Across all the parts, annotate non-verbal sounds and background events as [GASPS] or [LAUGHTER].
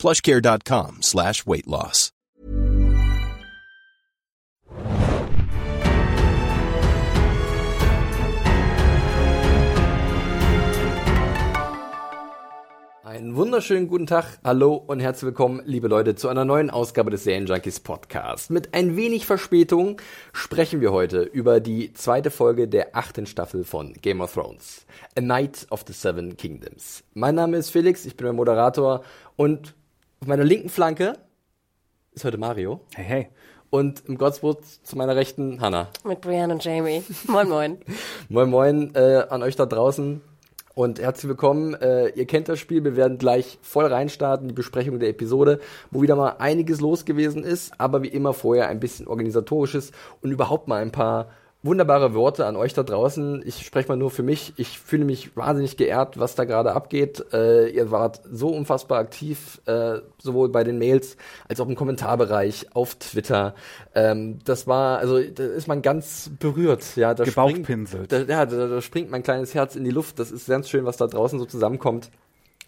plushcare.com slash weight loss. Einen wunderschönen guten Tag, hallo und herzlich willkommen, liebe Leute, zu einer neuen Ausgabe des Junkies Podcast. Mit ein wenig Verspätung sprechen wir heute über die zweite Folge der achten Staffel von Game of Thrones, A Night of the Seven Kingdoms. Mein Name ist Felix, ich bin der Moderator und auf meiner linken Flanke ist heute Mario. Hey, hey. Und im Gottesboot zu meiner rechten Hannah. Mit Brian und Jamie. Moin, moin. [LAUGHS] moin, moin äh, an euch da draußen. Und herzlich willkommen. Äh, ihr kennt das Spiel. Wir werden gleich voll reinstarten, die Besprechung der Episode, wo wieder mal einiges los gewesen ist, aber wie immer vorher ein bisschen organisatorisches und überhaupt mal ein paar wunderbare Worte an euch da draußen. Ich spreche mal nur für mich. Ich fühle mich wahnsinnig geehrt, was da gerade abgeht. Äh, ihr wart so unfassbar aktiv, äh, sowohl bei den Mails als auch im Kommentarbereich auf Twitter. Ähm, das war, also da ist man ganz berührt. Ja, da springt, da, ja, da, da springt mein kleines Herz in die Luft. Das ist ganz schön, was da draußen so zusammenkommt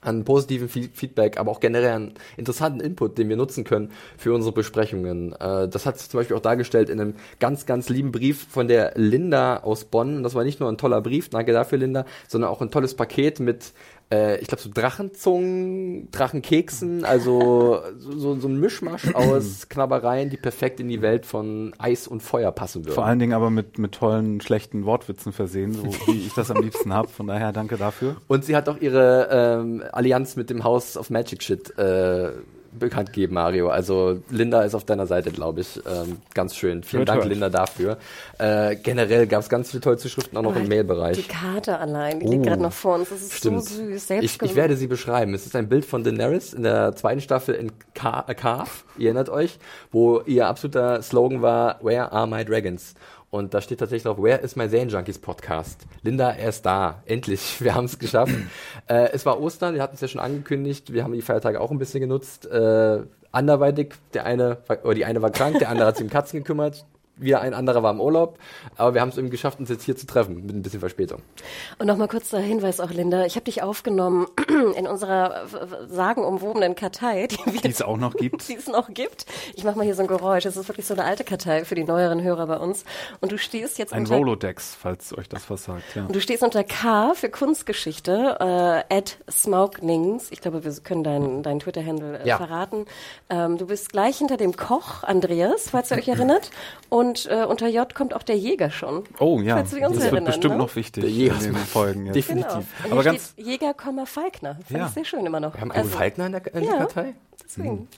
an positiven Feedback, aber auch generell an interessanten Input, den wir nutzen können für unsere Besprechungen. Äh, das hat sich zum Beispiel auch dargestellt in einem ganz, ganz lieben Brief von der Linda aus Bonn. Das war nicht nur ein toller Brief, danke dafür, Linda, sondern auch ein tolles Paket mit äh, ich glaube, so Drachenzungen, Drachenkeksen, also so, so ein Mischmasch aus [CLEARS THROAT] Knabbereien, die perfekt in die Welt von Eis und Feuer passen würden. Vor allen Dingen aber mit, mit tollen, schlechten Wortwitzen versehen, so wie ich das am liebsten habe. Von daher danke dafür. Und sie hat auch ihre ähm, Allianz mit dem House of Magic Shit äh, bekannt geben, Mario. Also Linda ist auf deiner Seite, glaube ich. Ähm, ganz schön. Vielen hört, Dank, hört. Linda, dafür. Äh, generell gab es ganz viele tolle Zuschriften auch noch oh, im Mailbereich. Die Karte allein, die uh, liegt gerade noch vor uns. Das ist stimmt. so süß. Ich, ich, werde sie beschreiben. Es ist ein Bild von Daenerys in der zweiten Staffel in Carve, ihr erinnert euch, wo ihr absoluter Slogan war, Where are my dragons? Und da steht tatsächlich drauf, Where is my Junkies Podcast? Linda, er ist da. Endlich. [LAUGHS] Wir haben es geschafft. [LAUGHS] äh, es war Ostern, wir hatten es ja schon angekündigt. Wir haben die Feiertage auch ein bisschen genutzt. Äh, anderweitig, der eine, oder die eine war krank, der andere hat sich um Katzen gekümmert wieder ein anderer war im Urlaub. Aber wir haben es irgendwie geschafft, uns jetzt hier zu treffen, mit ein bisschen Verspätung. Und nochmal kurz der Hinweis auch, Linda. Ich habe dich aufgenommen [CLEARS THROAT] in unserer sagenumwobenen Kartei, die, die es auch noch gibt. [LAUGHS] die es noch gibt. Ich mache mal hier so ein Geräusch. Es ist wirklich so eine alte Kartei für die neueren Hörer bei uns. Und du stehst jetzt ein unter... Rolodex, falls euch das was sagt. Ja. Und du stehst unter K für Kunstgeschichte, äh, at Smauknings. Ich glaube, wir können deinen dein Twitter-Handle äh, ja. verraten. Ähm, du bist gleich hinter dem Koch, Andreas, falls ihr euch erinnert. [CLEARS THROAT] Und und äh, unter J kommt auch der Jäger schon. Oh ja, das erinnern, wird bestimmt ne? noch wichtig der in den Folgen. Ja. Definitiv. Genau. Aber ganz Jäger, Falkner. Fand ja. ich sehr schön immer noch. Wir haben einen also, Falkner in der, in der Kartei? Deswegen. Hm.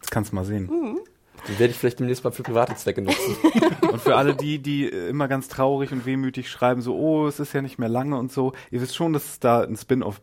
Das kannst du mal sehen. Mhm. Den werde ich vielleicht demnächst mal für private Zwecke nutzen. [LAUGHS] und für alle die, die immer ganz traurig und wehmütig schreiben, so, oh, es ist ja nicht mehr lange und so, ihr wisst schon, dass es da ein Spin-off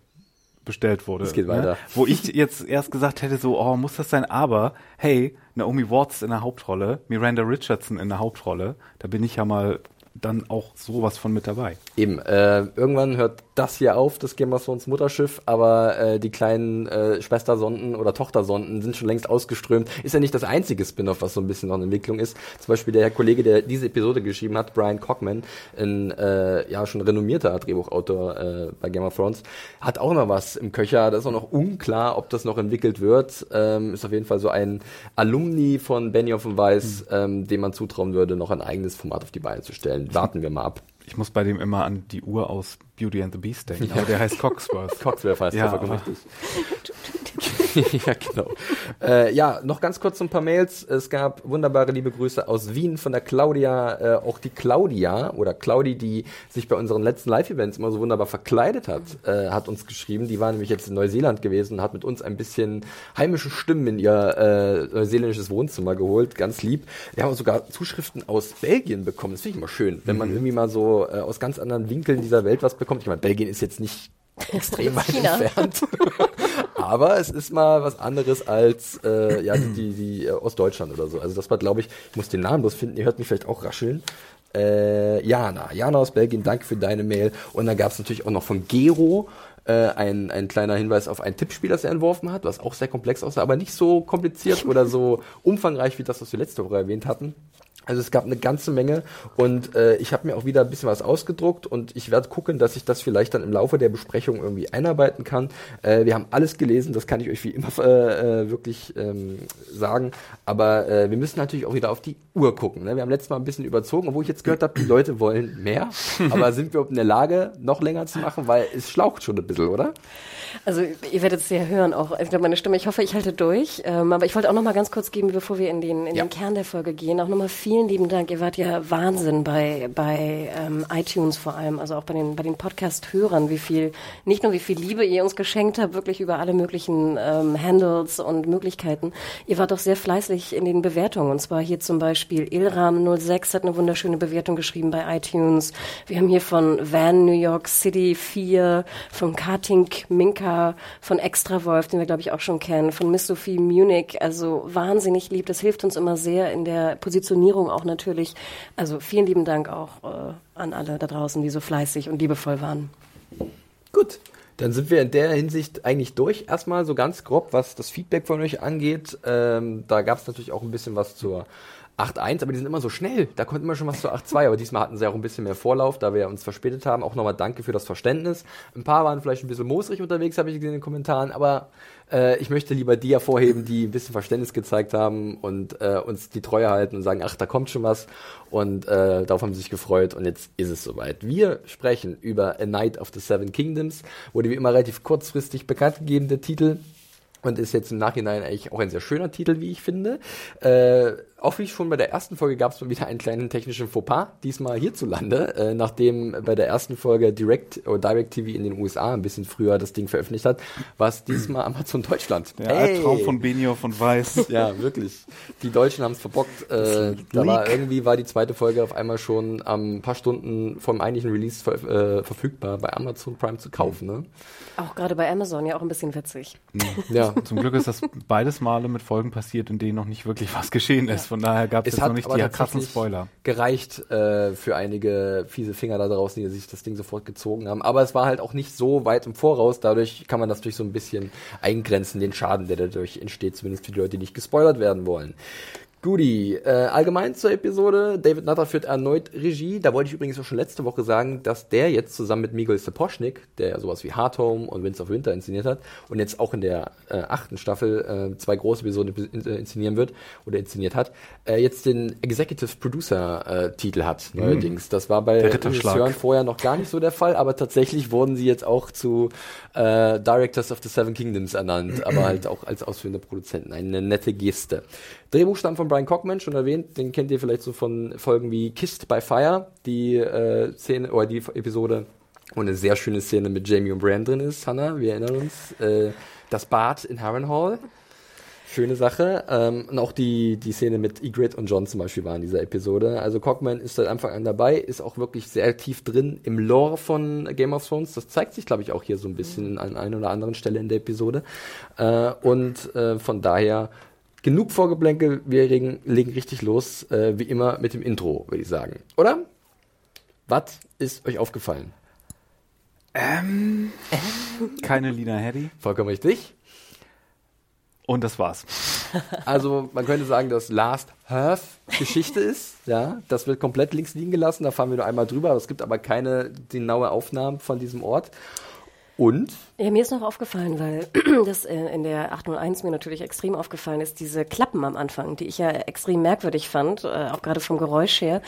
bestellt wurde. Es geht ne? weiter. Wo ich jetzt erst gesagt hätte, so, oh, muss das sein? Aber, hey, Naomi Watts in der Hauptrolle, Miranda Richardson in der Hauptrolle, da bin ich ja mal dann auch sowas von mit dabei. Eben, äh, irgendwann hört das hier auf, das Game of Thrones Mutterschiff, aber äh, die kleinen äh, Schwestersonden oder Tochtersonden sind schon längst ausgeströmt. Ist ja nicht das einzige Spin-off, was so ein bisschen noch in Entwicklung ist. Zum Beispiel der Kollege, der diese Episode geschrieben hat, Brian Cockman, ein äh, ja schon renommierter Drehbuchautor äh, bei Game of Thrones, hat auch noch was im Köcher. Das ist auch noch unklar, ob das noch entwickelt wird. Ähm, ist auf jeden Fall so ein Alumni von Benny of Weiss, mhm. ähm, dem man zutrauen würde, noch ein eigenes Format auf die Beine zu stellen warten wir mal ab. Ich muss bei dem immer an die Uhr aus Beauty and the Beast denken, ja. aber der [LAUGHS] heißt Coxworth. Coxworth heißt ja, das, richtig. [LAUGHS] [LAUGHS] ja, genau. Äh, ja, noch ganz kurz ein paar Mails. Es gab wunderbare liebe Grüße aus Wien von der Claudia. Äh, auch die Claudia oder Claudi, die sich bei unseren letzten Live-Events immer so wunderbar verkleidet hat, äh, hat uns geschrieben. Die war nämlich jetzt in Neuseeland gewesen und hat mit uns ein bisschen heimische Stimmen in ihr äh, neuseeländisches Wohnzimmer geholt. Ganz lieb. Wir haben sogar Zuschriften aus Belgien bekommen. Das finde ich immer schön, wenn man mhm. irgendwie mal so äh, aus ganz anderen Winkeln dieser Welt was bekommt. Ich meine, Belgien ist jetzt nicht extrem [LAUGHS] weit entfernt. [LAUGHS] Aber es ist mal was anderes als äh, ja, die, die äh, aus Deutschland oder so. Also das war, glaube ich, ich muss den Namen bloß finden, ihr hört mich vielleicht auch rascheln. Äh, Jana, Jana aus Belgien, danke für deine Mail. Und dann gab es natürlich auch noch von Gero äh, ein, ein kleiner Hinweis auf ein Tippspiel, das er entworfen hat, was auch sehr komplex aussah, aber nicht so kompliziert oder so umfangreich wie das, was wir letzte Woche erwähnt hatten. Also es gab eine ganze Menge und äh, ich habe mir auch wieder ein bisschen was ausgedruckt und ich werde gucken, dass ich das vielleicht dann im Laufe der Besprechung irgendwie einarbeiten kann. Äh, wir haben alles gelesen, das kann ich euch wie immer äh, äh, wirklich ähm, sagen. Aber äh, wir müssen natürlich auch wieder auf die Uhr gucken. Ne? Wir haben letztes Mal ein bisschen überzogen, obwohl ich jetzt gehört habe, die Leute wollen mehr. [LAUGHS] Aber sind wir in der Lage, noch länger zu machen, weil es schlaucht schon ein bisschen, oder? Also ihr werdet es ja hören, auch ich glaube meine Stimme. Ich hoffe, ich halte durch. Ähm, aber ich wollte auch noch mal ganz kurz geben, bevor wir in den, in ja. den Kern der Folge gehen, auch noch mal vielen lieben Dank. Ihr wart ja Wahnsinn bei bei ähm, iTunes vor allem, also auch bei den bei den Podcast-Hörern, wie viel nicht nur wie viel Liebe ihr uns geschenkt habt, wirklich über alle möglichen ähm, Handles und Möglichkeiten. Ihr wart doch sehr fleißig in den Bewertungen. Und zwar hier zum Beispiel Ilram06 hat eine wunderschöne Bewertung geschrieben bei iTunes. Wir haben hier von Van New York City 4, von Karting Minka Annika von Extrawolf, den wir glaube ich auch schon kennen, von Miss Sophie Munich, also wahnsinnig lieb. Das hilft uns immer sehr in der Positionierung auch natürlich. Also vielen lieben Dank auch äh, an alle da draußen, die so fleißig und liebevoll waren. Gut. Dann sind wir in der Hinsicht eigentlich durch. Erstmal so ganz grob, was das Feedback von euch angeht. Ähm, da gab es natürlich auch ein bisschen was zur 8-1, aber die sind immer so schnell. Da kommt immer schon was zu 8-2. Aber diesmal hatten sie auch ein bisschen mehr Vorlauf, da wir uns verspätet haben. Auch nochmal danke für das Verständnis. Ein paar waren vielleicht ein bisschen moosrig unterwegs, habe ich gesehen in den Kommentaren. Aber äh, ich möchte lieber die hervorheben, die ein bisschen Verständnis gezeigt haben und äh, uns die Treue halten und sagen, ach, da kommt schon was. Und äh, darauf haben sie sich gefreut. Und jetzt ist es soweit. Wir sprechen über A Night of the Seven Kingdoms. Wurde wie immer relativ kurzfristig bekannt gegeben, der Titel. Und ist jetzt im Nachhinein eigentlich auch ein sehr schöner Titel, wie ich finde. Äh, auch wie schon bei der ersten Folge gab es mal wieder einen kleinen technischen Fauxpas, diesmal hierzulande, äh, nachdem bei der ersten Folge Direct oder Direct TV in den USA ein bisschen früher das Ding veröffentlicht hat, war es diesmal Amazon Deutschland. Der hey. Traum von Benioff und Weiß. [LAUGHS] ja, wirklich. Die Deutschen haben es verbockt. Äh, da war irgendwie war die zweite Folge auf einmal schon am ähm, paar Stunden vom eigentlichen Release ver äh, verfügbar bei Amazon Prime zu kaufen. Ne? Auch gerade bei Amazon ja auch ein bisschen witzig. Ja, zum Glück ist das beides Male mit Folgen passiert, in denen noch nicht wirklich was geschehen ist. Von daher gab es jetzt noch nicht die krassen Spoiler. Gereicht äh, für einige fiese Finger da draußen, die sich das Ding sofort gezogen haben. Aber es war halt auch nicht so weit im Voraus. Dadurch kann man das durch so ein bisschen eingrenzen, den Schaden, der dadurch entsteht, zumindest für die Leute, die nicht gespoilert werden wollen. Guti, äh, allgemein zur Episode. David Nutter führt erneut Regie. Da wollte ich übrigens auch schon letzte Woche sagen, dass der jetzt zusammen mit Miguel Sapochnik, der sowas wie Hard Home und Winds of Winter inszeniert hat und jetzt auch in der äh, achten Staffel äh, zwei große Episoden inszenieren wird oder inszeniert hat, äh, jetzt den Executive Producer äh, Titel hat, mhm. neuerdings. Das war bei Regisseuren vorher noch gar nicht so der Fall, aber tatsächlich wurden sie jetzt auch zu äh, Directors of the Seven Kingdoms ernannt, aber [CLEARS THROAT] halt auch als ausführende Produzenten. Eine nette Geste. Drehbuch stammt von Brian Cockman, schon erwähnt. Den kennt ihr vielleicht so von Folgen wie Kissed by Fire, die äh, Szene oder die Episode, wo eine sehr schöne Szene mit Jamie und Bran drin ist. Hannah, wir erinnern uns. Äh, das Bad in Harrenhal. Schöne Sache. Ähm, und auch die, die Szene mit Ygritte und John zum Beispiel war in dieser Episode. Also Cockman ist seit Anfang an dabei, ist auch wirklich sehr tief drin im Lore von Game of Thrones. Das zeigt sich, glaube ich, auch hier so ein bisschen an einer oder anderen Stelle in der Episode. Äh, und äh, von daher genug Vorgeblänkel, wir legen, legen richtig los, äh, wie immer mit dem Intro, würde ich sagen. Oder? Was ist euch aufgefallen? Ähm, [LAUGHS] keine Lina Headey. Vollkommen richtig. Und das war's. [LAUGHS] Also man könnte sagen, dass Last Hearth Geschichte ist. Ja, das wird komplett links liegen gelassen. Da fahren wir nur einmal drüber. Es gibt aber keine genaue Aufnahmen von diesem Ort. Und? Ja, mir ist noch aufgefallen, weil [CLEARS THROAT] das äh, in der 801 mir natürlich extrem aufgefallen ist, diese Klappen am Anfang, die ich ja extrem merkwürdig fand, äh, auch gerade vom Geräusch her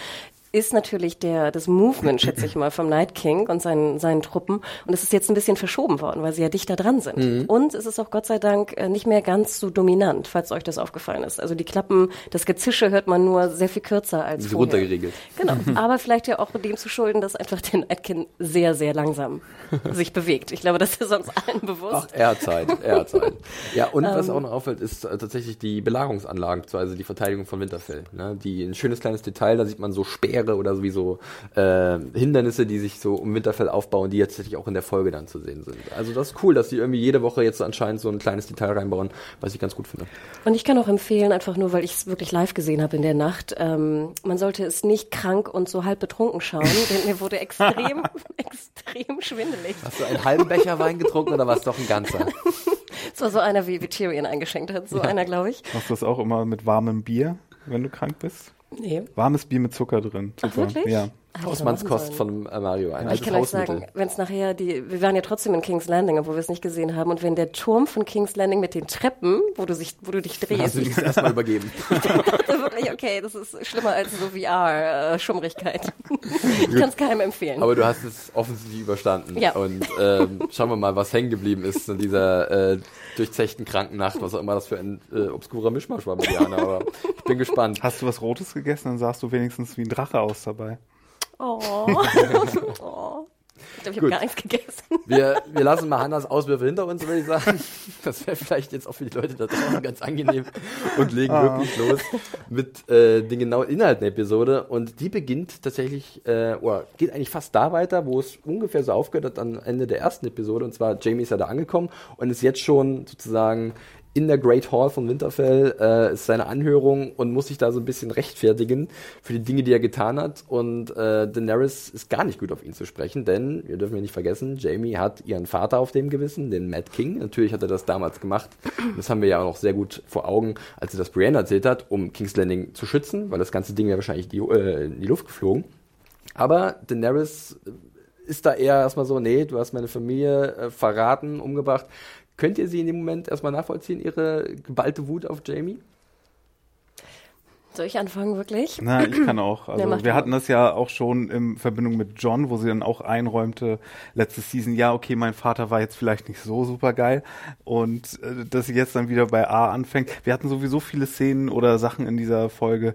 ist natürlich der, das Movement, schätze ich mal, vom Night King und seinen, seinen Truppen. Und es ist jetzt ein bisschen verschoben worden, weil sie ja dichter dran sind. Mhm. Und es ist auch Gott sei Dank äh, nicht mehr ganz so dominant, falls euch das aufgefallen ist. Also die Klappen, das Gezische hört man nur sehr viel kürzer als Sie runtergeregelt. Genau. [LAUGHS] Aber vielleicht ja auch dem zu schulden, dass einfach der Night King sehr, sehr langsam [LAUGHS] sich bewegt. Ich glaube, das ist uns allen bewusst. Ach, er hat Zeit, er hat Zeit. Ja, und was [LAUGHS] ähm. auch noch auffällt, ist äh, tatsächlich die Belagerungsanlagen, also die Verteidigung von Winterfell. Ne? Die, ein schönes kleines Detail, da sieht man so Speere Barriere oder sowieso äh, Hindernisse, die sich so um Winterfell aufbauen, die jetzt tatsächlich auch in der Folge dann zu sehen sind. Also das ist cool, dass sie irgendwie jede Woche jetzt anscheinend so ein kleines Detail reinbauen, was ich ganz gut finde. Und ich kann auch empfehlen, einfach nur, weil ich es wirklich live gesehen habe in der Nacht, ähm, man sollte es nicht krank und so halb betrunken schauen, denn mir wurde extrem, [LAUGHS] extrem schwindelig. Hast du einen halben Becher Wein getrunken oder war es doch ein ganzer? [LAUGHS] Es war so einer, wie, wie Tyrion eingeschenkt hat, so ja. einer, glaube ich. Machst du das auch immer mit warmem Bier, wenn du krank bist? Nee. Warmes Bier mit Zucker drin. Super. Ach, wirklich? Ja. Hausmannskost von äh, Mario. Ein ich kann euch sagen, wenn es nachher die, wir waren ja trotzdem in King's Landing, obwohl wir es nicht gesehen haben, und wenn der Turm von King's Landing mit den Treppen, wo du sich, wo du dich drehst, hast du dich erstmal übergeben. [LAUGHS] ich dachte wirklich, okay, das ist schlimmer als so VR-Schummrigkeit. Äh, [LAUGHS] ich kann es keinem empfehlen. Aber du hast es offensichtlich überstanden. Ja. Und ähm, schauen wir mal, was hängen geblieben ist in dieser äh, durchzechten Krankennacht, was auch immer das für ein äh, obskurer Mischmasch war bei Diana. Aber ich bin gespannt. Hast du was Rotes gegessen, dann sahst du wenigstens wie ein Drache aus dabei. Oh. [LAUGHS] oh. Ich glaube, ich habe gar nichts gegessen. Wir, wir lassen mal Hannas Auswürfe hinter uns, würde ich sagen. Das wäre vielleicht jetzt auch für die Leute da draußen ganz angenehm. Und legen ah. wirklich los mit äh, den genauen Inhalten der Episode. Und die beginnt tatsächlich, äh, oder geht eigentlich fast da weiter, wo es ungefähr so aufgehört hat am Ende der ersten Episode. Und zwar, Jamie ist ja da angekommen und ist jetzt schon sozusagen in der Great Hall von Winterfell äh, ist seine Anhörung und muss sich da so ein bisschen rechtfertigen für die Dinge, die er getan hat. Und äh, Daenerys ist gar nicht gut auf ihn zu sprechen, denn wir dürfen ja nicht vergessen, Jamie hat ihren Vater auf dem Gewissen, den Mad King. Natürlich hat er das damals gemacht. Das haben wir ja auch noch sehr gut vor Augen, als er das Brienne erzählt hat, um King's Landing zu schützen, weil das ganze Ding ja wahrscheinlich die, äh, in die Luft geflogen. Aber Daenerys ist da eher erstmal so, nee, du hast meine Familie äh, verraten, umgebracht. Könnt ihr sie in dem Moment erstmal nachvollziehen, ihre geballte Wut auf Jamie? Soll ich anfangen, wirklich? Na, ich kann auch. Also wir hatten das ja auch schon in Verbindung mit John, wo sie dann auch einräumte, letzte Season, ja, okay, mein Vater war jetzt vielleicht nicht so super geil. Und äh, dass sie jetzt dann wieder bei A anfängt. Wir hatten sowieso viele Szenen oder Sachen in dieser Folge,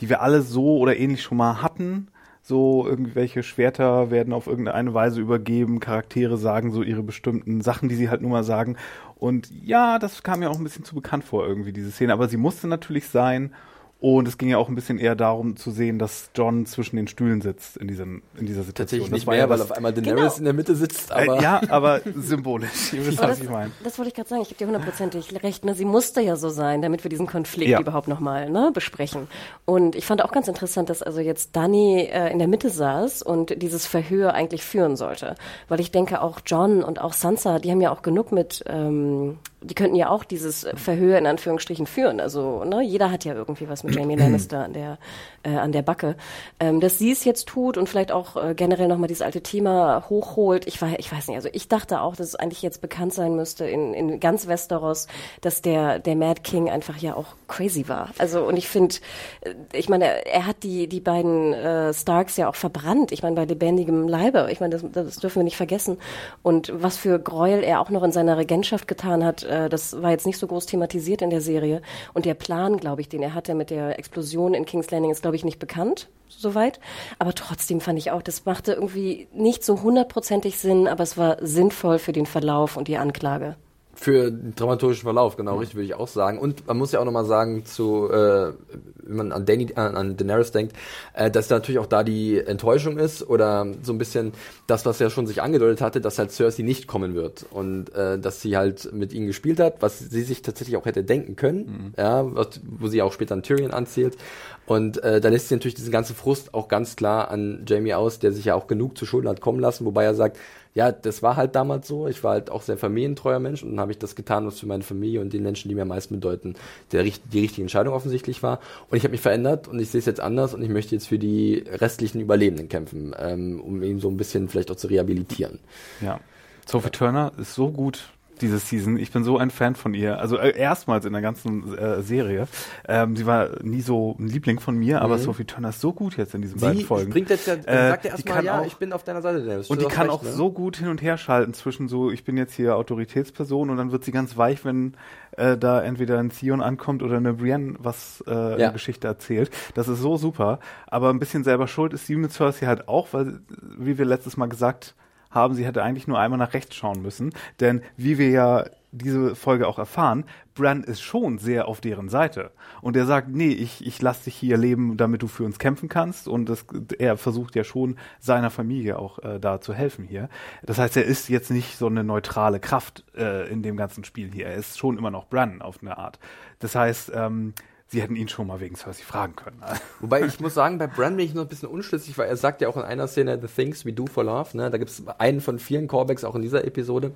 die wir alle so oder ähnlich schon mal hatten so irgendwelche Schwerter werden auf irgendeine Weise übergeben, Charaktere sagen so ihre bestimmten Sachen, die sie halt nur mal sagen. Und ja, das kam mir auch ein bisschen zu bekannt vor, irgendwie, diese Szene. Aber sie musste natürlich sein und es ging ja auch ein bisschen eher darum zu sehen, dass John zwischen den Stühlen sitzt in, diesem, in dieser Situation. Tatsächlich nicht mehr, ja weil auf einmal Daenerys genau. in der Mitte sitzt. Aber äh, ja, [LAUGHS] aber symbolisch. [LAUGHS] Ihr wisst, was das, ich meine. Das wollte ich gerade sagen. Ich gebe dir hundertprozentig recht. Ne? Sie musste ja so sein, damit wir diesen Konflikt ja. überhaupt nochmal ne, besprechen. Und ich fand auch ganz interessant, dass also jetzt Dani äh, in der Mitte saß und dieses Verhör eigentlich führen sollte. Weil ich denke, auch John und auch Sansa, die haben ja auch genug mit ähm, die könnten ja auch dieses Verhör in Anführungsstrichen führen. Also ne, jeder hat ja irgendwie was mit Jamie Lannister an der äh, an der Backe. Ähm, dass sie es jetzt tut und vielleicht auch äh, generell nochmal dieses alte Thema hochholt. Ich war, ich weiß nicht. Also ich dachte auch, dass es eigentlich jetzt bekannt sein müsste in, in ganz Westeros, dass der der Mad King einfach ja auch crazy war. Also und ich finde, äh, ich meine, er hat die die beiden äh, Starks ja auch verbrannt. Ich meine bei lebendigem Leibe. Ich meine, das, das dürfen wir nicht vergessen. Und was für Gräuel er auch noch in seiner Regentschaft getan hat äh, das war jetzt nicht so groß thematisiert in der Serie. Und der Plan, glaube ich, den er hatte mit der Explosion in King's Landing, ist, glaube ich, nicht bekannt, soweit. Aber trotzdem fand ich auch, das machte irgendwie nicht so hundertprozentig Sinn, aber es war sinnvoll für den Verlauf und die Anklage. Für den dramaturgischen Verlauf, genau, richtig, würde ich auch sagen. Und man muss ja auch nochmal sagen, zu, äh, wenn man an, Danny, äh, an Daenerys denkt, äh, dass da natürlich auch da die Enttäuschung ist oder so ein bisschen das, was er schon sich angedeutet hatte, dass halt Cersei nicht kommen wird und äh, dass sie halt mit ihm gespielt hat, was sie sich tatsächlich auch hätte denken können, mhm. ja, was, wo sie auch später an Tyrion anzählt. Und äh, da lässt sie natürlich diesen ganzen Frust auch ganz klar an Jamie aus, der sich ja auch genug zu Schulden hat kommen lassen, wobei er sagt, ja, das war halt damals so. Ich war halt auch sehr familientreuer Mensch und dann habe ich das getan, was für meine Familie und den Menschen, die mir am meisten bedeuten, der, die richtige Entscheidung offensichtlich war. Und ich habe mich verändert und ich sehe es jetzt anders und ich möchte jetzt für die restlichen Überlebenden kämpfen, ähm, um ihn so ein bisschen vielleicht auch zu rehabilitieren. Ja. Sophie Turner ist so gut diese Season. Ich bin so ein Fan von ihr. Also äh, erstmals in der ganzen äh, Serie. Ähm, sie war nie so ein Liebling von mir, aber mhm. Sophie Turner ist so gut jetzt in diesen sie beiden Folgen. Bringt jetzt ja, äh, sagt ja erstmal, ja, auch, ich bin auf deiner Seite. Dennis. Und die kann recht, auch ne? so gut hin und her schalten zwischen so, ich bin jetzt hier Autoritätsperson und dann wird sie ganz weich, wenn äh, da entweder ein Zion ankommt oder eine Brienne was äh, ja. eine Geschichte erzählt. Das ist so super. Aber ein bisschen selber schuld ist sie mit Cersei halt auch, weil, wie wir letztes Mal gesagt haben, sie hätte eigentlich nur einmal nach rechts schauen müssen. Denn wie wir ja diese Folge auch erfahren, Bran ist schon sehr auf deren Seite. Und er sagt, nee, ich, ich lass dich hier leben, damit du für uns kämpfen kannst. Und das, er versucht ja schon, seiner Familie auch äh, da zu helfen hier. Das heißt, er ist jetzt nicht so eine neutrale Kraft äh, in dem ganzen Spiel hier. Er ist schon immer noch Bran auf eine Art. Das heißt, ähm, sie hätten ihn schon mal wegen Cersei fragen können. [LAUGHS] Wobei ich muss sagen, bei Bran bin ich noch ein bisschen unschlüssig, weil er sagt ja auch in einer Szene The Things We Do for Love. Ne? Da gibt es einen von vielen Callbacks auch in dieser Episode.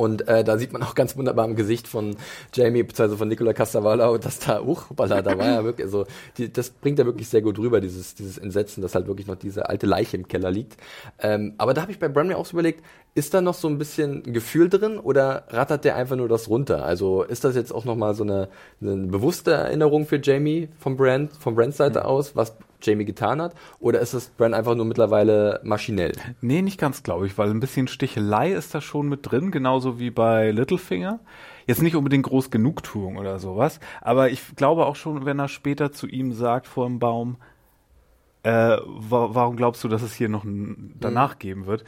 Und äh, da sieht man auch ganz wunderbar im Gesicht von Jamie, beziehungsweise von Nicola Castavallo, dass da, uch, hoppala, da war ja wirklich, also die, das bringt er wirklich sehr gut rüber, dieses, dieses Entsetzen, dass halt wirklich noch diese alte Leiche im Keller liegt. Ähm, aber da habe ich bei Bramley auch so überlegt, ist da noch so ein bisschen Gefühl drin oder rattert der einfach nur das runter? Also ist das jetzt auch nochmal so eine, eine bewusste Erinnerung für Jamie vom Brand, vom Brands Seite mhm. aus, was Jamie getan hat? Oder ist das Brand einfach nur mittlerweile maschinell? Nee, nicht ganz, glaube ich, weil ein bisschen Stichelei ist da schon mit drin, genauso wie bei Littlefinger. Jetzt nicht unbedingt groß Genugtuung oder sowas, aber ich glaube auch schon, wenn er später zu ihm sagt vor dem Baum, äh, wa warum glaubst du, dass es hier noch danach mhm. geben wird?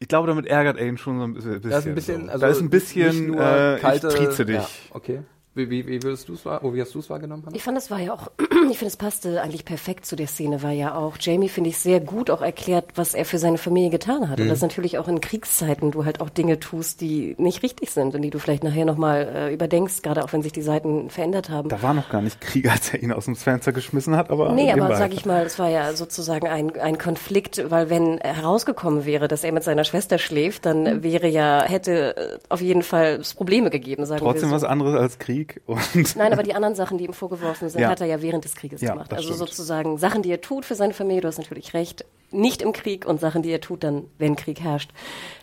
Ich glaube, damit ärgert er ihn schon so ein bisschen. Da ist ein bisschen, so. also da ist ein bisschen, äh, kalte, ich trieze dich. Ja, okay. Wie, wie, wie, würdest du's oh, wie hast du es wahrgenommen? Hannah? Ich fand, es war ja auch, [CLEARS THROAT] ich finde, es passte eigentlich perfekt zu der Szene, weil ja auch Jamie, finde ich, sehr gut auch erklärt, was er für seine Familie getan hat. Mhm. Und dass natürlich auch in Kriegszeiten du halt auch Dinge tust, die nicht richtig sind und die du vielleicht nachher nochmal äh, überdenkst, gerade auch wenn sich die Seiten verändert haben. Da war noch gar nicht Krieg, als er ihn aus dem Fenster geschmissen hat, aber. Nee, aber sag ich mal, es war ja sozusagen ein, ein Konflikt, weil wenn herausgekommen wäre, dass er mit seiner Schwester schläft, dann mhm. wäre ja, hätte äh, auf jeden Fall Probleme gegeben, sagen Trotzdem wir so. was anderes als Krieg und Nein, aber die anderen Sachen, die ihm vorgeworfen sind, ja. hat er ja während des Krieges ja, gemacht. Also stimmt. sozusagen Sachen, die er tut für seine Familie, du hast natürlich recht, nicht im Krieg und Sachen, die er tut dann, wenn Krieg herrscht.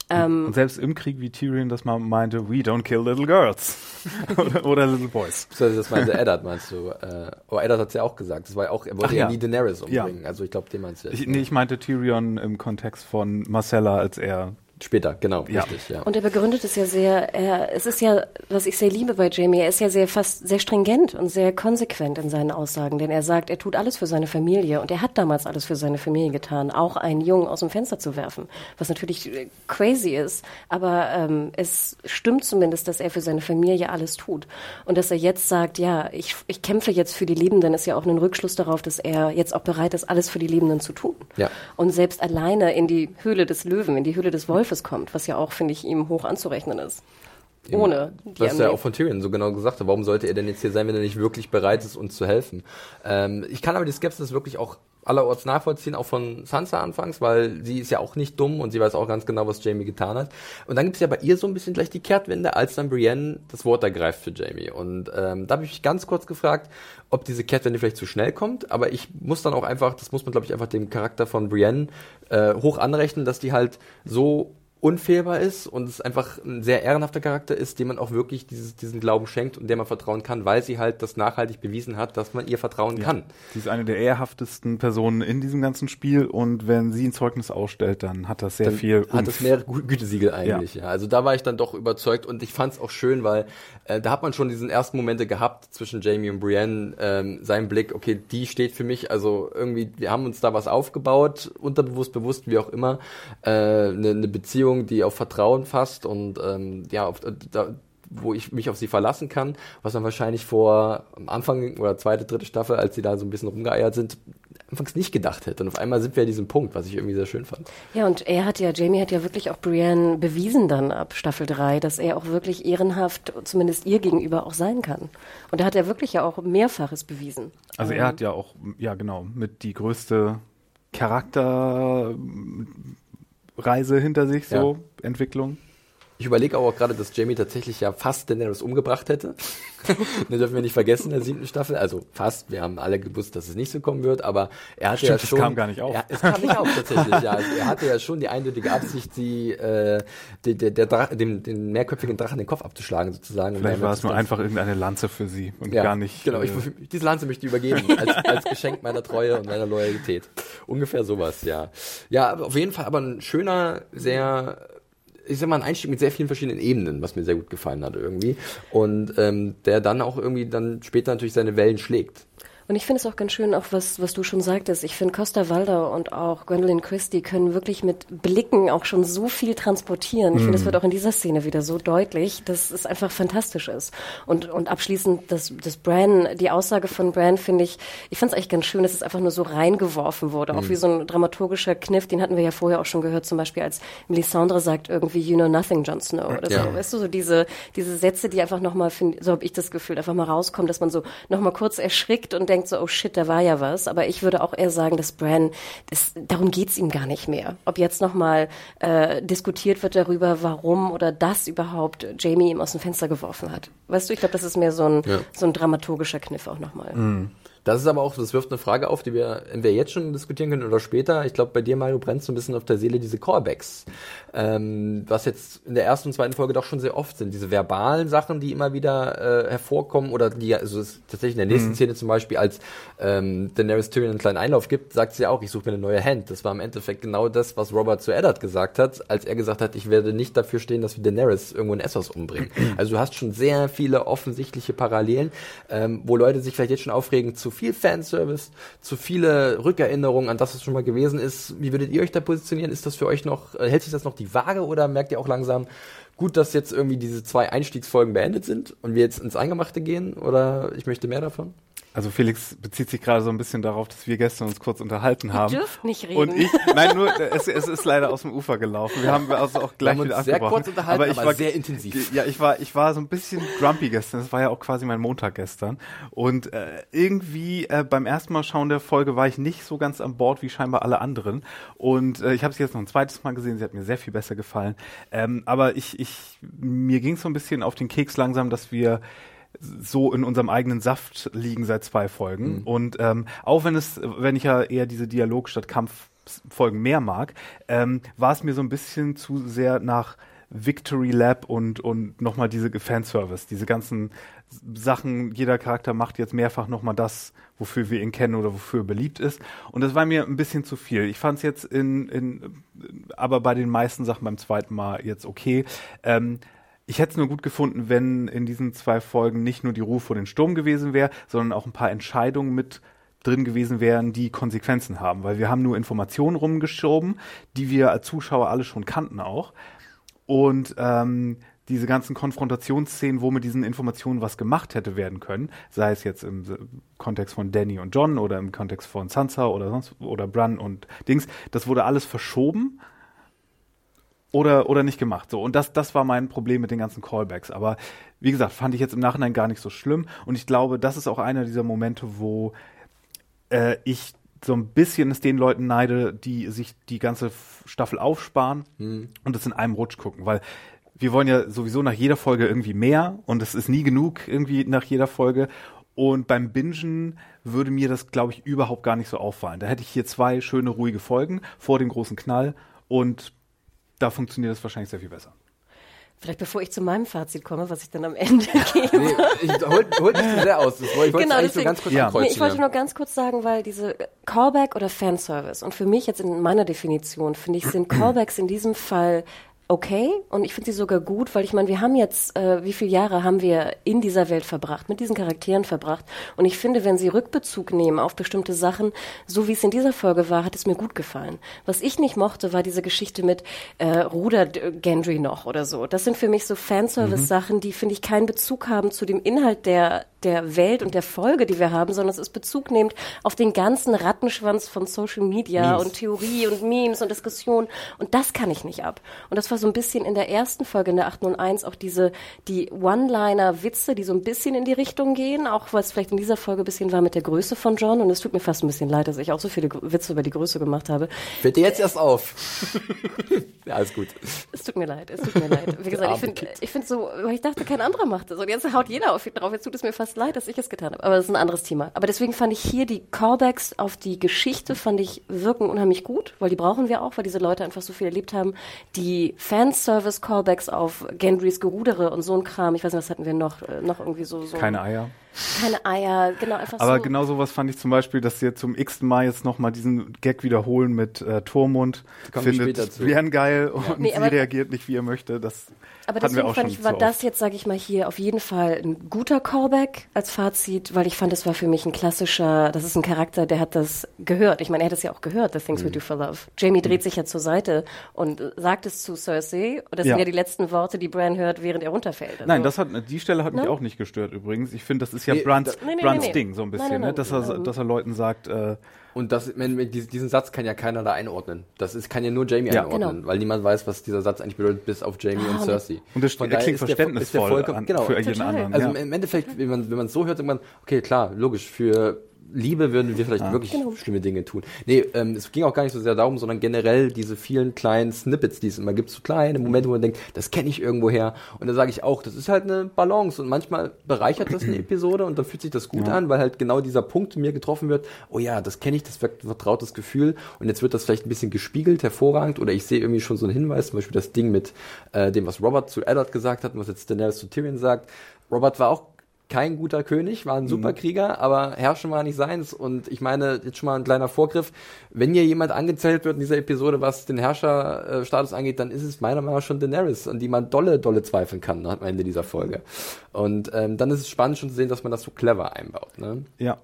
Ähm, und selbst im Krieg, wie Tyrion das mal meinte, we don't kill little girls. [LAUGHS] oder, oder, little boys. Das meinte Eddard, meinst du? Äh, oh, Eddard hat es ja auch gesagt. Das war ja auch, er wollte ja. ja nie Daenerys umbringen. Ja. Also ich glaube, den meinst du jetzt. Ich, nee, ich meinte Tyrion im Kontext von Marcella, als er Später, genau, ja. richtig, ja. Und er begründet es ja sehr, er, es ist ja, was ich sehr liebe bei Jamie, er ist ja sehr fast sehr stringent und sehr konsequent in seinen Aussagen, denn er sagt, er tut alles für seine Familie und er hat damals alles für seine Familie getan, auch einen Jungen aus dem Fenster zu werfen, was natürlich äh, crazy ist, aber ähm, es stimmt zumindest, dass er für seine Familie alles tut und dass er jetzt sagt, ja, ich, ich kämpfe jetzt für die Lebenden, ist ja auch ein Rückschluss darauf, dass er jetzt auch bereit ist, alles für die Lebenden zu tun. Ja. Und selbst alleine in die Höhle des Löwen, in die Höhle des Wolfes Wolfes kommt, was ja auch, finde ich, ihm hoch anzurechnen ist. Ohne. Die Was er ja auch von Tyrion so genau gesagt hat. Warum sollte er denn jetzt hier sein, wenn er nicht wirklich bereit ist, uns zu helfen? Ähm, ich kann aber die Skepsis wirklich auch allerorts nachvollziehen, auch von Sansa anfangs, weil sie ist ja auch nicht dumm und sie weiß auch ganz genau, was Jamie getan hat. Und dann gibt es ja bei ihr so ein bisschen gleich die Kehrtwende, als dann Brienne das Wort ergreift für Jamie. Und ähm, da habe ich mich ganz kurz gefragt, ob diese Kehrtwende vielleicht zu schnell kommt. Aber ich muss dann auch einfach, das muss man glaube ich einfach dem Charakter von Brienne äh, hoch anrechnen, dass die halt so unfehlbar ist und es einfach ein sehr ehrenhafter Charakter ist, dem man auch wirklich dieses, diesen Glauben schenkt und der man vertrauen kann, weil sie halt das nachhaltig bewiesen hat, dass man ihr vertrauen ja. kann. Sie ist eine der ehrhaftesten Personen in diesem ganzen Spiel und wenn sie ein Zeugnis ausstellt, dann hat das sehr dann viel. Hat es mehrere Gütesiegel eigentlich, ja. ja. Also da war ich dann doch überzeugt und ich fand es auch schön, weil äh, da hat man schon diesen ersten Momente gehabt zwischen Jamie und Brienne, ähm, sein Blick, okay, die steht für mich, also irgendwie, wir haben uns da was aufgebaut, unterbewusst, bewusst, wie auch immer, eine äh, ne, ne Beziehung Beziehung, die auf Vertrauen fasst und ähm, ja, auf, da, wo ich mich auf sie verlassen kann, was man wahrscheinlich vor am Anfang oder zweite, dritte Staffel, als sie da so ein bisschen rumgeeiert sind, anfangs nicht gedacht hätte. Und auf einmal sind wir an diesem Punkt, was ich irgendwie sehr schön fand. Ja, und er hat ja, Jamie hat ja wirklich auch Brienne bewiesen dann ab Staffel 3, dass er auch wirklich ehrenhaft, zumindest ihr gegenüber auch sein kann. Und da hat er wirklich ja auch mehrfaches bewiesen. Also er hat ja auch, ja genau, mit die größte Charakter Reise hinter sich, so ja. Entwicklung. Ich überlege auch gerade, dass Jamie tatsächlich ja fast Daenerys umgebracht hätte. [LAUGHS] das dürfen wir nicht vergessen in der siebten Staffel. Also fast. Wir haben alle gewusst, dass es nicht so kommen wird, aber er hatte Stimmt, ja schon. Es kam gar nicht auf. Er, es kam nicht auf tatsächlich. ja, also er hatte ja schon die eindeutige Absicht, sie äh, der, der, der Drach, dem, den mehrköpfigen Drachen den Kopf abzuschlagen sozusagen. Vielleicht war es nur einfach irgendeine Lanze für sie und ja, gar nicht. Genau. Äh, ich, diese Lanze möchte ich übergeben [LAUGHS] als, als Geschenk meiner Treue und meiner Loyalität. Ungefähr sowas. Ja. Ja, auf jeden Fall. Aber ein schöner, sehr ich sag mal, ein Einstieg mit sehr vielen verschiedenen Ebenen, was mir sehr gut gefallen hat irgendwie. Und ähm, der dann auch irgendwie dann später natürlich seine Wellen schlägt. Und ich finde es auch ganz schön, auch was, was du schon sagtest. Ich finde, Costa Waldau und auch Gwendolyn Christie können wirklich mit Blicken auch schon so viel transportieren. Ich mm. finde, es wird auch in dieser Szene wieder so deutlich, dass es einfach fantastisch ist. Und, und abschließend, das, das Bran, die Aussage von Bran finde ich, ich fand es eigentlich ganz schön, dass es einfach nur so reingeworfen wurde. Mm. Auch wie so ein dramaturgischer Kniff, den hatten wir ja vorher auch schon gehört, zum Beispiel als Melisandre sagt irgendwie, you know nothing, Jon Snow oder ja. so. Weißt du, so diese, diese Sätze, die einfach nochmal, so habe ich das Gefühl, einfach mal rauskommen, dass man so nochmal kurz erschrickt und denkt so, oh shit, da war ja was. Aber ich würde auch eher sagen, dass Bran, das, darum geht's ihm gar nicht mehr. Ob jetzt nochmal äh, diskutiert wird darüber, warum oder das überhaupt Jamie ihm aus dem Fenster geworfen hat. Weißt du, ich glaube, das ist mehr so ein, ja. so ein dramaturgischer Kniff auch nochmal. Mhm. Das ist aber auch, das wirft eine Frage auf, die wir entweder jetzt schon diskutieren können oder später. Ich glaube, bei dir, Mario, brennt so ein bisschen auf der Seele diese Callbacks. Ähm, was jetzt in der ersten und zweiten Folge doch schon sehr oft sind. Diese verbalen Sachen, die immer wieder äh, hervorkommen oder die, also tatsächlich in der nächsten mhm. Szene zum Beispiel, als ähm, Daenerys Tyrion einen kleinen Einlauf gibt, sagt sie auch, ich suche mir eine neue Hand. Das war im Endeffekt genau das, was Robert zu Eddard gesagt hat, als er gesagt hat, ich werde nicht dafür stehen, dass wir Daenerys irgendwo in Essos umbringen. Also du hast schon sehr viele offensichtliche Parallelen, ähm, wo Leute sich vielleicht jetzt schon aufregen, zu viel Fanservice, zu viele Rückerinnerungen an das, was schon mal gewesen ist. Wie würdet ihr euch da positionieren? Ist das für euch noch, äh, hält sich das noch die Waage oder merkt ihr auch langsam, gut, dass jetzt irgendwie diese zwei Einstiegsfolgen beendet sind und wir jetzt ins Eingemachte gehen oder ich möchte mehr davon? Also Felix bezieht sich gerade so ein bisschen darauf, dass wir gestern uns kurz unterhalten haben. Ihr dürft nicht reden. Und ich, nein, nur es, es ist leider aus dem Ufer gelaufen. Wir haben also auch gleich wieder sehr kurz unterhalten, aber, ich aber war, sehr intensiv. Ja, ich war ich war so ein bisschen grumpy gestern. Das war ja auch quasi mein Montag gestern und äh, irgendwie äh, beim ersten Mal schauen der Folge war ich nicht so ganz an Bord wie scheinbar alle anderen und äh, ich habe sie jetzt noch ein zweites Mal gesehen. Sie hat mir sehr viel besser gefallen. Ähm, aber ich ich mir ging so ein bisschen auf den Keks langsam, dass wir so in unserem eigenen Saft liegen seit zwei Folgen. Mhm. Und ähm, auch wenn es, wenn ich ja eher diese Dialog statt Kampffolgen mehr mag, ähm, war es mir so ein bisschen zu sehr nach Victory Lab und, und nochmal diese Fanservice, diese ganzen Sachen, jeder Charakter macht jetzt mehrfach nochmal das, wofür wir ihn kennen oder wofür er beliebt ist. Und das war mir ein bisschen zu viel. Ich fand es jetzt in, in, aber bei den meisten Sachen beim zweiten Mal jetzt okay. Ähm, ich hätte es nur gut gefunden, wenn in diesen zwei Folgen nicht nur die Ruhe vor den Sturm gewesen wäre, sondern auch ein paar Entscheidungen mit drin gewesen wären, die Konsequenzen haben. Weil wir haben nur Informationen rumgeschoben, die wir als Zuschauer alle schon kannten auch. Und ähm, diese ganzen Konfrontationsszenen, wo mit diesen Informationen was gemacht hätte werden können, sei es jetzt im Kontext von Danny und John oder im Kontext von Sansa oder sonst oder Bran und Dings, das wurde alles verschoben oder, oder nicht gemacht. So. Und das, das war mein Problem mit den ganzen Callbacks. Aber wie gesagt, fand ich jetzt im Nachhinein gar nicht so schlimm. Und ich glaube, das ist auch einer dieser Momente, wo äh, ich so ein bisschen es den Leuten neide, die sich die ganze Staffel aufsparen mhm. und das in einem Rutsch gucken. Weil wir wollen ja sowieso nach jeder Folge irgendwie mehr und es ist nie genug irgendwie nach jeder Folge. Und beim Bingen würde mir das, glaube ich, überhaupt gar nicht so auffallen. Da hätte ich hier zwei schöne, ruhige Folgen vor dem großen Knall und da funktioniert das wahrscheinlich sehr viel besser. Vielleicht bevor ich zu meinem Fazit komme, was ich dann am Ende [LAUGHS] gebe. Nee, ich hol, hol nicht zu sehr aus. Ich wollte genau, deswegen, so ganz kurz ja. nee, Ich wollte nur ganz kurz sagen, weil diese Callback oder Fanservice und für mich jetzt in meiner Definition, finde ich, sind [CLEARS THROAT] Callbacks in diesem Fall okay und ich finde sie sogar gut, weil ich meine, wir haben jetzt, äh, wie viele Jahre haben wir in dieser Welt verbracht, mit diesen Charakteren verbracht und ich finde, wenn sie Rückbezug nehmen auf bestimmte Sachen, so wie es in dieser Folge war, hat es mir gut gefallen. Was ich nicht mochte, war diese Geschichte mit äh, Ruder Gendry noch oder so. Das sind für mich so Fanservice-Sachen, die, finde ich, keinen Bezug haben zu dem Inhalt der der Welt und der Folge, die wir haben, sondern es ist Bezug nehmend auf den ganzen Rattenschwanz von Social Media Memes. und Theorie und Memes und Diskussion. Und das kann ich nicht ab. Und das war so ein bisschen in der ersten Folge, in der 801, auch diese, die One-Liner-Witze, die so ein bisschen in die Richtung gehen, auch was vielleicht in dieser Folge ein bisschen war mit der Größe von John. Und es tut mir fast ein bisschen leid, dass ich auch so viele Witze über die Größe gemacht habe. Dir jetzt erst auf. [LAUGHS] ja, alles gut. Es tut mir leid, es tut mir leid. Wie gesagt, ich finde ich finde so, ich dachte, kein anderer macht das. Und jetzt haut jeder auf drauf. Jetzt tut es mir fast leid, dass ich es getan habe. Aber das ist ein anderes Thema. Aber deswegen fand ich hier die Callbacks auf die Geschichte, fand ich, wirken unheimlich gut, weil die brauchen wir auch, weil diese Leute einfach so viel erlebt haben. Die Fanservice-Callbacks auf Gendrys Gerudere und so ein Kram. Ich weiß nicht, was hatten wir noch? Äh, noch irgendwie so, so Keine Eier. Keine Eier, genau einfach Aber so. genau sowas fand ich zum Beispiel, dass sie zum x-ten Mal jetzt nochmal diesen Gag wiederholen mit äh, Tormund, findet Brienne geil ja. und nee, sie reagiert nicht, wie er möchte. Das aber deswegen fand ich, war das jetzt, sage ich mal, hier auf jeden Fall ein guter Callback als Fazit, weil ich fand, es war für mich ein klassischer, das ist ein Charakter, der hat das gehört. Ich meine, er hat es ja auch gehört, The Things mhm. We Do for Love. Jamie dreht mhm. sich ja zur Seite und sagt es zu Cersei. Und das ja. sind ja die letzten Worte, die Bran hört, während er runterfällt. Also, Nein, das hat, die Stelle hat mich no? auch nicht gestört übrigens. Ich finde, das ist ja nee, Brans, nee, nee, Brans Ding so ein bisschen, ne? dass, er, dass er Leuten sagt, äh, und das, diesen Satz kann ja keiner da einordnen. Das ist, kann ja nur Jamie ja, einordnen, genau. weil niemand weiß, was dieser Satz eigentlich bedeutet, bis auf Jamie ah, und Cersei. Und das Von klingt verständnisvoll an, genau, für jeden anderen. Also ja. im Endeffekt, wenn man, wenn man es so hört, denkt man, okay, klar, logisch, für Liebe würden wir vielleicht ah. wirklich genau. schlimme Dinge tun. Nee, ähm, es ging auch gar nicht so sehr darum, sondern generell diese vielen kleinen Snippets, die es immer gibt, so kleine Momente, wo man denkt, das kenne ich irgendwo her. Und da sage ich auch, das ist halt eine Balance und manchmal bereichert das eine [CLEARS THROAT] Episode und dann fühlt sich das gut ja. an, weil halt genau dieser Punkt mir getroffen wird, oh ja, das kenne ich, das wird ein vertrautes Gefühl und jetzt wird das vielleicht ein bisschen gespiegelt, hervorragend oder ich sehe irgendwie schon so einen Hinweis, zum Beispiel das Ding mit äh, dem, was Robert zu Eddard gesagt hat und was jetzt Daenerys zu Tyrion sagt. Robert war auch kein guter König, war ein mhm. Superkrieger, aber herrschen war nicht seins. Und ich meine, jetzt schon mal ein kleiner Vorgriff. Wenn hier jemand angezählt wird in dieser Episode, was den Herrscherstatus angeht, dann ist es meiner Meinung nach schon Daenerys, an die man dolle, dolle zweifeln kann am Ende dieser Folge. Und ähm, dann ist es spannend schon zu sehen, dass man das so clever einbaut. Ne? Ja.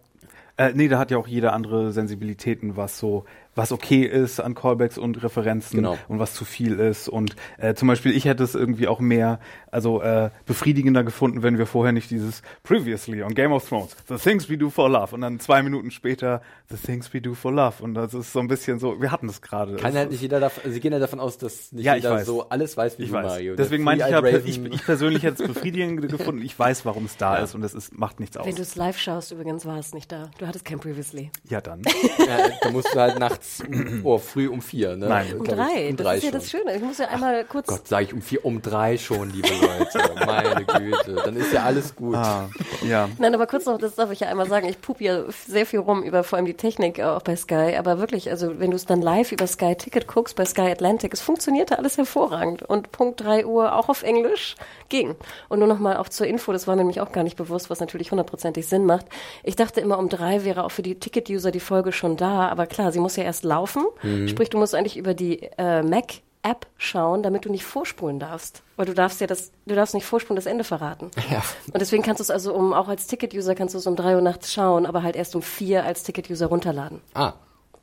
Äh, nee, da hat ja auch jeder andere Sensibilitäten, was so was okay ist an Callbacks und Referenzen genau. und was zu viel ist. Und äh, zum Beispiel, ich hätte es irgendwie auch mehr, also äh, befriedigender gefunden, wenn wir vorher nicht dieses Previously on Game of Thrones, The Things We Do for Love und dann zwei Minuten später The Things We Do for Love. Und das ist so ein bisschen so, wir hatten das gerade. Kann halt nicht jeder davon, sie gehen ja davon aus, dass nicht ja, jeder so alles weiß wie ich weiß. Mario. Deswegen meine ich, ja, ich, ich persönlich hätte es [LAUGHS] befriedigend gefunden. Ich weiß, warum es da ja. ist und es ist, macht nichts aus. Wenn du es live schaust, übrigens war es nicht da. Du hattest kein Previously. Ja, dann. [LAUGHS] ja, da musst du halt nachts nachts [CLEARS THROAT] oh, früh um vier, ne? Nein, um drei. Um das ist ja das Schöne. Ich muss ja einmal kurz. Gott, sage ich um vier, um drei schon, liebe Leute. Meine Güte. Dann ist ja alles gut. Ah, ja. Nein, aber kurz noch, das darf ich ja einmal sagen. Ich pup ja sehr viel rum über vor allem die Technik auch bei Sky. Aber wirklich, also wenn du es dann live über Sky Ticket guckst, bei Sky Atlantic, es funktionierte alles hervorragend. Und Punkt drei Uhr auch auf Englisch ging. Und nur noch mal auch zur Info, das war mir nämlich auch gar nicht bewusst, was natürlich hundertprozentig Sinn macht. Ich dachte immer, um drei wäre auch für die Ticket-User die Folge schon da. Aber klar, sie muss ja erst laufen. Mhm. Sprich, du musst eigentlich über die äh, Mac App schauen, damit du nicht vorspulen darfst. Weil du darfst ja das, du darfst nicht vorspulen, das Ende verraten. Ja. Und deswegen kannst du es also um, auch als Ticket-User kannst du es um drei Uhr nachts schauen, aber halt erst um vier als Ticket-User runterladen. Ah.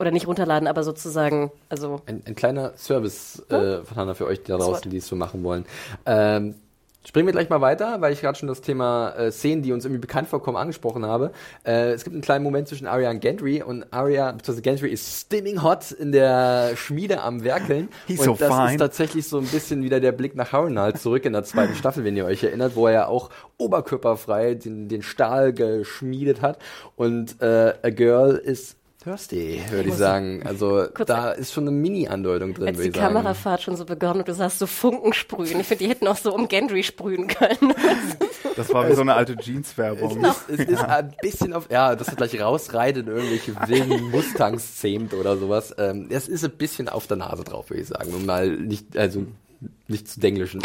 Oder nicht runterladen, aber sozusagen, also. Ein, ein kleiner Service, äh, von Hanna für euch da draußen, die es so machen wollen. Ähm, Springen wir gleich mal weiter, weil ich gerade schon das Thema äh, Szenen, die uns irgendwie bekannt vorkommen, angesprochen habe. Äh, es gibt einen kleinen Moment zwischen Arya und Gendry und Arya, bzw. Gendry ist stimming hot in der Schmiede am Werkeln. [GASPS] He's und so das fine. ist tatsächlich so ein bisschen wieder der Blick nach Harrenhal zurück in der zweiten [GASPS] Staffel, wenn ihr euch erinnert, wo er ja auch oberkörperfrei den, den Stahl geschmiedet hat. Und äh, A Girl ist thirsty, würde ich sagen. [LAUGHS] Also da ist schon eine Mini-Andeutung drin, würde ich sagen. die Kamerafahrt schon so begonnen und du sagst so Funken sprühen. Ich finde, die hätten auch so um Gendry sprühen können. [LAUGHS] Das war wie so eine alte Jeans-Werbung. Es, es, ist ein bisschen auf, ja, dass er gleich rausreitet in irgendwelche wilden [LAUGHS] Mustangs zähmt oder sowas. Ähm, es ist ein bisschen auf der Nase drauf, würde ich sagen. Und mal nicht, also nicht zu denglischen.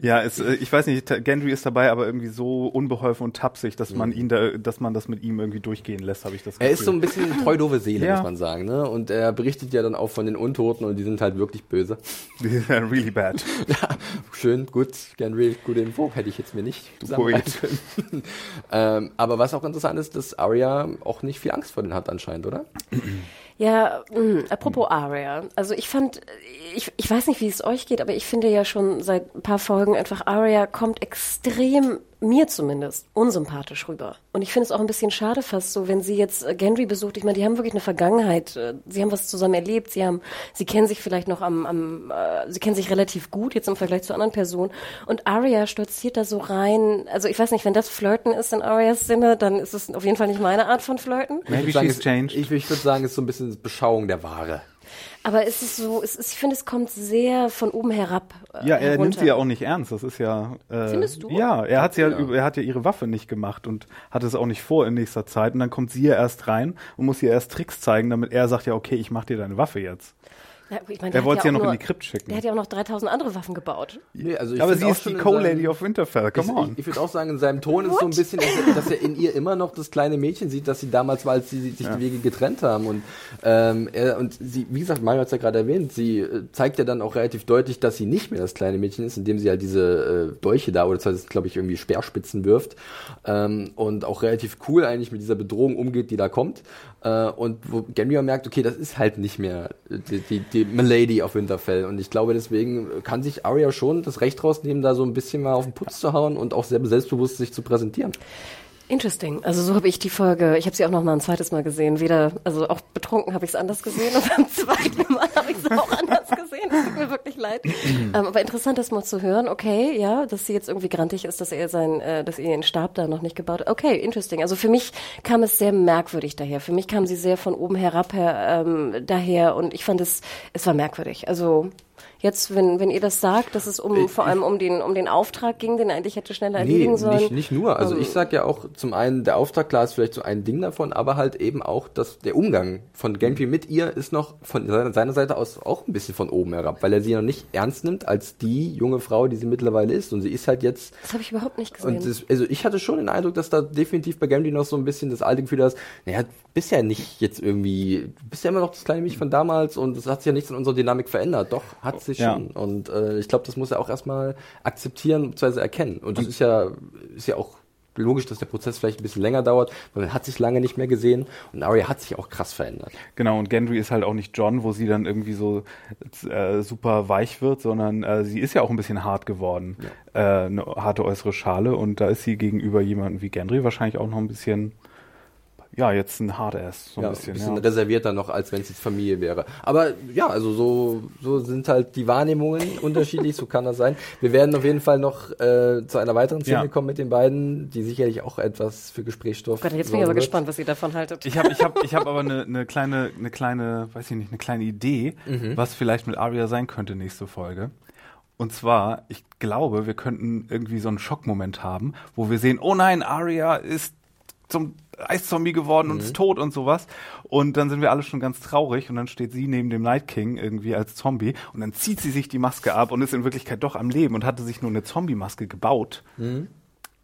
Ja, es, äh, ich weiß nicht, Gendry ist dabei, aber irgendwie so unbeholfen und tapsig, dass man mhm. ihn da, dass man das mit ihm irgendwie durchgehen lässt, habe ich das Gefühl. Er ist so ein bisschen eine treu doofe Seele, ja. muss man sagen, ne? Und er berichtet ja dann auch von den Untoten und die sind halt wirklich böse. [LAUGHS] really bad. [LAUGHS] ja, schön, gut, Gendry, gute Info, hätte ich jetzt mir nicht können. [LAUGHS] ähm, aber was auch interessant ist, dass Arya auch nicht viel Angst vor denen hat anscheinend, oder? [CLEARS THROAT] Ja, mh, hm, apropos Aria. Also ich fand, ich, ich weiß nicht, wie es euch geht, aber ich finde ja schon seit ein paar Folgen einfach, Aria kommt extrem mir zumindest unsympathisch rüber. Und ich finde es auch ein bisschen schade fast so, wenn sie jetzt äh, Gendry besucht. Ich meine, die haben wirklich eine Vergangenheit. Äh, sie haben was zusammen erlebt. Sie haben, sie kennen sich vielleicht noch am, am äh, sie kennen sich relativ gut jetzt im Vergleich zu anderen Personen. Und Arya stolziert da so rein. Also ich weiß nicht, wenn das Flirten ist in Arias Sinne, dann ist es auf jeden Fall nicht meine Art von Flirten. Maybe she's changed. Ich, ich würde sagen, es ist so ein bisschen Beschauung der Ware. Aber es ist so, es ist, ich finde, es kommt sehr von oben herab. Äh, ja, er herunter. nimmt sie ja auch nicht ernst. Das ist ja. Äh, Findest du? Ja, er hat ja, ja, er hat ja ihre Waffe nicht gemacht und hat es auch nicht vor in nächster Zeit. Und dann kommt sie ja erst rein und muss ihr erst Tricks zeigen, damit er sagt ja, okay, ich mach dir deine Waffe jetzt. Ja, ich mein, er wollte sie ja noch nur, in die Krypt schicken. Der hat ja auch noch 3000 andere Waffen gebaut. Nee, also Aber sie ist die Co-Lady of Winterfell, come ich, on. Ich, ich würde auch sagen, in seinem Ton What? ist so ein bisschen, dass er, dass er, in ihr immer noch das kleine Mädchen sieht, das sie damals war, als sie sich ja. die Wege getrennt haben. Und, ähm, er, und sie, wie gesagt, Mario hat es ja gerade erwähnt, sie äh, zeigt ja dann auch relativ deutlich, dass sie nicht mehr das kleine Mädchen ist, indem sie halt diese äh, Dolche da, oder das heißt, glaube ich, irgendwie Speerspitzen wirft. Ähm, und auch relativ cool eigentlich mit dieser Bedrohung umgeht, die da kommt. Äh, und wo Gendry merkt, okay, das ist halt nicht mehr die, die, die Milady auf Winterfell. Und ich glaube, deswegen kann sich Arya schon das Recht rausnehmen, da so ein bisschen mal auf den Putz zu hauen und auch sehr selbstbewusst sich zu präsentieren. Interesting. Also so habe ich die Folge, ich habe sie auch noch mal ein zweites Mal gesehen. Weder, also auch betrunken habe ich es anders gesehen und beim zweiten Mal habe ich es auch anders gesehen. Das tut mir wirklich leid. [CLEARS THROAT] ähm, aber interessant, das mal zu hören. Okay, ja, dass sie jetzt irgendwie grantig ist, dass er sein, äh, dass ihr den Stab da noch nicht gebaut hat. Okay, interesting. Also für mich kam es sehr merkwürdig daher. Für mich kam sie sehr von oben herab her, ähm, daher und ich fand es, es war merkwürdig. Also Jetzt, wenn, wenn ihr das sagt, dass es um ich, vor allem um den, um den Auftrag ging, den eigentlich hätte schneller erledigen nee, sollen. Nicht, nicht nur. Also um, ich sage ja auch zum einen, der Auftrag, klar, ist vielleicht so ein Ding davon, aber halt eben auch, dass der Umgang von Genji mit ihr ist noch von seiner Seite aus auch ein bisschen von oben herab, weil er sie noch nicht ernst nimmt als die junge Frau, die sie mittlerweile ist. Und sie ist halt jetzt. Das habe ich überhaupt nicht gesehen. Und das, also ich hatte schon den Eindruck, dass da definitiv bei Genji noch so ein bisschen das alte Gefühl ist, naja, bist ja nicht jetzt irgendwie, bist ja immer noch das kleine Mädchen von damals und es hat sich ja nichts in unserer Dynamik verändert. Doch, hat sich ja. schon. Und äh, ich glaube, das muss er auch erstmal akzeptieren bzw. erkennen. Und das ist ja, ist ja auch logisch, dass der Prozess vielleicht ein bisschen länger dauert, weil man hat sich lange nicht mehr gesehen und Arya hat sich auch krass verändert. Genau, und Gendry ist halt auch nicht John, wo sie dann irgendwie so äh, super weich wird, sondern äh, sie ist ja auch ein bisschen hart geworden. Ja. Äh, eine harte äußere Schale und da ist sie gegenüber jemandem wie Gendry wahrscheinlich auch noch ein bisschen ja, jetzt ein Hard-Ass, so ein ja, bisschen. Ein bisschen ja. reservierter noch, als wenn es jetzt Familie wäre. Aber ja, also so, so sind halt die Wahrnehmungen [LAUGHS] unterschiedlich, so kann das sein. Wir werden auf jeden Fall noch äh, zu einer weiteren Szene ja. kommen mit den beiden, die sicherlich auch etwas für Gesprächsstoff. Gott, jetzt bin ich aber wird. gespannt, was ihr davon haltet. Ich habe ich hab, ich hab aber eine ne kleine, eine kleine, weiß ich nicht, eine kleine Idee, mhm. was vielleicht mit Arya sein könnte nächste Folge. Und zwar, ich glaube, wir könnten irgendwie so einen Schockmoment haben, wo wir sehen, oh nein, Arya ist zum Eiszombie geworden mhm. und ist tot und sowas. Und dann sind wir alle schon ganz traurig und dann steht sie neben dem Night King irgendwie als Zombie und dann zieht sie sich die Maske ab und ist in Wirklichkeit doch am Leben und hatte sich nur eine Zombie-Maske gebaut. Mhm.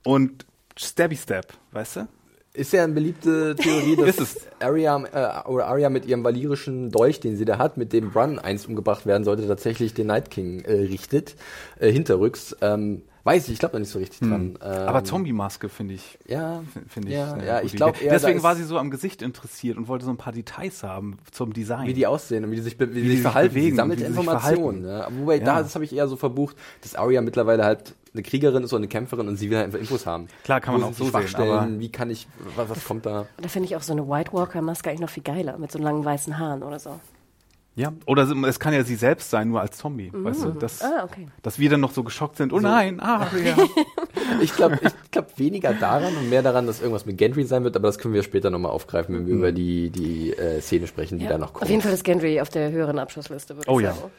Und Stabby Stab, weißt du? Ist ja eine beliebte Theorie, dass [LAUGHS] Arya, äh, oder Arya mit ihrem valyrischen Dolch, den sie da hat, mit dem Brun einst umgebracht werden sollte, tatsächlich den Night King äh, richtet, äh, hinterrücks. Ähm, Weiß ich, ich glaube da nicht so richtig dran. Hm. Ähm, Aber Zombie-Maske finde ich. Ja, finde ich. Ja, ja ich glaube Deswegen war sie so am Gesicht interessiert und wollte so ein paar Details haben zum Design. Wie die aussehen und wie die sich, be wie, wie die sich verhalten. Bewegen, sie sammelt Informationen. Ja. Wobei ja. da das habe ich eher so verbucht, dass Arya mittlerweile halt eine Kriegerin ist oder eine Kämpferin und sie will halt einfach Infos haben. Klar, kann man auch so sehen. Aber wie kann ich, was, was kommt da? Da finde ich auch so eine White Walker-Maske eigentlich noch viel geiler mit so langen weißen Haaren oder so. Ja, oder es kann ja sie selbst sein, nur als Zombie, mhm. weißt du, dass, ah, okay. dass wir dann noch so geschockt sind, oh so. nein, ah, [LAUGHS] ja. ich glaube ich glaub weniger daran und mehr daran, dass irgendwas mit Gendry sein wird, aber das können wir später nochmal aufgreifen, wenn wir mhm. über die, die äh, Szene sprechen, die ja. da noch kommt. Auf jeden Fall ist Gendry auf der höheren Abschlussliste, würde oh, ich sagen. Ja.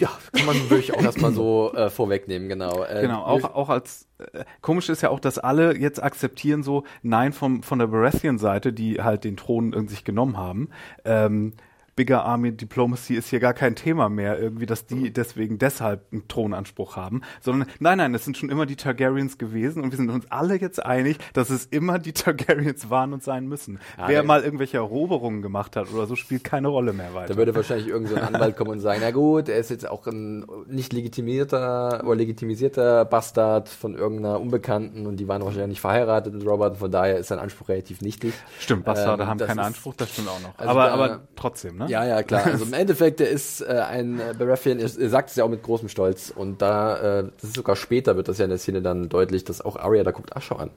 Ja, kann man wirklich auch [LAUGHS] erstmal so äh, vorwegnehmen, genau. Äh, genau, auch, auch als äh, komisch ist ja auch, dass alle jetzt akzeptieren so, nein, vom, von der Baratheon-Seite, die halt den Thron in sich genommen haben, ähm, Bigger Army Diplomacy ist hier gar kein Thema mehr, irgendwie, dass die deswegen deshalb einen Thronanspruch haben, sondern nein, nein, es sind schon immer die Targaryens gewesen und wir sind uns alle jetzt einig, dass es immer die Targaryens waren und sein müssen. Ja, Wer mal irgendwelche Eroberungen gemacht hat oder so, spielt keine Rolle mehr weiter. Da würde wahrscheinlich irgendein so Anwalt kommen und sagen, na gut, er ist jetzt auch ein nicht legitimierter oder legitimisierter Bastard von irgendeiner Unbekannten und die waren wahrscheinlich nicht verheiratet mit Robert, von daher ist sein Anspruch relativ nichtig. Stimmt, Bastarde ähm, haben keinen Anspruch, das stimmt auch noch. Also aber, da, aber trotzdem, ne? Ne? Ja, ja, klar. Also im [LAUGHS] Endeffekt, der ist äh, ein äh, Baratheon, er, er sagt es ja auch mit großem Stolz. Und da, äh, das ist sogar später, wird das ja in der Szene dann deutlich, dass auch Arya, da guckt Asche an.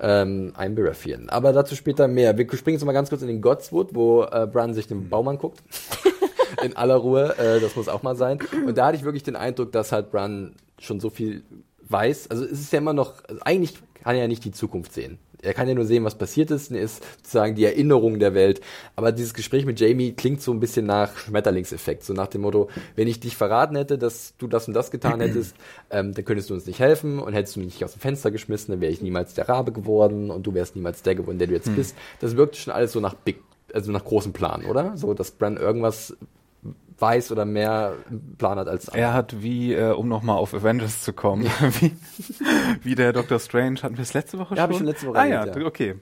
Ähm, ein Baratheon. Aber dazu später mehr. Wir springen jetzt mal ganz kurz in den Godswood, wo äh, Bran sich den Baum anguckt. [LAUGHS] in aller Ruhe, äh, das muss auch mal sein. Und da hatte ich wirklich den Eindruck, dass halt Bran schon so viel weiß. Also es ist ja immer noch, also eigentlich kann er ja nicht die Zukunft sehen er kann ja nur sehen, was passiert ist, er ist sozusagen die Erinnerung der Welt. Aber dieses Gespräch mit Jamie klingt so ein bisschen nach Schmetterlingseffekt, so nach dem Motto, wenn ich dich verraten hätte, dass du das und das getan hättest, [CLEARS THROAT] ähm, dann könntest du uns nicht helfen und hättest du mich nicht aus dem Fenster geschmissen, dann wäre ich niemals der Rabe geworden und du wärst niemals der geworden, der du jetzt hm. bist. Das wirkt schon alles so nach Big, also nach großem Plan, oder? So, dass Bran irgendwas weiß oder mehr Plan hat als andere. Er hat wie, äh, um nochmal auf Avengers zu kommen, [LAUGHS] wie, wie der Doctor Strange, hatten wir es letzte Woche schon? Ja, habe ich schon letzte Woche Ah ja, ja, okay.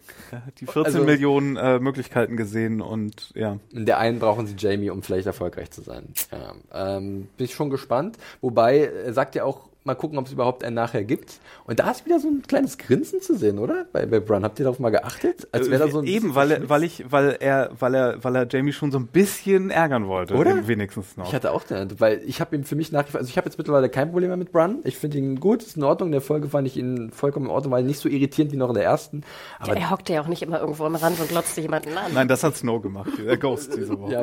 Die 14 also, Millionen äh, Möglichkeiten gesehen und ja. In der einen brauchen sie Jamie, um vielleicht erfolgreich zu sein. Ja, ähm, bin ich schon gespannt. Wobei, er sagt ja auch, mal gucken, ob es überhaupt einen nachher gibt. Und da ist wieder so ein kleines Grinsen zu sehen, oder? Bei, bei Brun. Habt ihr darauf mal geachtet? Als wäre da so ein Eben, weil er, weil ich, weil er, weil er, weil er Jamie schon so ein bisschen ärgern wollte. Oder? Wenigstens noch. Ich hatte auch den, weil ich habe ihm für mich nach, also ich habe jetzt mittlerweile kein Problem mehr mit Brun. Ich finde ihn gut, ist in Ordnung. In der Folge fand ich ihn vollkommen in Ordnung, weil nicht so irritierend wie noch in der ersten. Aber ja, er hockt ja auch nicht immer irgendwo am Rand und glotzt jemanden an. Nein, das hat Snow gemacht, der Ghost diese [LAUGHS] Woche. ja.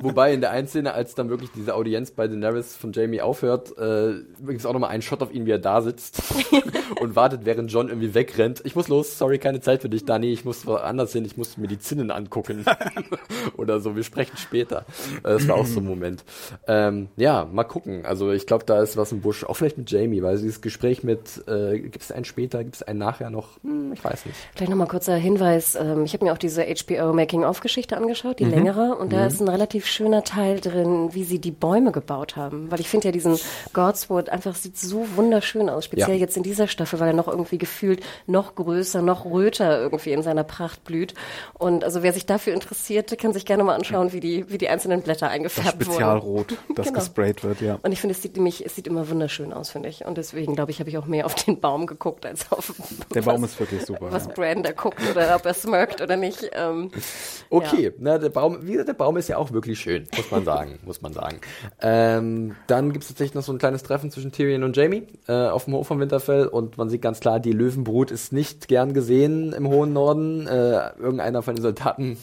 Wobei in der einen Szene, als dann wirklich diese Audienz bei Daenerys von Jamie aufhört, äh, übrigens auch nochmal ein Shot auf ihn, wie er da sitzt [LAUGHS] und wartet, während John irgendwie wegrennt. Ich muss los, sorry, keine Zeit für dich, Dani, ich muss woanders hin, ich muss mir die Zinnen angucken. [LAUGHS] Oder so, wir sprechen später. Das war auch so ein Moment. Ähm, ja, mal gucken. Also ich glaube, da ist was im Busch. Auch vielleicht mit Jamie, weil dieses Gespräch mit, äh, gibt es einen später, gibt es einen nachher noch? Hm, ich weiß nicht. Vielleicht nochmal kurzer Hinweis. Ähm, ich habe mir auch diese HBO Making-of-Geschichte angeschaut, die mhm. längere. Und da mhm. ist ein relativ schöner Teil drin, wie sie die Bäume gebaut haben. Weil ich finde ja diesen Godswood einfach sieht so wunderschön schön aus, speziell ja. jetzt in dieser Staffel, weil er noch irgendwie gefühlt noch größer, noch röter irgendwie in seiner Pracht blüht. Und also wer sich dafür interessiert, kann sich gerne mal anschauen, wie die, wie die einzelnen Blätter eingefärbt das Spezialrot, wurden. [LAUGHS] das genau. gesprayt wird, ja. Und ich finde, es sieht nämlich, es sieht immer wunderschön aus, finde ich. Und deswegen, glaube ich, habe ich auch mehr auf den Baum geguckt als auf [LAUGHS] Der Baum ist wirklich super. Was ja. Brand da guckt oder ob er smirkt oder nicht. Ähm, okay, ja. na, der Baum, wie gesagt, der Baum ist ja auch wirklich schön, muss man sagen, muss man sagen. Ähm, dann gibt es tatsächlich noch so ein kleines Treffen zwischen Tyrion und Jamie. Äh, auf dem Hof von Winterfell und man sieht ganz klar, die Löwenbrut ist nicht gern gesehen im hohen Norden. Äh, irgendeiner von den Soldaten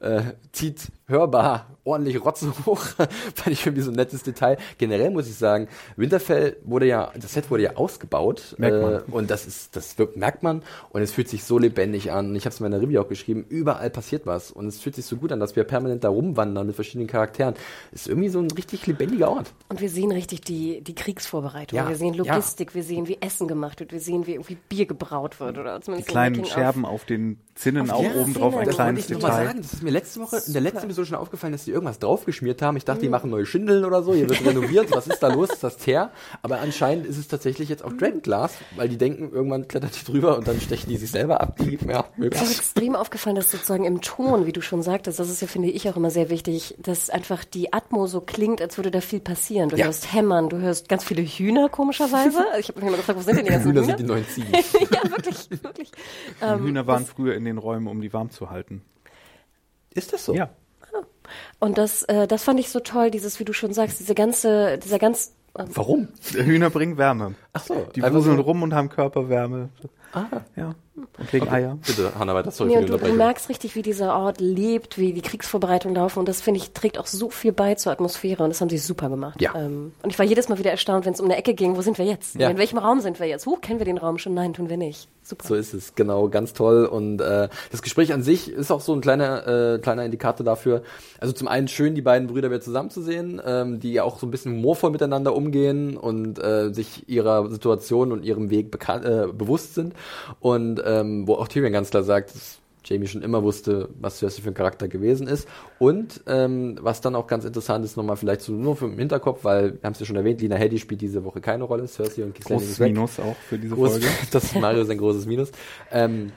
äh, zieht hörbar ordentlich Rotze [LAUGHS] hoch. Fand ich irgendwie so ein nettes Detail. Generell muss ich sagen, Winterfell wurde ja, das Set wurde ja ausgebaut. Merkt man. Äh, und das ist, das wirkt, merkt man. Und es fühlt sich so lebendig an. Ich habe es in meiner Review auch geschrieben. Überall passiert was. Und es fühlt sich so gut an, dass wir permanent da rumwandern mit verschiedenen Charakteren. Ist irgendwie so ein richtig lebendiger Ort. Und wir sehen richtig die, die Kriegsvorbereitung. Ja, wir sehen Logistik. Ja. Wir sehen, wie Essen gemacht wird. Wir sehen, wie irgendwie Bier gebraut wird. Oder zumindest die kleinen Scherben auf den Zinnen auf auch oben drauf. Ein kleines Detail. Sagen, das ist mir letzte Woche, in der letzten Episode schon aufgefallen, dass die irgendwas draufgeschmiert haben. Ich dachte, die mhm. machen neue Schindeln oder so, hier wird renoviert, was ist da los, ist das Teer? Aber anscheinend ist es tatsächlich jetzt auch Dragonglass, weil die denken, irgendwann klettert die drüber und dann stechen die sich selber ab. Die, ja, Mir ist extrem aufgefallen, dass sozusagen im Ton, wie du schon sagtest, das ist ja, finde ich, auch immer sehr wichtig, dass einfach die Atmo so klingt, als würde da viel passieren. Du ja. hörst Hämmern, du hörst ganz viele Hühner, komischerweise. [LAUGHS] Ich habe mich immer gefragt, wo sind denn die ganzen Hühner? Hühner sind die neuen Ziegen. [LAUGHS] ja, wirklich, wirklich. Die ähm, Hühner waren früher in den Räumen, um die warm zu halten. Ist das so? Ja. Und das, äh, das fand ich so toll, dieses, wie du schon sagst, diese ganze, dieser ganz. Ähm, Warum? [LAUGHS] Hühner bringen Wärme. Ach so. Die wuseln so. rum und haben Körperwärme. Ah. Ja. Und legen okay. Eier. Bitte, Hanna, weiter sorry nee, du, du merkst richtig, wie dieser Ort lebt, wie die Kriegsvorbereitungen laufen. Und das, finde ich, trägt auch so viel bei zur Atmosphäre. Und das haben sie super gemacht. Ja. Ähm, und ich war jedes Mal wieder erstaunt, wenn es um eine Ecke ging. Wo sind wir jetzt? Ja. In welchem Raum sind wir jetzt? Huch, kennen wir den Raum schon? Nein, tun wir nicht. Super. So ist es, genau, ganz toll. Und äh, das Gespräch an sich ist auch so ein kleiner, äh, kleiner Indikator dafür. Also zum einen schön, die beiden Brüder wieder zusammenzusehen, ähm, die auch so ein bisschen humorvoll miteinander umgehen und äh, sich ihrer Situation und ihrem Weg bekannt, äh, bewusst sind. Und ähm, wo auch Tyrion ganz klar sagt, dass Jamie schon immer wusste, was Cersei für ein Charakter gewesen ist. Und ähm, was dann auch ganz interessant ist, nochmal vielleicht so nur für im Hinterkopf, weil wir haben es ja schon erwähnt, Lina Headey spielt diese Woche keine Rolle, Cersei und King's Großes Minus auch für diese Groß, Folge. [LAUGHS] das ist Mario sein großes Minus. Ähm,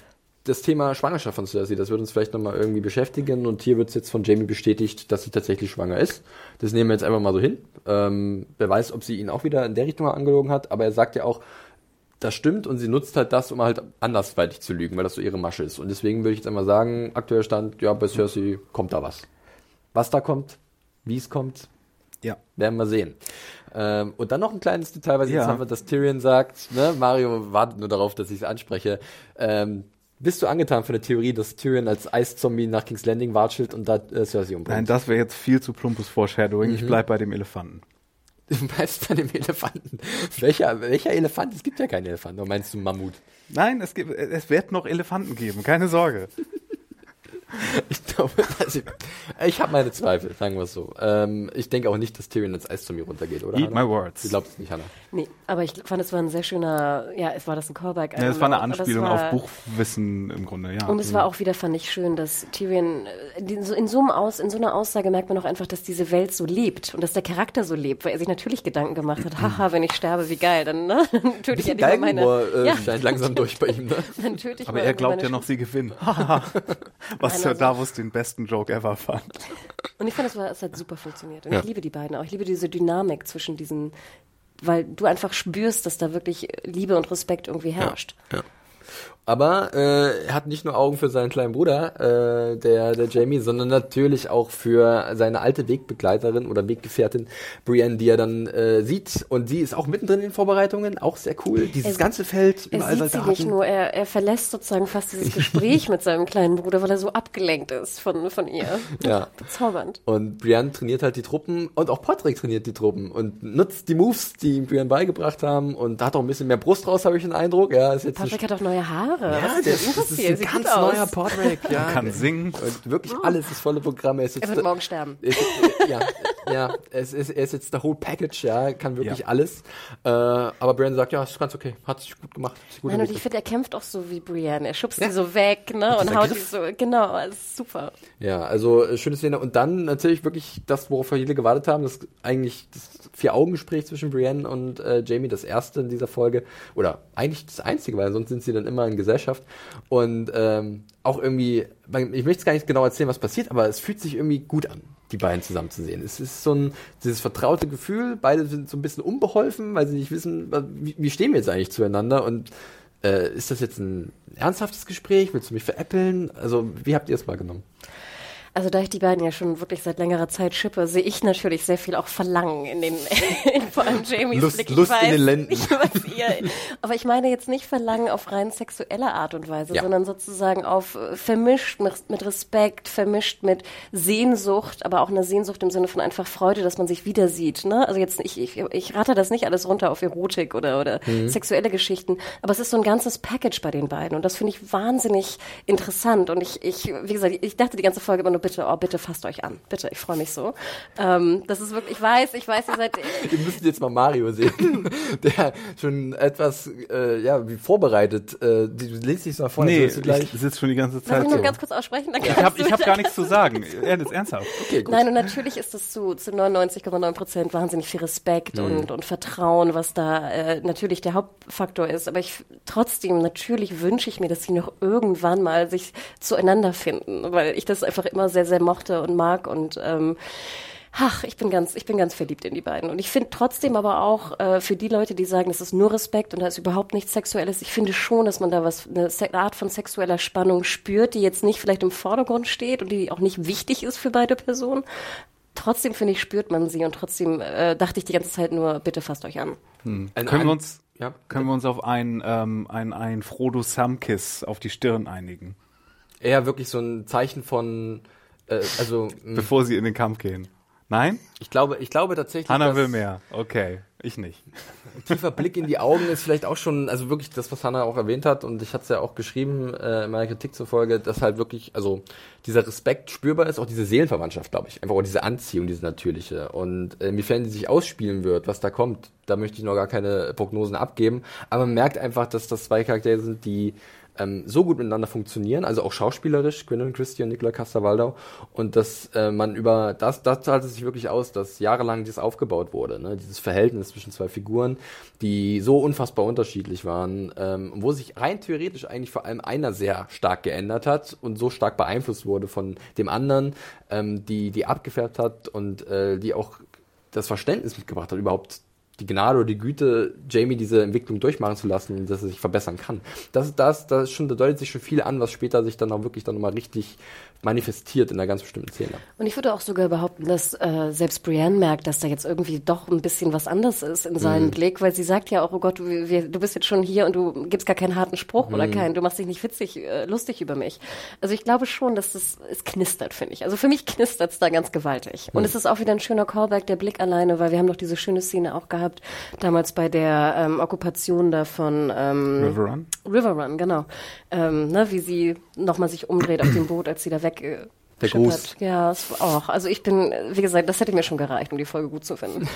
das Thema Schwangerschaft von Cersei, das wird uns vielleicht nochmal irgendwie beschäftigen und hier wird es jetzt von Jamie bestätigt, dass sie tatsächlich schwanger ist. Das nehmen wir jetzt einfach mal so hin. Ähm, wer weiß, ob sie ihn auch wieder in der Richtung angelogen hat, aber er sagt ja auch, das stimmt und sie nutzt halt das, um halt andersweitig zu lügen, weil das so ihre Masche ist. Und deswegen würde ich jetzt einmal sagen, aktueller Stand, ja, bei Cersei kommt da was. Was da kommt, wie es kommt, ja. werden wir sehen. Ähm, und dann noch ein kleines Detail, was ich ja. jetzt habe, dass Tyrion sagt, ne, Mario wartet nur darauf, dass ich es anspreche. Ähm, bist du angetan von der Theorie, dass Tyrion als Eiszombie nach King's Landing watschelt und da äh, Cersei umbringt? Nein, das wäre jetzt viel zu plumpes Foreshadowing. Mhm. Ich bleib bei dem Elefanten. [LAUGHS] Du meinst bei dem Elefanten. Welcher, welcher Elefant? Es gibt ja keinen Elefanten. Oder meinst du Mammut? Nein, es, gibt, es wird noch Elefanten geben, keine Sorge. [LAUGHS] [LAUGHS] ich glaube, also ich, ich habe meine Zweifel, sagen wir es so. Ähm, ich denke auch nicht, dass Tyrion ins Eis zu mir runtergeht, oder? Eat Hannah? my words. Du glaubst nicht, Hannah? Nee, aber ich fand, es war ein sehr schöner, ja, es war das ein Callback. Ja, es war eine Anspielung war, auf Buchwissen im Grunde, ja. Und es war auch wieder, fand ich schön, dass Tyrion, äh, in so, in so, einem Aus, in so einer Aussage merkt man auch einfach, dass diese Welt so lebt und dass der Charakter so lebt, weil er sich natürlich Gedanken gemacht hat, haha, wenn ich sterbe, wie geil, dann ne? [LAUGHS] töte ich endlich meine... Äh, ja. scheint langsam durch bei ihm, ne? [LAUGHS] dann töte ich Aber er glaubt ja noch, sie gewinnen. Was ja Davos den besten Joke ever fand. [LAUGHS] Und ich fand, es, es hat super funktioniert. Und ja. ich liebe die beiden auch. Ich liebe diese Dynamik zwischen diesen, weil du einfach spürst, dass da wirklich Liebe und Respekt irgendwie herrscht. Ja. ja. Aber äh, er hat nicht nur Augen für seinen kleinen Bruder, äh, der, der Jamie, sondern natürlich auch für seine alte Wegbegleiterin oder Weggefährtin Brienne, die er dann äh, sieht. Und sie ist auch mittendrin in den Vorbereitungen, auch sehr cool. Dieses er, ganze Feld, überall er sieht sie nicht nur, er, er verlässt sozusagen fast dieses Gespräch [LAUGHS] mit seinem kleinen Bruder, weil er so abgelenkt ist von, von ihr. Ja. [LAUGHS] Bezaubernd. Und Brienne trainiert halt die Truppen und auch Patrick trainiert die Truppen und nutzt die Moves, die ihm Brienne beigebracht haben und hat auch ein bisschen mehr Brust raus, habe ich den Eindruck. Ja, ist jetzt Patrick hat auch neue Haare. Haare. Ja, der, das, das ist ein Sieht ganz neuer Portrait. Ja, [LAUGHS] kann singen. Und wirklich oh. alles ist volle Programme. Er, er wird morgen sterben. Ja, ja, es ist, er ist jetzt der whole Package, ja, kann wirklich ja. alles. Äh, aber Brian sagt, ja, ist ganz okay, hat sich gut gemacht. Sich gut Nein, und ich finde, er kämpft auch so wie Brienne. Er schubst ja. sie so weg, ne, und haut sie so, genau, ist super. Ja, also äh, schöne Szene. Und dann natürlich wirklich das, worauf wir viele gewartet haben, das eigentlich das Vier-Augen-Gespräch zwischen Brienne und äh, Jamie, das erste in dieser Folge. Oder eigentlich das einzige, weil sonst sind sie dann immer in Gesellschaft. Und ähm, auch irgendwie, ich möchte es gar nicht genau erzählen, was passiert, aber es fühlt sich irgendwie gut an die beiden zusammen zu sehen. Es ist so ein dieses vertraute Gefühl, beide sind so ein bisschen unbeholfen, weil sie nicht wissen, wie, wie stehen wir jetzt eigentlich zueinander und äh, ist das jetzt ein ernsthaftes Gespräch? Willst du mich veräppeln? Also, wie habt ihr es mal genommen? Also da ich die beiden ja schon wirklich seit längerer Zeit schippe, sehe ich natürlich sehr viel auch Verlangen in den, [LAUGHS] in vor allem Jamies Lust, Blick. Lust weiß, in den Lenden. [LAUGHS] Ich weiß, ihr, aber ich meine jetzt nicht Verlangen auf rein sexuelle Art und Weise, ja. sondern sozusagen auf äh, vermischt mit, mit, Respekt, vermischt mit Sehnsucht, aber auch eine Sehnsucht im Sinne von einfach Freude, dass man sich wieder sieht. Ne? Also jetzt ich, ich, ich rate das nicht alles runter auf Erotik oder, oder mhm. sexuelle Geschichten, aber es ist so ein ganzes Package bei den beiden und das finde ich wahnsinnig interessant und ich, ich, wie gesagt, ich dachte die ganze Folge immer nur bitte, oh, bitte fasst euch an. Bitte, ich freue mich so. Ähm, das ist wirklich, ich weiß, ich weiß, ihr seid. [LAUGHS] ihr müsst jetzt mal Mario sehen, [LAUGHS] der schon etwas, äh, ja, wie vorbereitet. Äh, du lässt dich mal vor. Nee, ich sitze schon die ganze Zeit Lass mich so. nur ganz kurz aussprechen. Dann ich habe hab gar nichts zu sagen. [LAUGHS] Er ist ernsthaft. Okay, gut. Nein, und natürlich ist das zu, zu 99,9 Prozent wahnsinnig viel Respekt mhm. und, und Vertrauen, was da äh, natürlich der Hauptfaktor ist. Aber ich trotzdem, natürlich wünsche ich mir, dass sie noch irgendwann mal sich zueinander finden, weil ich das einfach immer sehr, sehr mochte und mag und ähm, Ach, ich bin ganz, ich bin ganz verliebt in die beiden. Und ich finde trotzdem aber auch äh, für die Leute, die sagen, es ist nur Respekt und da ist überhaupt nichts Sexuelles, ich finde schon, dass man da was, eine Art von sexueller Spannung spürt, die jetzt nicht vielleicht im Vordergrund steht und die auch nicht wichtig ist für beide Personen. Trotzdem finde ich, spürt man sie und trotzdem äh, dachte ich die ganze Zeit nur, bitte fasst euch an. Hm. Können wir uns, ja, können wir uns auf ein, ähm, ein, ein Frodo Samkiss auf die Stirn einigen? Eher wirklich so ein Zeichen von äh, also bevor sie in den Kampf gehen. Nein? Ich glaube, ich glaube tatsächlich. Hannah will mehr. Okay, ich nicht. Tiefer Blick in die Augen ist vielleicht auch schon, also wirklich das, was Hannah auch erwähnt hat, und ich hatte es ja auch geschrieben äh, in meiner Kritik zur Folge, dass halt wirklich, also dieser Respekt spürbar ist, auch diese Seelenverwandtschaft, glaube ich. Einfach auch diese Anziehung, diese natürliche. Und äh, inwiefern die sich ausspielen wird, was da kommt, da möchte ich noch gar keine Prognosen abgeben. Aber man merkt einfach, dass das zwei Charaktere sind, die ähm, so gut miteinander funktionieren, also auch schauspielerisch, Gwendolyn Christie und Nicola Castavaldau, und dass äh, man über das, das zahlt es sich wirklich aus, dass jahrelang dieses aufgebaut wurde, ne? dieses Verhältnis zwischen zwei Figuren, die so unfassbar unterschiedlich waren, ähm, wo sich rein theoretisch eigentlich vor allem einer sehr stark geändert hat und so stark beeinflusst wurde von dem anderen, ähm, die die abgefärbt hat und äh, die auch das Verständnis mitgebracht hat, überhaupt die Gnade oder die Güte, Jamie diese Entwicklung durchmachen zu lassen dass er sich verbessern kann. Das, das, das schon, da deutet sich schon viel an, was später sich dann auch wirklich dann nochmal richtig manifestiert in einer ganz bestimmten Szene. Und ich würde auch sogar behaupten, dass äh, selbst Brienne merkt, dass da jetzt irgendwie doch ein bisschen was anderes ist in seinem mhm. Blick, weil sie sagt ja auch, oh Gott, du, wir, du bist jetzt schon hier und du gibst gar keinen harten Spruch mhm. oder keinen, du machst dich nicht witzig, äh, lustig über mich. Also ich glaube schon, dass das, es knistert, finde ich. Also für mich knistert es da ganz gewaltig. Mhm. Und es ist auch wieder ein schöner Callback, der Blick alleine, weil wir haben doch diese schöne Szene auch gehabt, gehabt, damals bei der ähm, Okkupation da von ähm, River Run. River Run, genau. Ähm, ne, wie sie nochmal sich umdreht auf dem Boot, als sie da weg äh, der Gruß. Ja, auch. Also ich bin, wie gesagt, das hätte mir schon gereicht, um die Folge gut zu finden.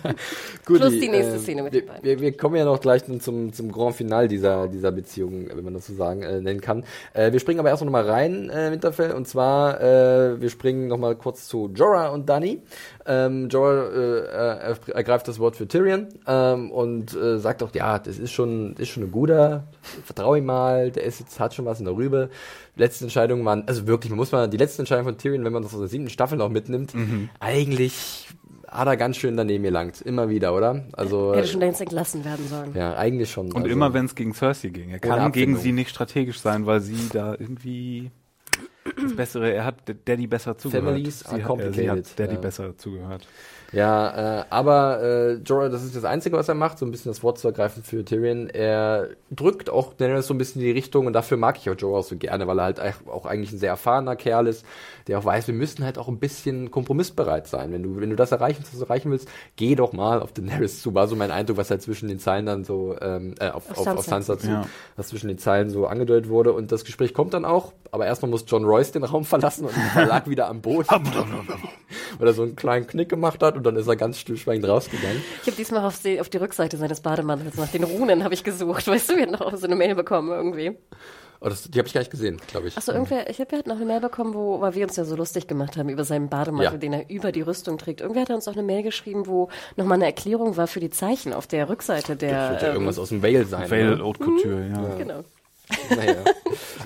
[LAUGHS] gut, Plus die nächste äh, Szene mit wir, den beiden. Wir, wir, kommen ja noch gleich zum, zum Grand Final dieser, dieser Beziehung, wenn man das so sagen äh, nennen kann. Äh, wir springen aber erst noch mal rein, äh, Winterfell, und zwar, äh, wir springen noch mal kurz zu Jorah und Dani. Ähm, Jorah äh, ergreift das Wort für Tyrion ähm, und äh, sagt auch, ja, das ist schon, ist schon ein guter, vertraue ihm mal, der ist jetzt, hat schon was in der Rübe letzten Entscheidungen waren, also wirklich, man muss mal, die letzten Entscheidungen von Tyrion, wenn man das aus der siebten Staffel noch mitnimmt, mhm. eigentlich hat er ganz schön daneben gelangt. Immer wieder, oder? Also, Hätte schon längst entlassen werden sollen. Ja, eigentlich schon. Und also, immer wenn es gegen Cersei ging. Er kann gegen sie nicht strategigisch sein, weil sie da irgendwie das Bessere, er hat Daddy besser zugehört. Families are complicated. Sie hat Daddy ja. besser zugehört. Ja, äh, aber äh, Jorah, das ist das Einzige, was er macht, so ein bisschen das Wort zu ergreifen für Tyrion. Er drückt auch Daenerys so ein bisschen in die Richtung und dafür mag ich auch Jorah so gerne, weil er halt auch eigentlich ein sehr erfahrener Kerl ist, der auch weiß, wir müssen halt auch ein bisschen kompromissbereit sein. Wenn du, wenn du das erreichen, was du erreichen willst, geh doch mal auf Daenerys zu. War so mein Eindruck, was halt zwischen den Zeilen dann so, ähm, äh, auf, auf, auf, Sansa. auf Sansa zu, ja. was zwischen den Zeilen so angedeutet wurde. Und das Gespräch kommt dann auch, aber erstmal muss John Royce den Raum verlassen und [LAUGHS] lag wieder am Boot. weil er so einen kleinen Knick gemacht hat und dann ist er ganz stillschweigend rausgegangen. Ich habe diesmal auf die, auf die Rückseite seines Bademantels nach den Runen habe ich gesucht. [LAUGHS] Weißt du, wir hatten noch so eine Mail bekommen irgendwie. Oh, das, die habe ich gar nicht gesehen, glaube ich. Achso, irgendwer, ich habe ja noch eine Mail bekommen, wo, weil wir uns ja so lustig gemacht haben über seinen Bademantel, ja. den er über die Rüstung trägt. Irgendwer hat uns auch eine Mail geschrieben, wo nochmal eine Erklärung war für die Zeichen auf der Rückseite der. Das wird ja ähm, irgendwas aus dem Vale sein. Vale Haute Couture, mhm. ja. Genau. Naja.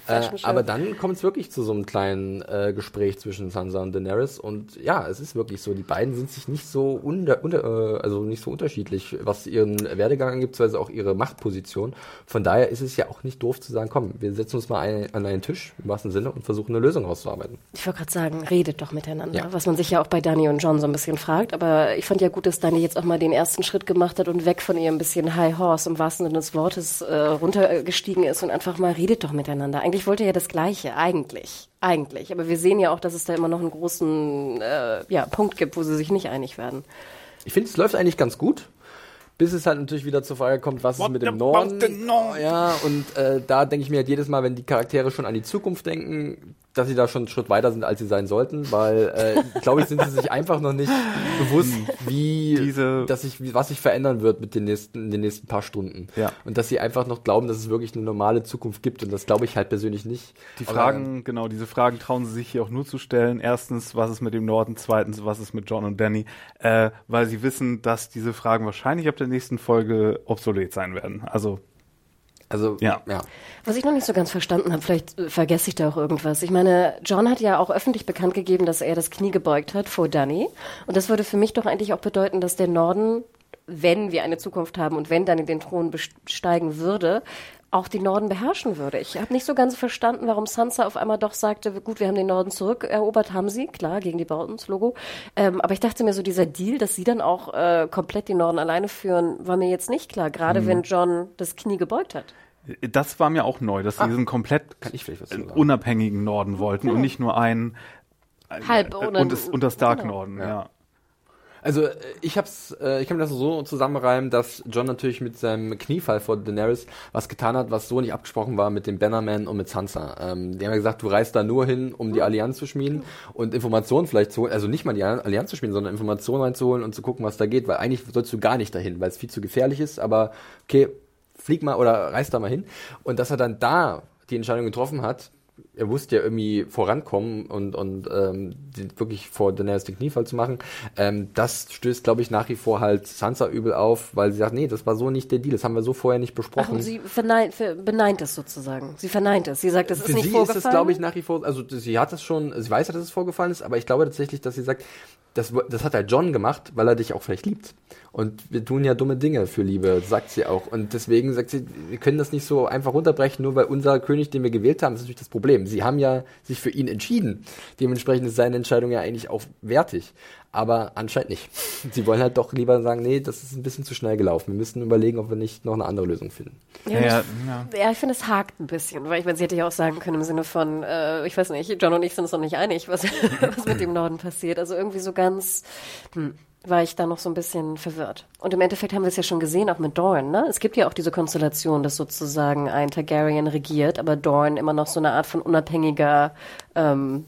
Äh, aber dann kommt es wirklich zu so einem kleinen äh, Gespräch zwischen Sansa und Daenerys und ja, es ist wirklich so, die beiden sind sich nicht so unter, unter äh, also nicht so unterschiedlich, was ihren Werdegang angeht, beziehungsweise auch ihre Machtposition. Von daher ist es ja auch nicht doof zu sagen, komm, wir setzen uns mal ein, an einen Tisch im wahrsten Sinne und versuchen eine Lösung auszuarbeiten. Ich wollte gerade sagen, redet doch miteinander, ja. was man sich ja auch bei Dani und John so ein bisschen fragt, aber ich fand ja gut, dass Dani jetzt auch mal den ersten Schritt gemacht hat und weg von ihrem bisschen High Horse im wahrsten Sinne des Wortes äh, runtergestiegen ist und einfach mal redet doch miteinander. Eigentlich wollte er ja das Gleiche, eigentlich. Eigentlich. Aber wir sehen ja auch, dass es da immer noch einen großen äh, ja, Punkt gibt, wo sie sich nicht einig werden. Ich finde, es läuft eigentlich ganz gut. Bis es halt natürlich wieder zur Frage kommt, was What ist mit dem Norden? Ja, und äh, da denke ich mir halt jedes Mal, wenn die Charaktere schon an die Zukunft denken, dass sie da schon einen Schritt weiter sind, als sie sein sollten, weil äh, glaube ich, sind sie sich einfach noch nicht [LAUGHS] bewusst, wie Diese dass wie, was sich verändern wird mit den nächsten, in den nächsten paar Stunden. Ja. Und dass sie einfach noch glauben, dass es wirklich eine normale Zukunft gibt. Und das glaube ich halt persönlich nicht. Die Fragen, Aber, genau, diese Fragen trauen sie sich hier auch nur zu stellen. Erstens, was ist mit dem Norden? Zweitens, was ist mit John und Danny? Äh, weil sie wissen, dass diese Fragen wahrscheinlich ab der nächsten Folge obsolet sein werden. Also also, ja. ja. Was ich noch nicht so ganz verstanden habe, vielleicht äh, vergesse ich da auch irgendwas. Ich meine, John hat ja auch öffentlich bekannt gegeben, dass er das Knie gebeugt hat vor Danny. Und das würde für mich doch eigentlich auch bedeuten, dass der Norden, wenn wir eine Zukunft haben und wenn Danny den Thron besteigen würde, auch den Norden beherrschen würde. Ich habe nicht so ganz verstanden, warum Sansa auf einmal doch sagte, gut, wir haben den Norden zurückerobert, haben sie, klar, gegen die Boltons-Logo. Ähm, aber ich dachte mir so, dieser Deal, dass sie dann auch äh, komplett den Norden alleine führen, war mir jetzt nicht klar, gerade mhm. wenn John das Knie gebeugt hat. Das war mir auch neu, dass sie ah, diesen komplett unabhängigen Norden wollten ja. und nicht nur einen Halb ohne und, das, und das Dark genau. Norden, ja. ja. Also äh, ich hab's, äh, ich kann mir das so zusammenreimen, dass John natürlich mit seinem Kniefall vor Daenerys was getan hat, was so nicht abgesprochen war mit dem Bannerman und mit Sansa. Ähm, die haben ja gesagt, du reist da nur hin, um die Allianz zu schmieden und Informationen vielleicht zu holen, also nicht mal die Allianz zu schmieden, sondern Informationen reinzuholen und zu gucken, was da geht, weil eigentlich sollst du gar nicht dahin, weil es viel zu gefährlich ist, aber okay, flieg mal oder reist da mal hin. Und dass er dann da die Entscheidung getroffen hat, er wusste ja irgendwie vorankommen und, und ähm, wirklich vor Daenerys den Kniefall zu machen. Ähm, das stößt, glaube ich, nach wie vor halt Sansa übel auf, weil sie sagt, nee, das war so nicht der Deal, das haben wir so vorher nicht besprochen. Ach, und sie verneint, beneint es sozusagen. Sie verneint es. Sie sagt, das Für ist nicht sie vorgefallen. ist es, glaube ich, nach wie vor, also sie hat es schon, sie weiß ja, dass es vorgefallen ist, aber ich glaube tatsächlich, dass sie sagt, das, das hat halt John gemacht, weil er dich auch vielleicht liebt. Und wir tun ja dumme Dinge für Liebe, sagt sie auch. Und deswegen sagt sie, wir können das nicht so einfach runterbrechen, nur weil unser König, den wir gewählt haben, das ist natürlich das Problem. Sie haben ja sich für ihn entschieden. Dementsprechend ist seine Entscheidung ja eigentlich auch wertig. Aber anscheinend nicht. [LAUGHS] Sie wollen halt doch lieber sagen, nee, das ist ein bisschen zu schnell gelaufen. Wir müssen überlegen, ob wir nicht noch eine andere Lösung finden. Ja, ja, ich, ja. ich finde, es hakt ein bisschen. Weil ich meine, sie hätte ja auch sagen können im Sinne von, äh, ich weiß nicht, John und ich sind uns noch nicht einig, was, [LAUGHS] was mit dem Norden passiert. Also irgendwie so ganz, hm. War ich da noch so ein bisschen verwirrt. Und im Endeffekt haben wir es ja schon gesehen, auch mit Dorn. Ne? Es gibt ja auch diese Konstellation, dass sozusagen ein Targaryen regiert, aber Dorn immer noch so eine Art von unabhängiger, ähm,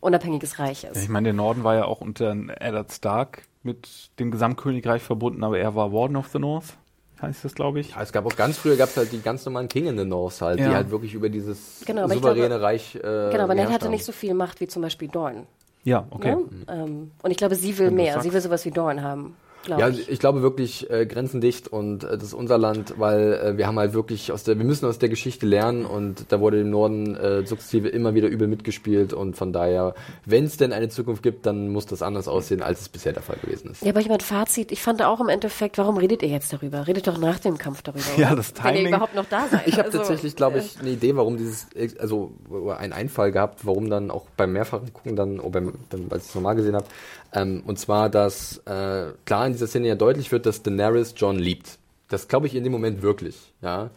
unabhängiges Reich ist. Ja, ich meine, der Norden war ja auch unter Eddard Stark mit dem Gesamtkönigreich verbunden, aber er war Warden of the North heißt das, glaube ich. Ja, es gab auch ganz früher gab es halt die ganz normalen King in the North halt, ja. die halt wirklich über dieses genau, souveräne glaube, Reich. Äh, genau, aber Ned hatte nicht so viel Macht wie zum Beispiel Dorn. Ja, okay. Ne? Ähm, und ich glaube, sie will mehr. Sie will sowas wie Dorn haben ja, ich. ich glaube wirklich äh, grenzendicht und äh, das ist unser Land, weil äh, wir haben halt wirklich aus der, wir müssen aus der Geschichte lernen und da wurde im Norden äh, sukzessive immer wieder übel mitgespielt und von daher, wenn es denn eine Zukunft gibt, dann muss das anders aussehen, als es bisher der Fall gewesen ist. Ja, aber ich meine, Fazit, ich fand auch im Endeffekt, warum redet ihr jetzt darüber? Redet doch nach dem Kampf darüber. Ja, das Timing. Wenn ihr überhaupt noch da seid. Ich habe also, tatsächlich, glaube ich, eine Idee, warum dieses, also einen Einfall gehabt, warum dann auch beim mehrfachen Gucken dann, oder beim, dann, als ich es normal gesehen habe, ähm, und zwar, dass äh, klar in dieser Szene ja deutlich wird, dass Daenerys John liebt. Das glaube ich in dem Moment wirklich, ja.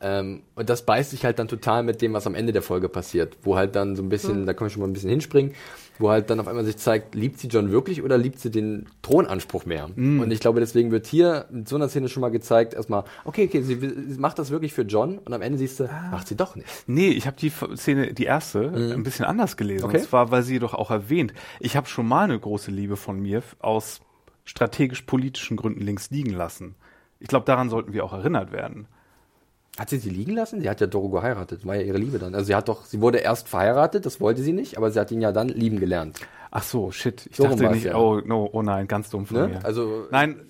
Ähm, und das beißt sich halt dann total mit dem, was am Ende der Folge passiert, wo halt dann so ein bisschen, mhm. da können wir schon mal ein bisschen hinspringen, wo halt dann auf einmal sich zeigt, liebt sie John wirklich oder liebt sie den Thronanspruch mehr? Mhm. Und ich glaube, deswegen wird hier in so einer Szene schon mal gezeigt, erstmal, okay, okay, sie, sie macht das wirklich für John und am Ende siehst du, ah. macht sie doch nicht. Nee, ich habe die Szene, die erste, mhm. ein bisschen anders gelesen. Okay. Und zwar, weil sie doch auch erwähnt, ich habe schon mal eine große Liebe von mir aus strategisch-politischen Gründen links liegen lassen. Ich glaube, daran sollten wir auch erinnert werden. Hat sie sie liegen lassen? Sie hat ja Doro geheiratet, war ja ihre Liebe dann. Also sie hat doch, sie wurde erst verheiratet, das wollte sie nicht, aber sie hat ihn ja dann lieben gelernt. Ach so, shit. Ich so dachte nicht, ja. oh, no, oh nein, ganz dumm von ne? mir. Also, nein,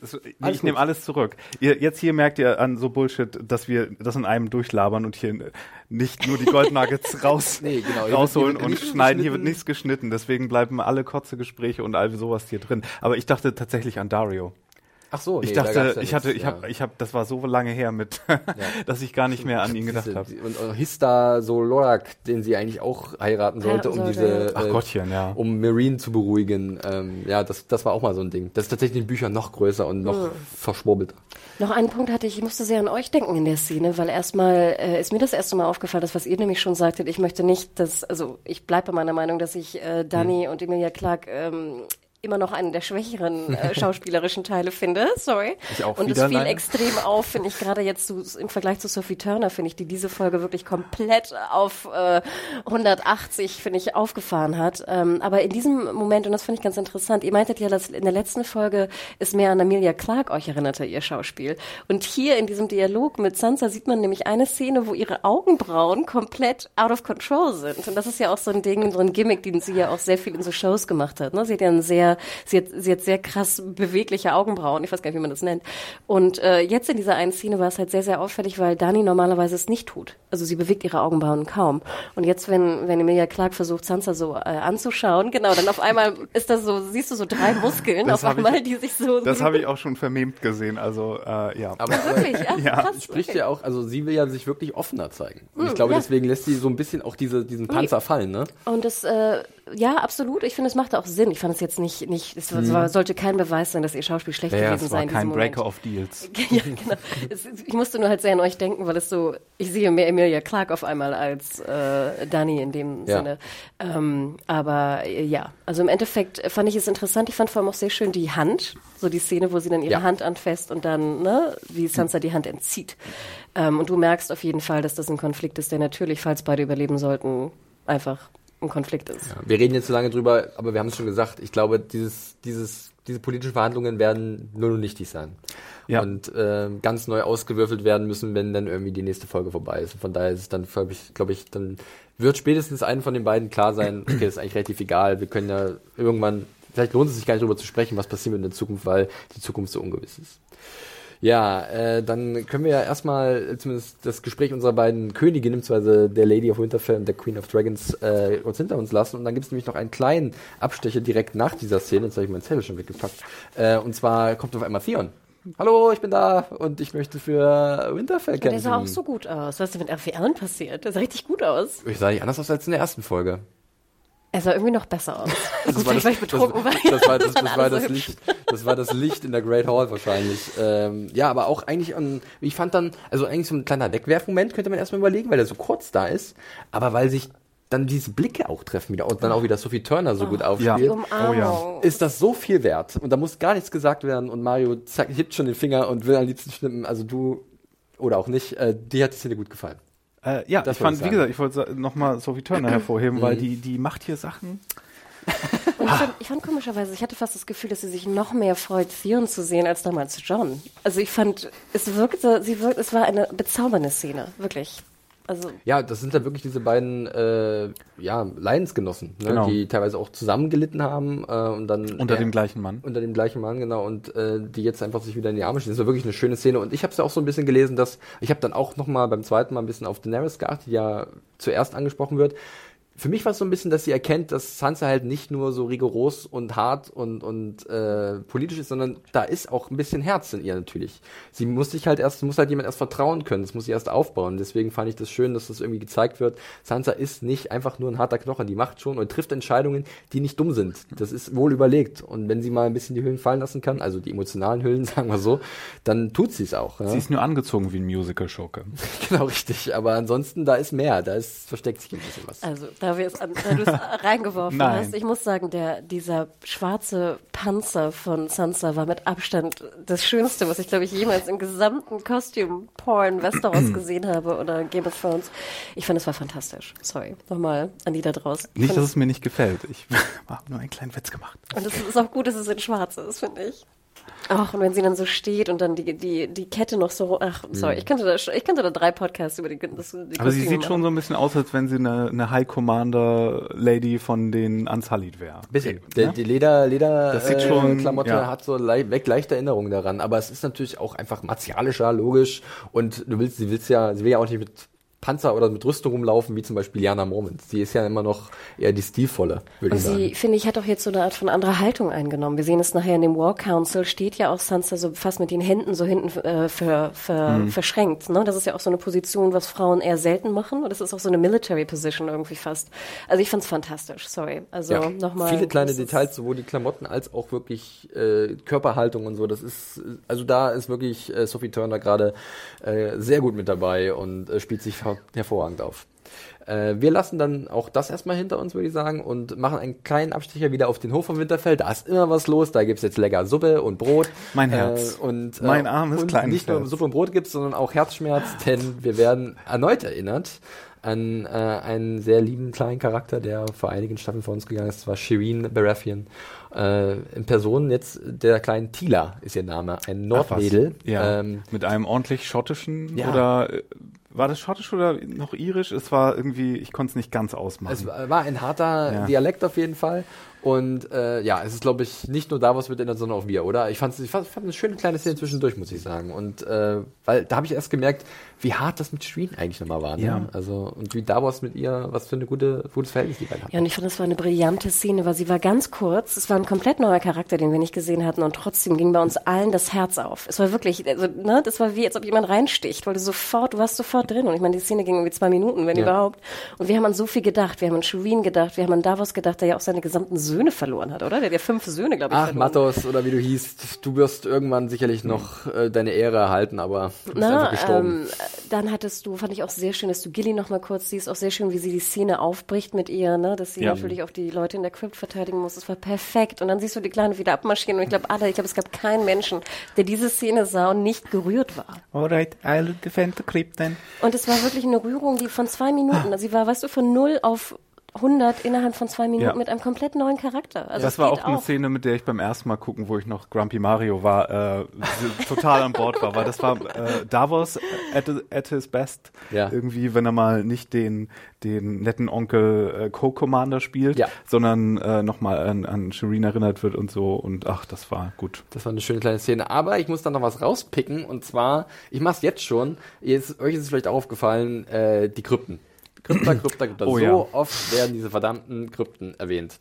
ich nehme alles zurück. Ihr, jetzt hier merkt ihr an so Bullshit, dass wir das in einem durchlabern und hier nicht nur die Goldnuggets [LAUGHS] raus, nee, genau. rausholen und schneiden. Hier wird nichts geschnitten, deswegen bleiben alle Kotzegespräche und all sowas hier drin. Aber ich dachte tatsächlich an Dario. Ach so, nee, ich dachte, ja ich hatte, ich ja. habe, ich habe, das war so lange her mit, ja. [LAUGHS] dass ich gar nicht mehr an ihn gedacht habe. Und uh, Hista Solorak, den sie eigentlich auch heiraten sollte, um diese, Ach äh, Gottchen, ja, um Marine zu beruhigen. Ähm, ja, das, das war auch mal so ein Ding. Das ist tatsächlich in Büchern noch größer und noch mhm. verschwurbelter. Noch einen Punkt hatte ich, ich musste sehr an euch denken in der Szene, weil erstmal äh, ist mir das erste Mal aufgefallen, das was ihr nämlich schon sagtet, ich möchte nicht, dass, also ich bleibe bei meiner Meinung, dass ich äh, Danny mhm. und Emilia Clark ähm, immer noch einen der schwächeren äh, [LAUGHS] schauspielerischen Teile finde. Sorry. Ich auch Und es fiel leider. extrem auf, finde ich, gerade jetzt so, im Vergleich zu Sophie Turner, finde ich, die diese Folge wirklich komplett auf äh, 180, finde ich, aufgefahren hat. Ähm, aber in diesem Moment, und das finde ich ganz interessant, ihr meintet ja, dass in der letzten Folge ist mehr an Amelia Clark euch erinnerte, ihr Schauspiel. Und hier in diesem Dialog mit Sansa sieht man nämlich eine Szene, wo ihre Augenbrauen komplett out of control sind. Und das ist ja auch so ein Ding, so ein Gimmick, den sie ja auch sehr viel in so Shows gemacht hat. Ne? Sie hat ja einen sehr sie hat, sie hat sehr krass bewegliche Augenbrauen, ich weiß gar nicht, wie man das nennt. Und äh, jetzt in dieser einen Szene war es halt sehr, sehr auffällig, weil Dani normalerweise es nicht tut. Also sie bewegt ihre Augenbrauen kaum. Und jetzt, wenn, wenn Emilia Clark versucht, Sansa so äh, anzuschauen, genau, dann auf einmal ist das so, siehst du so drei Muskeln das auf einmal, ich, die sich so... [LAUGHS] Das habe ich [LAUGHS] auch schon vermemt gesehen, also äh, ja. Aber wirklich, ja, ja. Krass, spricht okay. ja auch, also sie will ja sich wirklich offener zeigen. Und ich hm, glaube, ja. deswegen lässt sie so ein bisschen auch diese, diesen Panzer fallen, ne? Und das, äh, ja, absolut. Ich finde, es macht auch Sinn. Ich fand es jetzt nicht, nicht, es mhm. sollte kein Beweis sein, dass ihr Schauspiel schlecht ja, gewesen sein soll. Kein Breaker of Deals. [LAUGHS] ja, genau. Es, ich musste nur halt sehr an euch denken, weil es so, ich sehe mehr Emilia Clark auf einmal als äh, Dani in dem ja. Sinne. Ähm, aber äh, ja, also im Endeffekt fand ich es interessant. Ich fand vor allem auch sehr schön die Hand, so die Szene, wo sie dann ihre ja. Hand anfasst und dann, ne, wie Sansa die Hand entzieht. Ähm, und du merkst auf jeden Fall, dass das ein Konflikt ist, der natürlich, falls beide überleben sollten, einfach ein Konflikt ist. Ja, wir reden jetzt so lange drüber, aber wir haben es schon gesagt, ich glaube, dieses, dieses, diese politischen Verhandlungen werden nur und nichtig sein. Ja. Und äh, ganz neu ausgewürfelt werden müssen, wenn dann irgendwie die nächste Folge vorbei ist. Und von daher ist es dann, glaube ich, glaube ich, dann wird spätestens einen von den beiden klar sein, [CLEARS THROAT] okay, das ist eigentlich relativ egal. Wir können ja irgendwann, vielleicht lohnt es sich gar nicht darüber zu sprechen, was passiert in der Zukunft, weil die Zukunft so ungewiss ist. Ja, äh, dann können wir ja erstmal zumindest das Gespräch unserer beiden Königinnen, beziehungsweise der Lady of Winterfell und der Queen of Dragons, äh, uns hinter uns lassen. Und dann gibt es nämlich noch einen kleinen Abstecher direkt nach dieser Szene. Jetzt habe ich mein Zettel schon weggepackt. Äh, und zwar kommt auf einmal Theon. Hallo, ich bin da und ich möchte für Winterfell kämpfen. Der sah auch so gut aus. Was ist denn mit RFR passiert? Der sah richtig gut aus. Ich sah nicht anders aus als in der ersten Folge. Er sah irgendwie noch besser aus. [LAUGHS] Das, war das, das, das, war das, das, war das Licht. Das war das Licht in der Great Hall wahrscheinlich. Ähm, ja, aber auch eigentlich an, ich fand dann, also eigentlich so ein kleiner Wegwerfmoment könnte man erstmal überlegen, weil er so kurz da ist. Aber weil sich dann diese Blicke auch treffen wieder und dann auch wieder Sophie Turner so oh, gut aufspielt. Ja. Oh, ja. Ist das so viel wert und da muss gar nichts gesagt werden und Mario zack, hebt schon den Finger und will am liebsten schnippen. Also du oder auch nicht, äh, dir hat die Szene gut gefallen. Äh, ja, das ich fand, ich wie gesagt, ich wollte nochmal Sophie Turner [CLEARS THROAT] hervorheben, weil mhm. die, die macht hier Sachen. Und ich fand, ich fand, komischerweise, ich hatte fast das Gefühl, dass sie sich noch mehr freut, Theon zu sehen als damals John. Also ich fand, es wirkte, sie wirkt, es war eine bezaubernde Szene, wirklich. Also ja, das sind ja wirklich diese beiden äh, ja, Leidensgenossen, ne? genau. die teilweise auch zusammen gelitten haben äh, und dann unter äh, dem gleichen Mann. Unter dem gleichen Mann, genau, und äh, die jetzt einfach sich wieder in die Arme stehen. Das war wirklich eine schöne Szene und ich habe es ja auch so ein bisschen gelesen, dass ich habe dann auch noch mal beim zweiten Mal ein bisschen auf Daenerys geachtet, die ja zuerst angesprochen wird für mich war es so ein bisschen, dass sie erkennt, dass Sansa halt nicht nur so rigoros und hart und, und äh, politisch ist, sondern da ist auch ein bisschen Herz in ihr natürlich. Sie muss sich halt erst, muss halt jemand erst vertrauen können, das muss sie erst aufbauen. Deswegen fand ich das schön, dass das irgendwie gezeigt wird. Sansa ist nicht einfach nur ein harter Knochen, die macht schon und trifft Entscheidungen, die nicht dumm sind. Das ist wohl überlegt. Und wenn sie mal ein bisschen die Hüllen fallen lassen kann, also die emotionalen Hüllen, [LAUGHS] sagen wir so, dann tut sie es auch. Ja? Sie ist nur angezogen wie ein Musical-Schurke. [LAUGHS] genau, richtig. Aber ansonsten, da ist mehr, da ist, versteckt sich ein bisschen was. Also, da wir es, du es [LAUGHS] reingeworfen Nein. hast, ich muss sagen, der, dieser schwarze Panzer von Sansa war mit Abstand das Schönste, was ich, glaube ich, jemals im gesamten Kostüm-Porn [CLEARS THROAT] Westeros gesehen habe oder Game of Thrones. Ich fand, es war fantastisch. Sorry. Nochmal an die da draußen. Nicht, dass es mir nicht gefällt. Ich [LAUGHS] habe nur einen kleinen Witz gemacht. Und es ist auch gut, dass es in schwarz ist, finde ich. Ach, und wenn sie dann so steht und dann die, die, die Kette noch so, ach, sorry, mhm. ich könnte da, ich könnte da drei Podcasts über die, das, die Aber sie sieht machen. schon so ein bisschen aus, als wenn sie eine, eine High Commander Lady von den Unsullied wäre. Bisschen. Okay, ne? die Leder, Leder, das sieht äh, schon, Klamotte ja. hat so le weg leichte Erinnerungen daran. Aber es ist natürlich auch einfach martialischer, logisch. Und du willst, sie willst ja, sie will ja auch nicht mit Panzer oder mit Rüstung rumlaufen, wie zum Beispiel Jana Moments. Die ist ja immer noch eher die stilvolle, würde ich sagen. Sie, finde ich, hat auch jetzt so eine Art von anderer Haltung eingenommen. Wir sehen es nachher in dem War Council, steht ja auch Sansa so fast mit den Händen so hinten äh, ver, ver, mhm. verschränkt. Ne? Das ist ja auch so eine Position, was Frauen eher selten machen. Und das ist auch so eine Military Position irgendwie fast. Also ich fand es fantastisch, sorry. Also ja, nochmal. Viele kleine Details, sowohl die Klamotten als auch wirklich äh, Körperhaltung und so. Das ist, also da ist wirklich äh, Sophie Turner gerade äh, sehr gut mit dabei und äh, spielt sich hervorragend auf. Äh, wir lassen dann auch das erstmal hinter uns, würde ich sagen, und machen einen kleinen Abstecher wieder auf den Hof von Winterfell. Da ist immer was los. Da gibt's jetzt lecker Suppe und Brot. Mein Herz. Äh, und, äh, mein armes und kleines Nicht nur Suppe und Brot gibt's, sondern auch Herzschmerz, denn wir werden erneut erinnert an äh, einen sehr lieben kleinen Charakter, der vor einigen Staffeln vor uns gegangen ist. Das war Shireen Baratheon. Äh, in Person jetzt der kleinen Tila ist ihr Name, ein Nordmädel. Ja, ähm, mit einem ordentlich schottischen ja. oder äh, war das schottisch oder noch irisch? Es war irgendwie, ich konnte es nicht ganz ausmachen. Es war ein harter ja. Dialekt auf jeden Fall. Und äh, ja, es ist, glaube ich, nicht nur da, was wird ändert, sondern auch wir, oder? Ich fand, ich fand, fand eine schöne kleine Szene zwischendurch, muss ich sagen. Und äh, weil da habe ich erst gemerkt, wie hart das mit Shreen eigentlich nochmal war. Ne? Ja. Also, und wie Davos mit ihr, was für ein gute, gutes Verhältnis die beiden hatten. Ja, und ich fand, das war eine brillante Szene, weil sie war ganz kurz. Es war ein komplett neuer Charakter, den wir nicht gesehen hatten. Und trotzdem ging bei uns allen das Herz auf. Es war wirklich, also, ne, das war wie, als ob jemand reinsticht, weil du sofort, du warst sofort drin. Und ich meine, die Szene ging irgendwie zwei Minuten, wenn ja. überhaupt. Und wir haben an so viel gedacht. Wir haben an Shreen gedacht, wir haben an Davos gedacht, der ja auch seine gesamten Söhne verloren hat, oder? Der hat ja fünf Söhne, glaube ich. Ach, Matos, oder wie du hießt. Du wirst irgendwann sicherlich noch äh, deine Ehre erhalten, aber du bist Na, einfach gestorben. Ähm, dann hattest du, fand ich auch sehr schön, dass du Gilly noch mal kurz siehst, auch sehr schön, wie sie die Szene aufbricht mit ihr, ne, dass sie ja. natürlich auch die Leute in der Crypt verteidigen muss. Das war perfekt. Und dann siehst du die Kleine wieder abmarschieren und ich glaube, alle, ich glaube, es gab keinen Menschen, der diese Szene sah und nicht gerührt war. Alright, I'll defend the Crypt then. Und es war wirklich eine Rührung, die von zwei Minuten, also sie war, weißt du, von null auf 100 innerhalb von zwei Minuten ja. mit einem komplett neuen Charakter. Also das war auch eine Szene, mit der ich beim ersten Mal gucken, wo ich noch Grumpy Mario war, äh, total an Bord war, weil das war äh, Davos at, at his best. Ja. Irgendwie, wenn er mal nicht den, den netten Onkel äh, Co-Commander spielt, ja. sondern äh, nochmal an, an Shireen erinnert wird und so. Und ach, das war gut. Das war eine schöne kleine Szene. Aber ich muss da noch was rauspicken und zwar, ich mach's jetzt schon, jetzt, euch ist es vielleicht auch aufgefallen, äh, die Krypten. Krypta, Krypta, Krypta. Oh, so ja. oft werden diese verdammten Krypten erwähnt.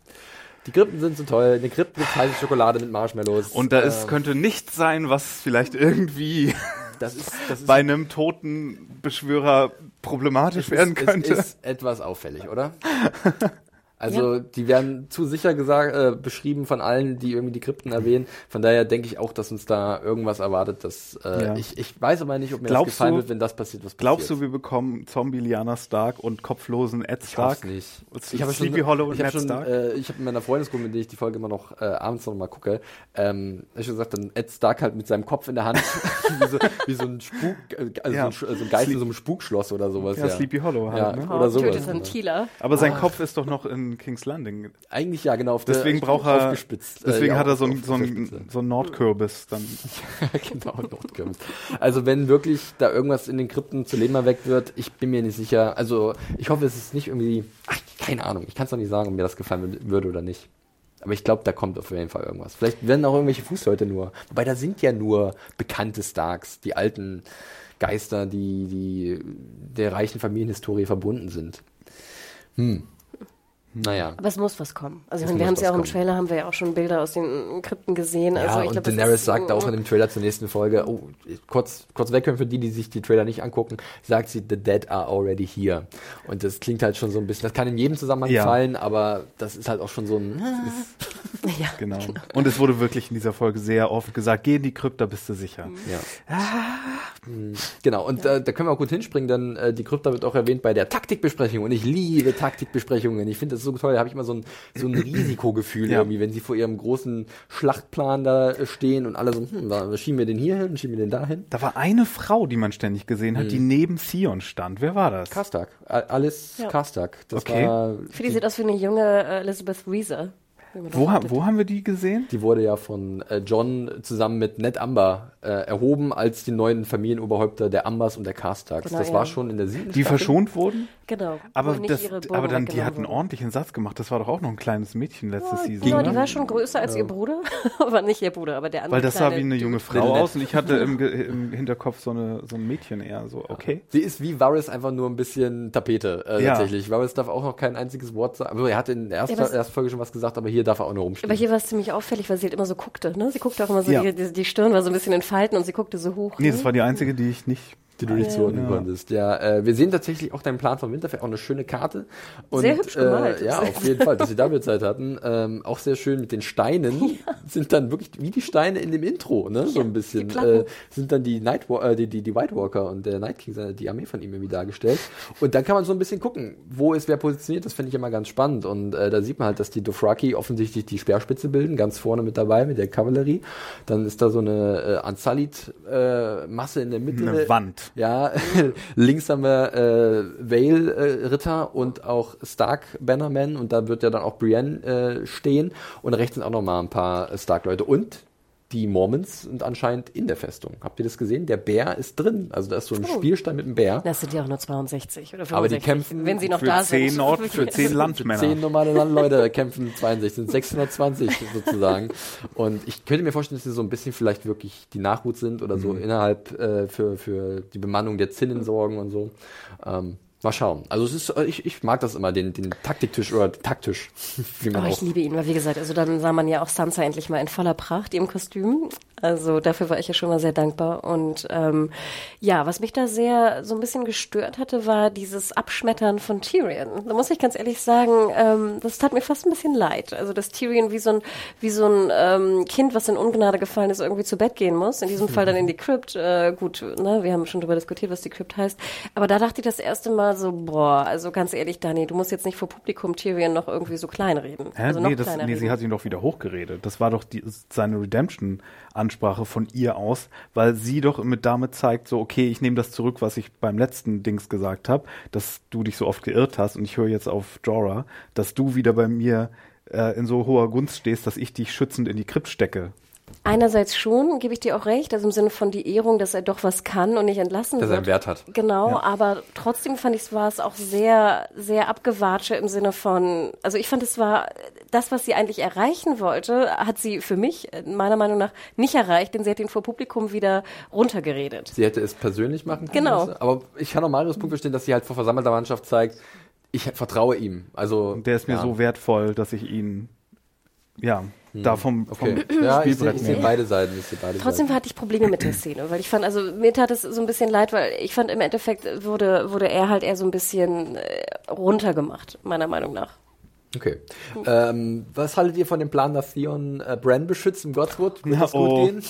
Die Krypten sind so toll. In den Krypten gibt heiße Schokolade mit Marshmallows. Und da ist, ähm, könnte nichts sein, was vielleicht irgendwie das ist, das ist [LAUGHS] bei einem toten Beschwörer problematisch werden könnte. Es ist etwas auffällig, oder? [LAUGHS] Also ja. die werden zu sicher gesagt, äh, beschrieben von allen, die irgendwie die Krypten erwähnen. Von daher denke ich auch, dass uns da irgendwas erwartet. Dass, äh, ja. ich, ich weiß aber nicht, ob mir glaubst das gefallen du, wird, wenn das passiert, was Glaubst passiert. du, wir bekommen Zombie Liana Stark und kopflosen Ed Stark? Ich nicht. Ich habe schon, Hollow ich hab schon, äh, ich habe mit meiner Freundesgruppe, mit der ich die Folge immer noch äh, abends noch mal gucke, ähm, ich schon gesagt, dann Ed Stark halt mit seinem Kopf in der Hand, [LAUGHS] wie, so, wie so ein Spuk, äh, also ja. so, ein, so ein Geist in so einem Spukschloss oder sowas. Ja, Sleepy Hollow halt, ne? Oder sowas. Aber sein ah. Kopf ist doch noch in King's Landing eigentlich ja, genau. Auf deswegen der, braucht er, deswegen äh, ja, hat er so ein, so ein, so ein Nordkürbis dann. [LAUGHS] genau, Nordkürbis. Also wenn wirklich da irgendwas in den Krypten zu Leben erweckt wird, ich bin mir nicht sicher. Also ich hoffe, es ist nicht irgendwie, ach, keine Ahnung. Ich kann es noch nicht sagen, ob mir das gefallen würde oder nicht. Aber ich glaube, da kommt auf jeden Fall irgendwas. Vielleicht werden auch irgendwelche Fußleute nur. Wobei da sind ja nur bekannte Starks, die alten Geister, die, die der reichen Familienhistorie verbunden sind. Hm. Naja. Aber es muss was kommen. Also meine, wir haben es ja auch kommen. im Trailer, haben wir ja auch schon Bilder aus den Krypten gesehen. Ja, also ich und glaub, Daenerys sagt auch in dem Trailer zur nächsten Folge, oh, kurz, kurz weghören für die, die sich die Trailer nicht angucken, sagt sie, the dead are already here. Und das klingt halt schon so ein bisschen, das kann in jedem Zusammenhang ja. fallen, aber das ist halt auch schon so ein... [LAUGHS] ja, genau. genau. Und es wurde wirklich in dieser Folge sehr oft gesagt, geh in die Krypta, bist du sicher. Ja. Ah. Genau, und ja. äh, da können wir auch gut hinspringen, denn äh, die Krypta wird auch erwähnt bei der Taktikbesprechung und ich liebe Taktikbesprechungen. Ich finde das so toll, da habe ich immer so ein, so ein [CLEARS THROAT] Risikogefühl ja. irgendwie, wenn sie vor ihrem großen Schlachtplan da stehen und alle so, hm, da schieben wir den hier hin, schieben wir den da hin. Da war eine Frau, die man ständig gesehen hat, hm. die neben Theon stand. Wer war das? Kastak. Alice ja. Kastak. Das okay. war. Für die sieht aus wie eine junge äh, Elizabeth Reeser. Wo, ha wo haben wir die gesehen? Die wurde ja von äh, John zusammen mit Ned Amber äh, erhoben als die neuen Familienoberhäupter der Ambers und der Castags. Genau, das ja. war schon in der siebten Die Staffel. verschont wurden? Genau. Aber, das, aber dann, die hatten einen ordentlichen Satz gemacht. Das war doch auch noch ein kleines Mädchen letzte ja, Season. Genau, die war schon größer als ja. ihr Bruder. [LAUGHS] aber nicht ihr Bruder, aber der andere. Weil das sah wie eine junge Frau aus und ich hatte im, im Hinterkopf so, eine, so ein Mädchen eher so, okay. Sie ist wie Varys einfach nur ein bisschen Tapete, äh, tatsächlich. Varys darf auch noch kein einziges Wort sagen. Also er hat in der ersten, ersten Folge schon was gesagt, aber hier darf er auch nur rumstehen. Aber hier war es ziemlich auffällig, weil sie halt immer so guckte. Ne? Sie guckte auch immer so, die, die Stirn war so ein bisschen in Falten und sie guckte so hoch. Nee, das war die einzige, die ich nicht die du nicht zuordnen ja. konntest. Ja, äh, wir sehen tatsächlich auch deinen Plan von Winterfell, auch eine schöne Karte. Und, sehr hübsch gemalt. Äh, ja, auf jeden Fall, dass sie dafür Zeit hatten. Ähm, auch sehr schön mit den Steinen. Ja. Sind dann wirklich wie die Steine in dem Intro, ne? So ein bisschen. Äh, sind dann die Night äh, die, die, die White Walker und der Night King, die Armee von ihm irgendwie dargestellt. Und dann kann man so ein bisschen gucken, wo ist wer positioniert. Das finde ich immer ganz spannend. Und äh, da sieht man halt, dass die Dothraki offensichtlich die Speerspitze bilden, ganz vorne mit dabei mit der Kavallerie. Dann ist da so eine äh, Ansalit-Masse äh, in der Mitte. Eine Wand. Ja, [LAUGHS] links haben wir äh, Vale-Ritter äh, und auch Stark-Bannermen und da wird ja dann auch Brienne äh, stehen und rechts sind auch noch mal ein paar Stark-Leute. Und die Mormons sind anscheinend in der Festung. Habt ihr das gesehen? Der Bär ist drin. Also da ist so ein oh. Spielstein mit einem Bär. Das sind ja auch nur 62 oder 65. Aber die kämpfen wenn sie noch für da zehn sind. Nord, für [LAUGHS] zehn Landmänner. Zehn normale Landleute kämpfen 62, sind 620 [LAUGHS] sozusagen. Und ich könnte mir vorstellen, dass sie so ein bisschen vielleicht wirklich die Nachhut sind oder so mhm. innerhalb äh, für, für die Bemannung der Zinnen sorgen und so. Ähm, Mal schauen. Also es ist, ich, ich mag das immer, den, den Taktiktisch oder Taktisch. Wie man oh, ich liebe ihn, weil wie gesagt, also dann sah man ja auch Sansa endlich mal in voller Pracht, ihrem Kostüm. Also dafür war ich ja schon mal sehr dankbar. Und ähm, ja, was mich da sehr so ein bisschen gestört hatte, war dieses Abschmettern von Tyrion. Da muss ich ganz ehrlich sagen, ähm, das tat mir fast ein bisschen leid. Also dass Tyrion wie so ein, wie so ein ähm, Kind, was in Ungnade gefallen ist, irgendwie zu Bett gehen muss. In diesem Fall dann in die Crypt. Äh, gut, ne, wir haben schon darüber diskutiert, was die Crypt heißt. Aber da dachte ich das erste Mal so, boah, also ganz ehrlich, Dani, du musst jetzt nicht vor Publikum Tyrion noch irgendwie so kleinreden. Hä? Also nee, das, nee sie hat ihn doch wieder hochgeredet. Das war doch die, seine Redemption-Ansprache von ihr aus, weil sie doch mit damit zeigt, so, okay, ich nehme das zurück, was ich beim letzten Dings gesagt habe, dass du dich so oft geirrt hast und ich höre jetzt auf Jorah, dass du wieder bei mir äh, in so hoher Gunst stehst, dass ich dich schützend in die Krypt stecke. Einerseits schon, gebe ich dir auch recht, also im Sinne von die Ehrung, dass er doch was kann und nicht entlassen dass wird. Dass er einen Wert hat. Genau, ja. aber trotzdem fand ich es war es auch sehr, sehr abgewatsche im Sinne von, also ich fand es war, das, was sie eigentlich erreichen wollte, hat sie für mich meiner Meinung nach nicht erreicht, denn sie hat ihn vor Publikum wieder runtergeredet. Sie hätte es persönlich machen können. Genau. Aber ich kann auch Marius Punkt verstehen, dass sie halt vor versammelter Mannschaft zeigt, ich vertraue ihm. Also der ist mir ja. so wertvoll, dass ich ihn ja da hm. vom, vom okay. ja, ich sehe seh beide Seiten. Ich seh beide Trotzdem Seiten. hatte ich Probleme mit der Szene, weil ich fand, also mir tat es so ein bisschen leid, weil ich fand im Endeffekt wurde, wurde er halt eher so ein bisschen äh, runtergemacht, meiner Meinung nach. Okay. Ähm, was haltet ihr von dem Plan, dass Theon äh, Bran beschützt im Godswood? Wird das oh. gut gehen?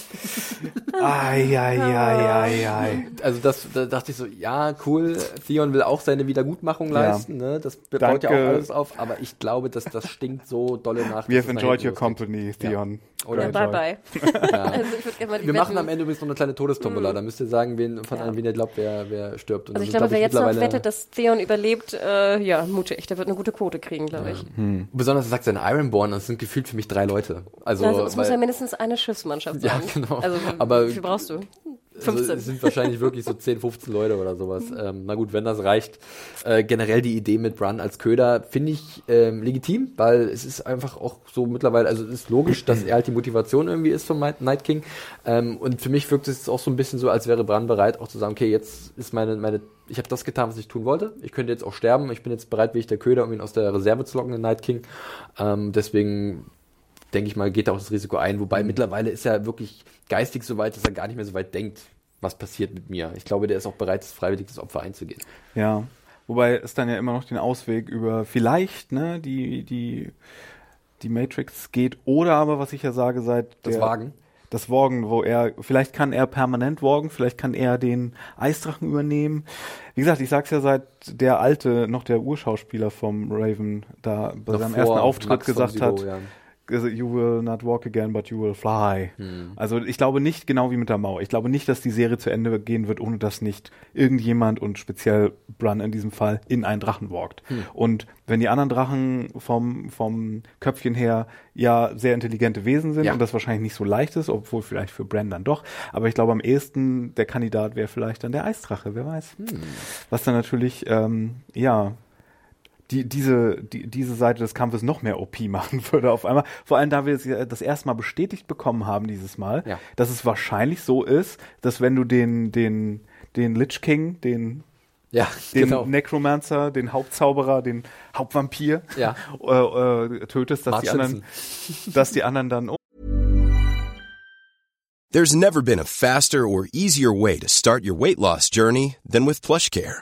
[LAUGHS] ai, ai, ai, ai, ai. Also das, da dachte ich so, ja, cool, Theon will auch seine Wiedergutmachung leisten, ja. ne? Das baut ja auch alles auf, aber ich glaube, dass das stinkt so dolle nach. We have enjoyed your company, Theon. [LAUGHS] Ja. Oder ja, bye bye. Ja. Also wir machen am Ende übrigens noch eine kleine Todestombola. Mm. Da müsst ihr sagen, wen von ja. allen, wen ihr glaubt, wer, wer stirbt. Und also ich glaube, wer jetzt noch wettet, dass Theon überlebt, äh, ja, mutig. Der wird eine gute Quote kriegen, glaube ich. Hm. Besonders, er sagt sein Ironborn, das sind gefühlt für mich drei Leute. Also, also es muss ja mindestens eine Schiffsmannschaft sein. Ja, genau. Also, Aber wie viel brauchst du? 15. Also sind wahrscheinlich wirklich so 10, 15 Leute oder sowas. Ähm, na gut, wenn das reicht. Äh, generell die Idee mit Brun als Köder finde ich ähm, legitim, weil es ist einfach auch so mittlerweile, also es ist logisch, dass er halt die Motivation irgendwie ist von Night King. Ähm, und für mich wirkt es auch so ein bisschen so, als wäre Brun bereit, auch zu sagen, okay, jetzt ist meine, meine, ich habe das getan, was ich tun wollte. Ich könnte jetzt auch sterben. Ich bin jetzt bereit, wie ich der Köder, um ihn aus der Reserve zu locken, den Night King. Ähm, deswegen denke ich mal, geht er auch das Risiko ein. Wobei mhm. mittlerweile ist er wirklich geistig so weit, dass er gar nicht mehr so weit denkt, was passiert mit mir. Ich glaube, der ist auch bereit, das freiwillig das Opfer einzugehen. Ja, wobei es dann ja immer noch den Ausweg über vielleicht, ne, die, die, die Matrix geht oder aber, was ich ja sage, seit das Wagen. Das Worgen, wo er, vielleicht kann er permanent worgen, vielleicht kann er den Eisdrachen übernehmen. Wie gesagt, ich sag's ja seit der alte, noch der Urschauspieler vom Raven da bei Davor seinem ersten Auftritt Max gesagt Sido, hat, ja you will not walk again, but you will fly. Hm. Also ich glaube nicht, genau wie mit der Mauer, ich glaube nicht, dass die Serie zu Ende gehen wird, ohne dass nicht irgendjemand und speziell Brun in diesem Fall in einen Drachen walkt. Hm. Und wenn die anderen Drachen vom, vom Köpfchen her ja sehr intelligente Wesen sind ja. und das wahrscheinlich nicht so leicht ist, obwohl vielleicht für Bran dann doch, aber ich glaube am ehesten der Kandidat wäre vielleicht dann der Eisdrache, wer weiß. Hm. Was dann natürlich, ähm, ja, die, diese, die, diese Seite des Kampfes noch mehr OP machen [LAUGHS] würde auf einmal. Vor allem, da wir das erste Mal bestätigt bekommen haben dieses Mal, ja. dass es wahrscheinlich so ist, dass wenn du den, den, den Lich King, den ja, den genau. Necromancer, den Hauptzauberer, den Hauptvampir ja. [LAUGHS] äh, äh, tötest, dass die, anderen, dass die anderen dann. Oh. There's never been a faster or easier way to start your weight loss journey than with PlushCare.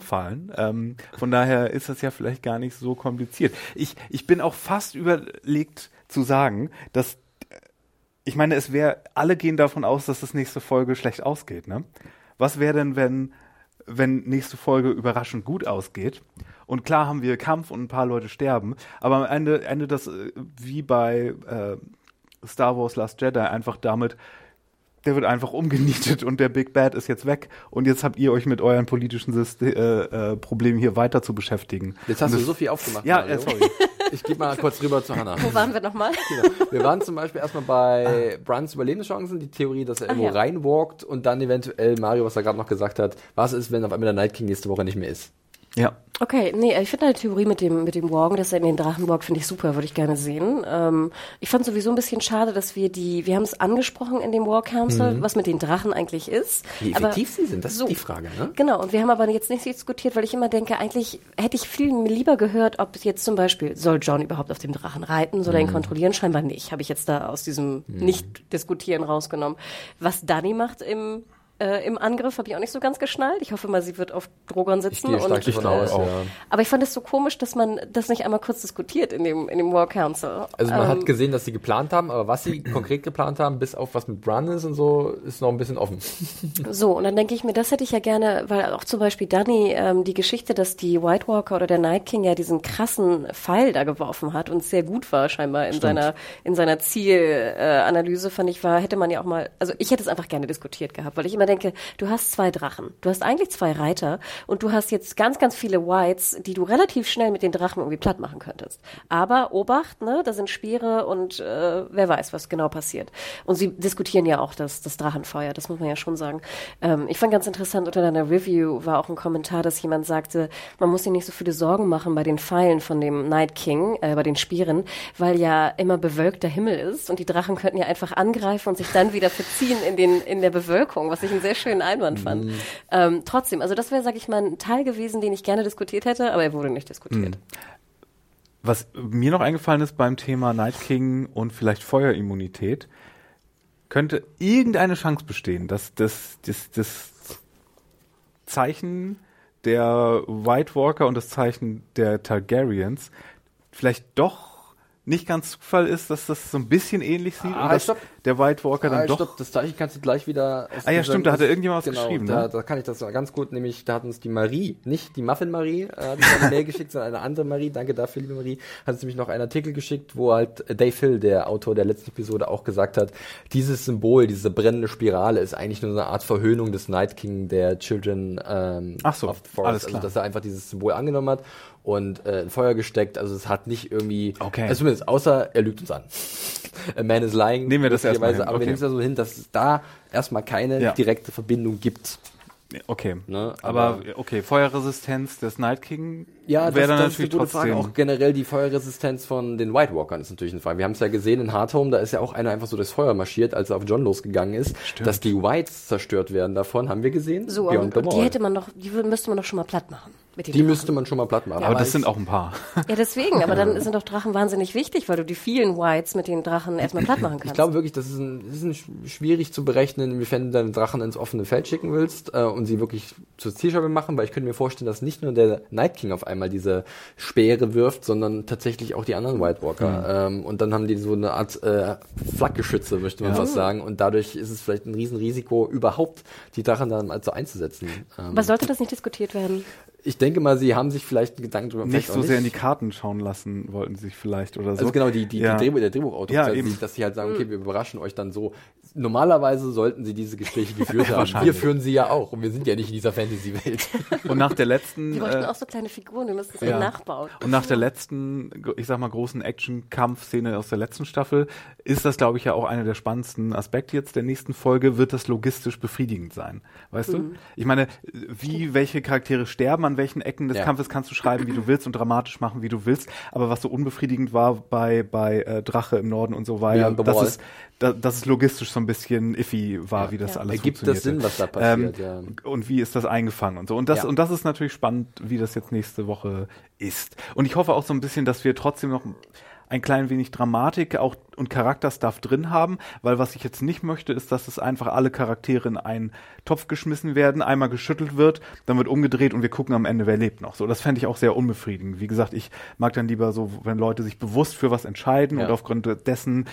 Fallen. Ähm, von daher ist das ja vielleicht gar nicht so kompliziert. Ich, ich bin auch fast überlegt zu sagen, dass ich meine, es wäre, alle gehen davon aus, dass das nächste Folge schlecht ausgeht, ne? Was wäre denn, wenn, wenn nächste Folge überraschend gut ausgeht? Und klar haben wir Kampf und ein paar Leute sterben, aber am Ende endet das äh, wie bei äh, Star Wars Last Jedi einfach damit, der wird einfach umgenietet und der Big Bad ist jetzt weg und jetzt habt ihr euch mit euren politischen System, äh, äh, Problemen hier weiter zu beschäftigen. Jetzt hast du so viel aufgemacht. Ja, äh, sorry. [LAUGHS] Ich gehe mal kurz rüber zu Hannah. Wo waren wir nochmal? Genau. Wir waren zum Beispiel erstmal bei ah. Bruns Überlebenschancen, die Theorie, dass er irgendwo ja. reinwalkt und dann eventuell Mario, was er gerade noch gesagt hat, was ist, wenn auf einmal der Night King nächste Woche nicht mehr ist. Ja. Okay, nee, ich finde deine Theorie mit dem, mit dem Walken, dass er in den Drachen walkt, finde ich super, würde ich gerne sehen. Ähm, ich fand sowieso ein bisschen schade, dass wir die, wir haben es angesprochen in dem War Council, mhm. was mit den Drachen eigentlich ist. Wie effektiv sie sind, das so, ist die Frage, ne? Genau, und wir haben aber jetzt nicht diskutiert, weil ich immer denke, eigentlich hätte ich viel lieber gehört, ob jetzt zum Beispiel, soll John überhaupt auf dem Drachen reiten, soll er ihn mhm. kontrollieren? Scheinbar nicht, habe ich jetzt da aus diesem mhm. Nicht-Diskutieren rausgenommen. Was Danny macht im äh, im Angriff habe ich auch nicht so ganz geschnallt. Ich hoffe mal, sie wird auf Drogon sitzen. Ich und, ich aus, ja. Aber ich fand es so komisch, dass man das nicht einmal kurz diskutiert in dem, in dem War Council. Also man ähm, hat gesehen, dass sie geplant haben, aber was sie [CLEARS THROAT] konkret geplant haben, bis auf was mit Bran ist und so, ist noch ein bisschen offen. [LAUGHS] so, und dann denke ich mir, das hätte ich ja gerne, weil auch zum Beispiel Danny, ähm, die Geschichte, dass die White Walker oder der Night King ja diesen krassen Pfeil da geworfen hat und sehr gut war scheinbar in Stimmt. seiner, in seiner Zielanalyse, äh, fand ich, war, hätte man ja auch mal, also ich hätte es einfach gerne diskutiert gehabt, weil ich immer denke, du hast zwei Drachen, du hast eigentlich zwei Reiter und du hast jetzt ganz, ganz viele Whites, die du relativ schnell mit den Drachen irgendwie platt machen könntest. Aber Obacht, ne, da sind Speere und äh, wer weiß, was genau passiert. Und sie diskutieren ja auch das, das Drachenfeuer, das muss man ja schon sagen. Ähm, ich fand ganz interessant, unter deiner Review war auch ein Kommentar, dass jemand sagte, man muss sich nicht so viele Sorgen machen bei den Pfeilen von dem Night King, äh, bei den Speeren, weil ja immer bewölkter Himmel ist und die Drachen könnten ja einfach angreifen und sich dann wieder verziehen in, den, in der Bewölkung, was ich einen sehr schönen Einwand fand. Mm. Ähm, trotzdem, also das wäre, sag ich mal, ein Teil gewesen, den ich gerne diskutiert hätte, aber er wurde nicht diskutiert. Mm. Was mir noch eingefallen ist beim Thema Night King und vielleicht Feuerimmunität, könnte irgendeine Chance bestehen, dass das, das, das Zeichen der White Walker und das Zeichen der Targaryens vielleicht doch nicht ganz Zufall ist, dass das so ein bisschen ähnlich sieht ah, und dass stopp. der White Walker dann ah, doch. Stopp, das Zeichen kannst du gleich wieder. Ah ja, stimmt, da hat er irgendjemand was genau, geschrieben. Da, ne? da kann ich das ganz gut, nämlich da hat uns die Marie, nicht die Muffin Marie, äh, hat uns eine Mail geschickt, sondern eine andere Marie. Danke dafür, liebe Marie. Hat uns nämlich noch einen Artikel geschickt, wo halt Dave Hill, der Autor der letzten Episode, auch gesagt hat, dieses Symbol, diese brennende Spirale, ist eigentlich nur so eine Art Verhöhnung des Night King der Children ähm, Ach so, of the Forest. Alles klar. Also, dass er einfach dieses Symbol angenommen hat und äh, in Feuer gesteckt. Also es hat nicht irgendwie, okay. also zumindest außer er lügt uns an. A man is lying. Nehmen wir das erstmal hin. Aber okay. wir nehmen es ja so hin, dass es da erstmal keine ja. direkte Verbindung gibt. Okay. Ne? Aber, aber, okay, Feuerresistenz des Night King ja, wäre dann das natürlich ist eine gute trotzdem. Frage. Auch generell die Feuerresistenz von den White Walkern ist natürlich eine Frage. Wir haben es ja gesehen in Hardhome, da ist ja auch einer einfach so durchs Feuer marschiert, als er auf John losgegangen ist. Stimmt. Dass die Whites zerstört werden davon, haben wir gesehen. So, und, und die hätte man doch, die müsste man doch schon mal platt machen die Drachen. müsste man schon mal platt machen. Ja, aber das sind auch ein paar. Ja, deswegen. Aber dann [LAUGHS] sind doch Drachen wahnsinnig wichtig, weil du die vielen Whites mit den Drachen erstmal platt machen kannst. Ich glaube wirklich, das ist, ein, das ist ein schwierig zu berechnen, inwiefern du deine Drachen ins offene Feld schicken willst äh, und sie wirklich zur Zielscheibe machen, weil ich könnte mir vorstellen, dass nicht nur der Night King auf einmal diese Speere wirft, sondern tatsächlich auch die anderen White Walker. Mhm. Ähm, und dann haben die so eine Art äh, Flakgeschütze, möchte man ja. fast sagen. Und dadurch ist es vielleicht ein Riesenrisiko, überhaupt die Drachen dann also einzusetzen. Ähm, Aber sollte das nicht diskutiert werden? ich denke mal, sie haben sich vielleicht einen Gedanken drüber Nicht so sehr in die Karten schauen lassen wollten sie sich vielleicht oder so. Also genau, die, die, ja. die Drehbuch, der Drehbuchautor, ja, eben. dass sie halt sagen, okay, wir überraschen euch dann so. Normalerweise sollten sie diese Gespräche geführt [LAUGHS] haben. Wir führen sie ja auch und wir sind ja nicht in dieser Fantasy-Welt. Und nach der letzten... Wir bräuchten äh, auch so kleine Figuren, wir müssen es ja. nachbauen. Und nach der letzten, ich sag mal, großen Action-Kampf-Szene aus der letzten Staffel ist das, glaube ich, ja auch einer der spannendsten Aspekte jetzt der nächsten Folge, wird das logistisch befriedigend sein. Weißt mhm. du? Ich meine, wie, welche Charaktere sterben an welchen Ecken des ja. Kampfes kannst du schreiben, wie du willst und dramatisch machen, wie du willst. Aber was so unbefriedigend war bei, bei äh, Drache im Norden und so war ja, dass, es, da, dass es logistisch so ein bisschen iffy war, ja, wie das ja. alles Ergibt das Sinn, was da passiert, ähm, ja. Und wie ist das eingefangen und so. Und das, und das ist natürlich spannend, wie das jetzt nächste Woche ist. Und ich hoffe auch so ein bisschen, dass wir trotzdem noch ein klein wenig Dramatik auch und Charakterstuff drin haben, weil was ich jetzt nicht möchte, ist, dass es einfach alle Charaktere in einen Topf geschmissen werden, einmal geschüttelt wird, dann wird umgedreht und wir gucken am Ende, wer lebt noch. So, das fände ich auch sehr unbefriedigend. Wie gesagt, ich mag dann lieber so, wenn Leute sich bewusst für was entscheiden ja. und aufgrund dessen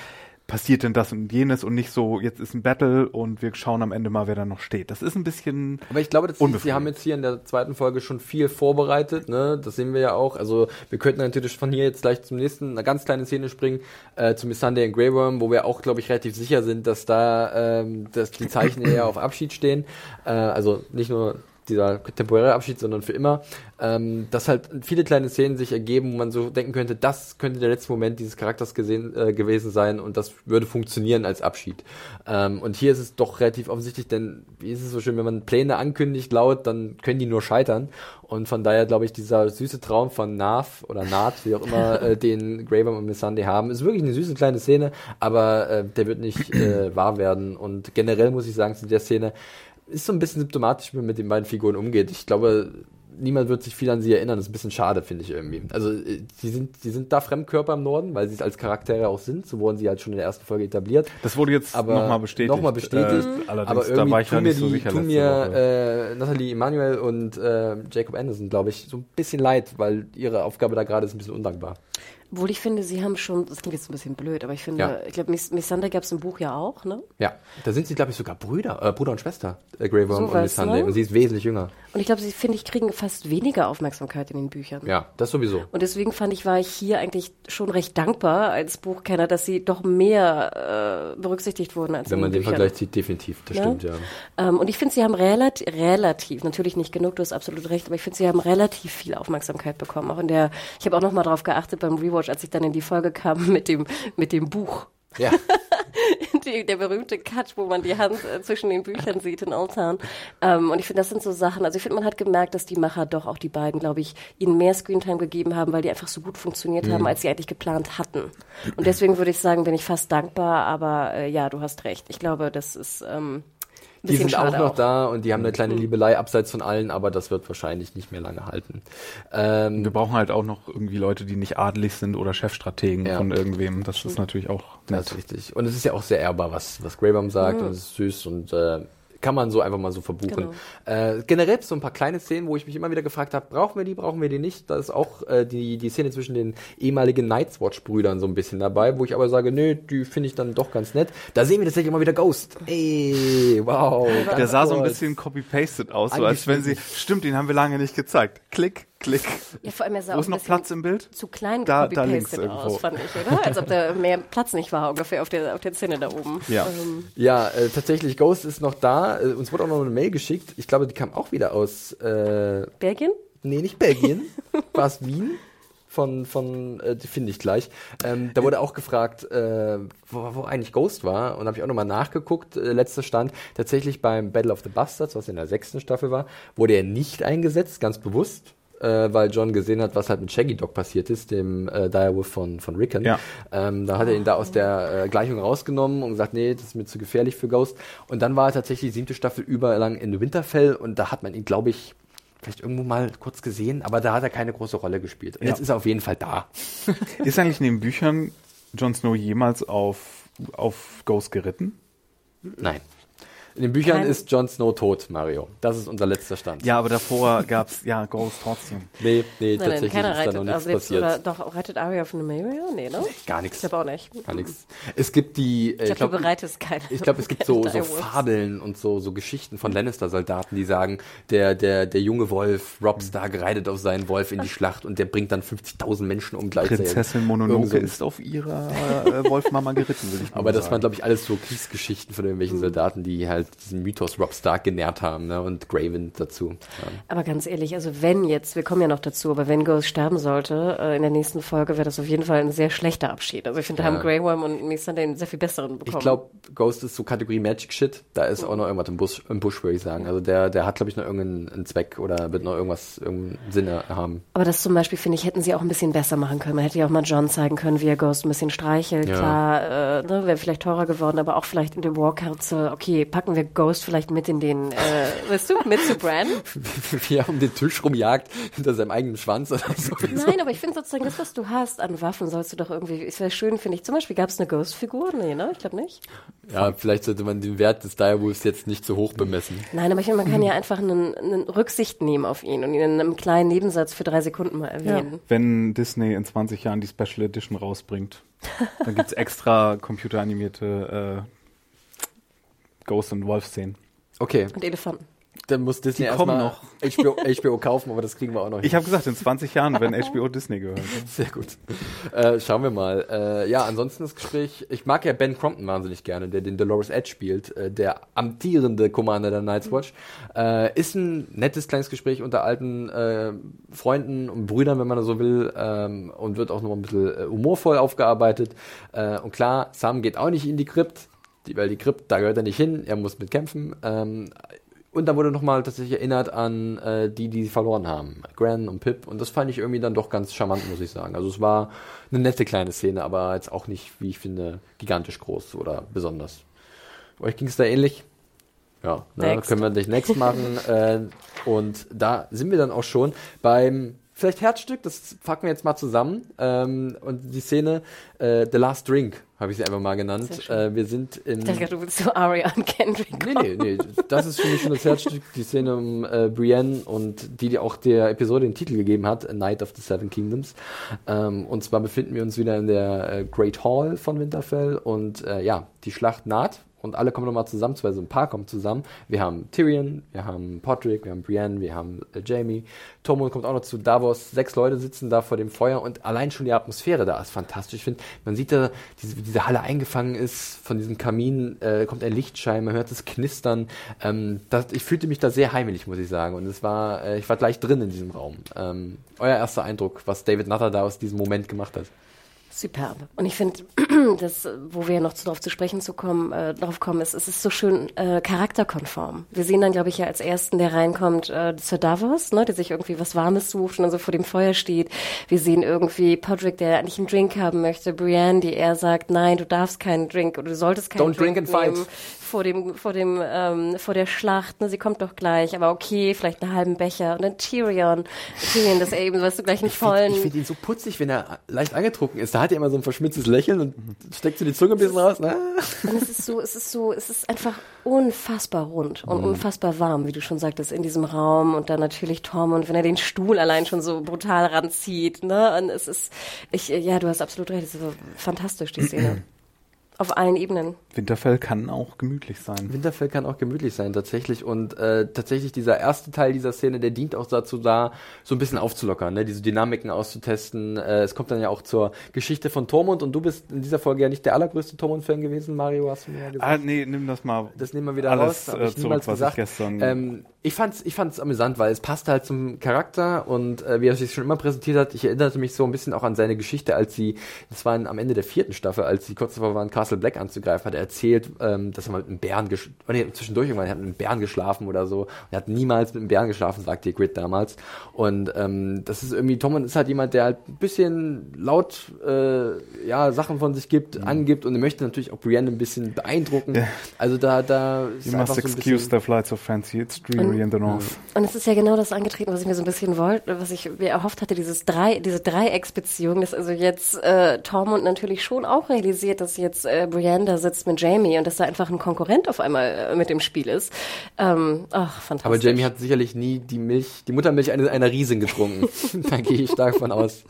passiert denn das und jenes und nicht so, jetzt ist ein Battle und wir schauen am Ende mal, wer da noch steht. Das ist ein bisschen. Aber ich glaube, sie haben jetzt hier in der zweiten Folge schon viel vorbereitet, ne? Das sehen wir ja auch. Also wir könnten natürlich von hier jetzt gleich zum nächsten, eine ganz kleine Szene springen, äh, zum Sunday in Grey Worm, wo wir auch, glaube ich, relativ sicher sind, dass da ähm, dass die Zeichen eher auf Abschied stehen. Äh, also nicht nur dieser temporäre Abschied, sondern für immer, ähm, dass halt viele kleine Szenen sich ergeben, wo man so denken könnte, das könnte der letzte Moment dieses Charakters gesehen, äh, gewesen sein und das würde funktionieren als Abschied. Ähm, und hier ist es doch relativ offensichtlich, denn wie ist es so schön, wenn man Pläne ankündigt laut, dann können die nur scheitern. Und von daher glaube ich, dieser süße Traum von Nav oder Naht, wie auch immer, [LAUGHS] äh, den Graver und Miss Sunday haben, ist wirklich eine süße kleine Szene, aber äh, der wird nicht äh, wahr werden. Und generell muss ich sagen, zu der Szene, ist so ein bisschen symptomatisch, wie man mit den beiden Figuren umgeht. Ich glaube, niemand wird sich viel an sie erinnern. Das ist ein bisschen schade, finde ich irgendwie. Also, äh, sie sind, sie sind da Fremdkörper im Norden, weil sie es als Charaktere auch sind. So wurden sie halt schon in der ersten Folge etabliert. Das wurde jetzt nochmal bestätigt. Nochmal bestätigt. Äh, aber irgendwie da war ich tun mir, die, so sicher tun mir äh, Nathalie Emanuel und äh, Jacob Anderson, glaube ich, so ein bisschen leid, weil ihre Aufgabe da gerade ist ein bisschen undankbar. Obwohl ich finde, sie haben schon, das klingt jetzt ein bisschen blöd, aber ich finde, ja. ich glaube, Miss, Miss Sunday gab es im Buch ja auch, ne? Ja, da sind sie, glaube ich, sogar Brüder, äh, Bruder und Schwester, äh, Grey Worm so und Miss Sunday. Ne? Und sie ist wesentlich jünger. Und ich glaube, sie, finde ich, kriegen fast weniger Aufmerksamkeit in den Büchern. Ja, das sowieso. Und deswegen fand ich, war ich hier eigentlich schon recht dankbar als Buchkenner, dass sie doch mehr äh, berücksichtigt wurden als Wenn man den, den Vergleich zieht, definitiv, das ja? stimmt, ja. Ähm, und ich finde, sie haben relativ, relativ, natürlich nicht genug, du hast absolut recht, aber ich finde, sie haben relativ viel Aufmerksamkeit bekommen. Auch in der, ich habe auch nochmal drauf geachtet beim Rewatch, als ich dann in die Folge kam [LAUGHS] mit dem, mit dem Buch. Ja. [LAUGHS] die, der berühmte Cut, wo man die Hand äh, zwischen den Büchern sieht in Old Town. Ähm, und ich finde, das sind so Sachen, also ich finde, man hat gemerkt, dass die Macher doch auch die beiden, glaube ich, ihnen mehr Screentime gegeben haben, weil die einfach so gut funktioniert mhm. haben, als sie eigentlich geplant hatten. Und deswegen würde ich sagen, bin ich fast dankbar, aber äh, ja, du hast recht. Ich glaube, das ist, ähm, die sind auch noch auch. da und die haben eine kleine mhm. Liebelei abseits von allen, aber das wird wahrscheinlich nicht mehr lange halten. Ähm, wir brauchen halt auch noch irgendwie Leute, die nicht adelig sind oder Chefstrategen ja. von irgendwem. Das ist natürlich auch nett. Das ist richtig. Und es ist ja auch sehr ehrbar, was, was Greybaum sagt mhm. und es ist süß und äh, kann man so einfach mal so verbuchen. Genau. Äh, generell so ein paar kleine Szenen, wo ich mich immer wieder gefragt habe, brauchen wir die, brauchen wir die nicht? Da ist auch äh, die, die Szene zwischen den ehemaligen Night's Watch-Brüdern so ein bisschen dabei, wo ich aber sage, nö, die finde ich dann doch ganz nett. Da sehen wir tatsächlich immer wieder Ghost. Ey, wow. Der sah so ein bisschen copy-pasted aus, so als wenn sie, stimmt, den haben wir lange nicht gezeigt. Klick. Klick. Ja, vor allem er sah Wo ist noch Platz im Bild? Zu klein da, da aus, fand ich, oder? Als ob da mehr Platz nicht war, ungefähr auf der, auf der Szene da oben. Ja, ähm. ja äh, tatsächlich, Ghost ist noch da. Äh, uns wurde auch noch eine Mail geschickt. Ich glaube, die kam auch wieder aus äh, Belgien? Nee, nicht Belgien. [LAUGHS] war es Wien? von, von äh, die finde ich gleich. Ähm, da wurde auch gefragt, äh, wo, wo eigentlich Ghost war. Und habe ich auch nochmal nachgeguckt, äh, letzter Stand. Tatsächlich beim Battle of the Bastards, was in der sechsten Staffel war, wurde er nicht eingesetzt, ganz bewusst äh, weil John gesehen hat, was halt mit Shaggy Dog passiert ist, dem äh, Direwolf von, von Rickon. Ja. Ähm, da hat er ihn da aus der äh, Gleichung rausgenommen und gesagt, nee, das ist mir zu gefährlich für Ghost. Und dann war er tatsächlich die siebte Staffel überlang in Winterfell und da hat man ihn, glaube ich, vielleicht irgendwo mal kurz gesehen, aber da hat er keine große Rolle gespielt. Und ja. jetzt ist er auf jeden Fall da. [LAUGHS] ist eigentlich in den Büchern Jon Snow jemals auf, auf Ghost geritten? Nein. In den Büchern Kein ist Jon Snow tot, Mario. Das ist unser letzter Stand. Ja, aber davor gab's ja Ghost trotzdem. Nee, nee, nein, tatsächlich nein, ist reitet, da noch nichts also passiert. Oder doch, rettet Arya von Nymeria? Nee, ne? Nee, gar nichts. Ich glaube auch nicht. Gar nichts. Es gibt die... Äh, ich glaube, du bereitest keine. Ich glaube, es gibt [LAUGHS] so, so Fabeln und so, so Geschichten von Lannister-Soldaten, die sagen, der, der, der junge Wolf, Rob Stark, reitet auf seinen Wolf in die Schlacht und der bringt dann 50.000 Menschen um gleichzeitig. Prinzessin Mononoke so. ist auf ihrer äh, Wolfmama geritten, will ich mal Aber sagen. das waren, glaube ich, alles so Kriegsgeschichten von irgendwelchen Soldaten, die halt diesen Mythos Rob Stark genährt haben ne? und Graven dazu. Ja. Aber ganz ehrlich, also wenn jetzt, wir kommen ja noch dazu, aber wenn Ghost sterben sollte äh, in der nächsten Folge, wäre das auf jeden Fall ein sehr schlechter Abschied. Also ich finde, da ja. haben Grey Worm und Missandei einen sehr viel besseren bekommen. Ich glaube, Ghost ist so Kategorie Magic Shit. Da ist auch noch irgendwas im Busch, im Busch würde ich sagen. Also der, der hat, glaube ich, noch irgendeinen Zweck oder wird noch irgendwas, irgendeinen Sinn haben. Aber das zum Beispiel, finde ich, hätten sie auch ein bisschen besser machen können. Man hätte ja auch mal John zeigen können, wie er Ghost ein bisschen streichelt. Ja. Klar, äh, ne, wäre vielleicht teurer geworden, aber auch vielleicht in dem Walker, okay, packen wir Ghost vielleicht mit in den, äh, weißt du, mit zu Bran. Wie er um den Tisch rumjagt, hinter seinem eigenen Schwanz oder so. Nein, aber ich finde sozusagen, das, was du hast an Waffen, sollst du doch irgendwie, es wäre schön, finde ich. Zum Beispiel gab es eine Ghost-Figur? Nee, ne? Ich glaube nicht. Ja, vielleicht sollte man den Wert des Direwolves jetzt nicht zu hoch bemessen. Nein, aber ich finde, man kann ja einfach einen, einen Rücksicht nehmen auf ihn und ihn in einem kleinen Nebensatz für drei Sekunden mal erwähnen. Ja. Wenn Disney in 20 Jahren die Special Edition rausbringt, dann gibt es [LAUGHS] extra computeranimierte äh, Ghost- und Wolf-Szenen. Okay. Und Elefanten. Dann muss Disney erstmal noch. HBO, HBO kaufen, aber das kriegen wir auch noch hin. Ich habe gesagt, in 20 Jahren, wenn HBO Disney gehört. [LAUGHS] Sehr gut. Äh, schauen wir mal. Äh, ja, ansonsten das Gespräch. Ich mag ja Ben Crompton wahnsinnig gerne, der den Dolores Edge spielt, äh, der amtierende Commander der Night's Watch. Äh, ist ein nettes kleines Gespräch unter alten äh, Freunden und Brüdern, wenn man so will, ähm, und wird auch noch ein bisschen äh, humorvoll aufgearbeitet. Äh, und klar, Sam geht auch nicht in die Krypt. Die, weil die Krypt, da gehört er nicht hin, er muss mitkämpfen. Ähm, und da wurde nochmal tatsächlich erinnert an äh, die, die sie verloren haben. Gran und Pip. Und das fand ich irgendwie dann doch ganz charmant, muss ich sagen. Also es war eine nette kleine Szene, aber jetzt auch nicht, wie ich finde, gigantisch groß oder besonders. Euch ging es da ähnlich? Ja, ne, können wir nicht next machen. [LAUGHS] äh, und da sind wir dann auch schon beim vielleicht Herzstück, das packen wir jetzt mal zusammen. Ähm, und die Szene äh, The Last Drink habe ich sie einfach mal genannt. Äh, wir sind in. Ich dachte, du willst so Aria und Kendrick. Kommen. Nee, nee, nee. Das ist für mich schon das Herzstück, die Szene um äh, Brienne und die, die auch der Episode den Titel gegeben hat, A Night of the Seven Kingdoms. Ähm, und zwar befinden wir uns wieder in der äh, Great Hall von Winterfell und äh, ja, die Schlacht naht und alle kommen nochmal zusammen, zwei so ein paar kommen zusammen. Wir haben Tyrion, wir haben Podrick, wir haben Brienne, wir haben äh, Jamie. Tormund kommt auch noch zu Davos. Sechs Leute sitzen da vor dem Feuer und allein schon die Atmosphäre da ist fantastisch. Ich finde, man sieht da, diese, wie diese Halle eingefangen ist, von diesem Kamin äh, kommt ein Lichtschein, man hört das Knistern. Ähm, das, ich fühlte mich da sehr heimelig, muss ich sagen. Und es war, äh, ich war gleich drin in diesem Raum. Ähm, euer erster Eindruck, was David Nutter da aus diesem Moment gemacht hat? Superb. Und ich finde, [CLEARS THROAT] das, wo wir noch darauf zu sprechen zu kommen, äh, darauf kommen, ist, es ist so schön äh, charakterkonform. Wir sehen dann, glaube ich, ja als ersten, der reinkommt, äh, Sir Davos, ne, der sich irgendwie was Warmes sucht und dann so vor dem Feuer steht. Wir sehen irgendwie Podrick, der eigentlich einen Drink haben möchte, Brienne, die eher sagt, nein, du darfst keinen Drink oder du solltest keinen Don't Drink, drink and nehmen. fight vor dem, vor dem, ähm, vor der Schlacht, ne, sie kommt doch gleich, aber okay, vielleicht einen halben Becher. Und dann Tyrion, Tyrion, das eben, weißt du, gleich einen vollen. ich finde ihn so putzig, wenn er leicht angetrunken ist. Da hat er immer so ein verschmitztes Lächeln und steckt so die Zunge ein bisschen raus. Ne? Und es ist so, es ist so, es ist einfach unfassbar rund und mhm. unfassbar warm, wie du schon sagtest, in diesem Raum und dann natürlich Tom und wenn er den Stuhl allein schon so brutal ranzieht, ne, und es ist, ich, ja, du hast absolut recht, es ist so fantastisch, die Szene. [CLEARS THROAT] Auf allen Ebenen. Winterfell kann auch gemütlich sein. Winterfell kann auch gemütlich sein, tatsächlich. Und äh, tatsächlich dieser erste Teil dieser Szene, der dient auch dazu da, so ein bisschen aufzulockern, ne? diese Dynamiken auszutesten. Äh, es kommt dann ja auch zur Geschichte von Tormund und du bist in dieser Folge ja nicht der allergrößte Tormund-Fan gewesen, Mario, hast du mir ja gesagt. Ah, nee, nimm das mal. Das nehmen wir wieder alles, raus. Äh, ich zurück, was ich gestern. Ähm, ich fand's, ich fand's amüsant, weil es passt halt zum Charakter und äh, wie er sich schon immer präsentiert hat. Ich erinnerte mich so ein bisschen auch an seine Geschichte, als sie, das war am Ende der vierten Staffel, als sie kurz davor waren, Castle Black anzugreifen, hat er erzählt, ähm, dass er mal mit einem Bären, oh nee, zwischendurch irgendwann, er hat mit einem Bären geschlafen oder so. Er hat niemals mit einem Bären geschlafen, sagte Grid damals. Und ähm, das ist irgendwie, Tom ist halt jemand, der halt ein bisschen laut, äh, ja, Sachen von sich gibt, mhm. angibt und er möchte natürlich auch Brienne ein bisschen beeindrucken. Ja. Also da, da ist You must excuse so the flights of fancy, it's dreary in the North. Und es ist ja genau das angetreten, was ich mir so ein bisschen wollte, was ich mir erhofft hatte, dieses drei, diese Dreiecksbeziehung, dass also jetzt äh, Tormund natürlich schon auch realisiert, dass jetzt äh, Brienne da sitzt mit Jamie und dass da einfach ein Konkurrent auf einmal äh, mit dem Spiel ist. Ähm, ach, fantastisch. Aber Jamie hat sicherlich nie die Milch, die Muttermilch einer, einer Riesin getrunken. [LAUGHS] [LAUGHS] da gehe ich stark von aus.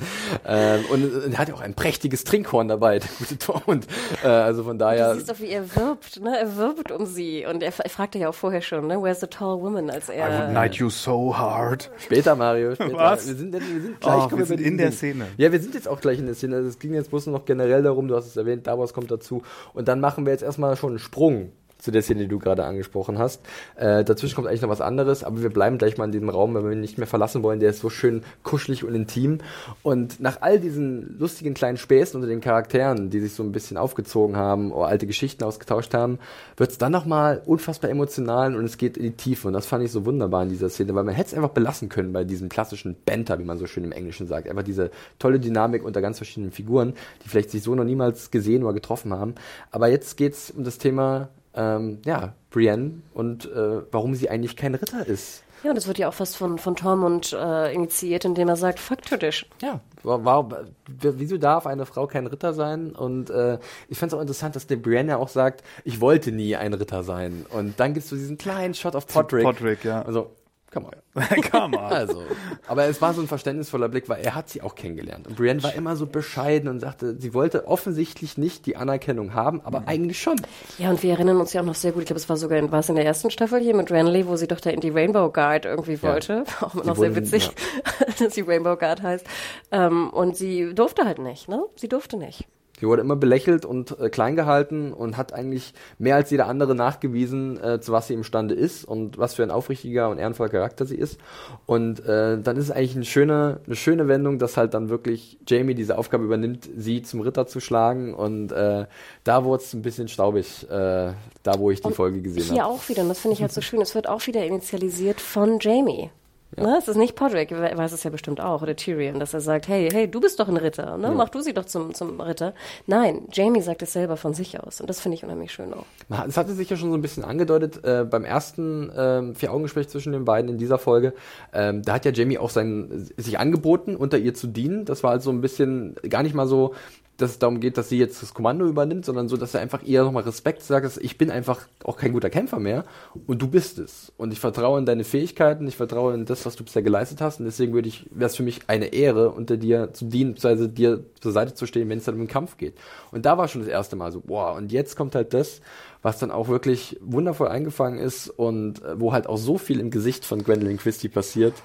Ähm, und er hat ja auch ein prächtiges Trinkhorn dabei, der gute Tormund. Äh, also von daher. Du siehst doch, wie er wirbt, ne? Er wirbt um sie. Und er, er fragte ja auch vorher schon, ne? Where's the tall woman, als er fight you so hard. Später, Mario. Später. Was? Wir sind, wir sind gleich oh, wir sind in der Szene. Ja, wir sind jetzt auch gleich in der Szene. Es ging jetzt bloß noch generell darum, du hast es erwähnt, Davos kommt dazu. Und dann machen wir jetzt erstmal schon einen Sprung zu der Szene, die du gerade angesprochen hast. Äh, dazwischen kommt eigentlich noch was anderes, aber wir bleiben gleich mal in diesem Raum, weil wir ihn nicht mehr verlassen wollen. Der ist so schön kuschelig und intim. Und nach all diesen lustigen kleinen Späßen unter den Charakteren, die sich so ein bisschen aufgezogen haben oder alte Geschichten ausgetauscht haben, wird es dann nochmal unfassbar emotional und es geht in die Tiefe. Und das fand ich so wunderbar in dieser Szene, weil man hätte es einfach belassen können bei diesem klassischen Banter, wie man so schön im Englischen sagt. Einfach diese tolle Dynamik unter ganz verschiedenen Figuren, die vielleicht sich so noch niemals gesehen oder getroffen haben. Aber jetzt geht es um das Thema ähm, ja, Brienne und äh, warum sie eigentlich kein Ritter ist. Ja, und das wird ja auch fast von, von Tormund äh, initiiert, indem er sagt, fuck Tradition. Ja, warum, wieso darf eine Frau kein Ritter sein? Und äh, ich fand es auch interessant, dass der Brienne ja auch sagt, ich wollte nie ein Ritter sein. Und dann gibt es so diesen kleinen Shot auf Podrick. Podrick, ja. Also, Come on. [LAUGHS] Come on. Also, aber es war so ein verständnisvoller Blick, weil er hat sie auch kennengelernt. Und Brienne war immer so bescheiden und sagte, sie wollte offensichtlich nicht die Anerkennung haben, aber mhm. eigentlich schon. Ja, und wir erinnern uns ja auch noch sehr gut, ich glaube, es war sogar in, war es in der ersten Staffel hier mit Renly, wo sie doch da in die Rainbow Guard irgendwie wollte. Ja. [LAUGHS] Auch noch sehr witzig, ja. [LAUGHS] dass sie Rainbow Guard heißt. Ähm, und sie durfte halt nicht, ne? Sie durfte nicht. Sie wurde immer belächelt und äh, klein gehalten und hat eigentlich mehr als jeder andere nachgewiesen, äh, zu was sie imstande ist und was für ein aufrichtiger und ehrenvoller Charakter sie ist. Und äh, dann ist es eigentlich eine schöne, eine schöne Wendung, dass halt dann wirklich Jamie diese Aufgabe übernimmt, sie zum Ritter zu schlagen. Und äh, da wurde es ein bisschen staubig, äh, da wo ich die und Folge gesehen habe. Hier auch wieder, und das finde ich halt so schön, es wird auch wieder initialisiert von Jamie. Ja. Ne? Es ist nicht Podrick, er weiß es ja bestimmt auch, oder Tyrion, dass er sagt, hey, hey, du bist doch ein Ritter, ne? Ja. mach du sie doch zum, zum Ritter. Nein, Jamie sagt es selber von sich aus und das finde ich unheimlich schön auch. Es hatte sich ja schon so ein bisschen angedeutet äh, beim ersten äh, Vier-Augen-Gespräch zwischen den beiden in dieser Folge. Ähm, da hat ja Jamie auch sein, sich angeboten, unter ihr zu dienen. Das war also ein bisschen gar nicht mal so dass es darum geht, dass sie jetzt das Kommando übernimmt, sondern so, dass er einfach ihr nochmal Respekt sagt, dass ich bin einfach auch kein guter Kämpfer mehr und du bist es. Und ich vertraue in deine Fähigkeiten, ich vertraue in das, was du bisher geleistet hast und deswegen würde ich, wäre es für mich eine Ehre, unter dir zu dienen, beziehungsweise dir zur Seite zu stehen, wenn es dann um den Kampf geht. Und da war schon das erste Mal so, boah, und jetzt kommt halt das, was dann auch wirklich wundervoll eingefangen ist und äh, wo halt auch so viel im Gesicht von Gwendolyn Christie passiert,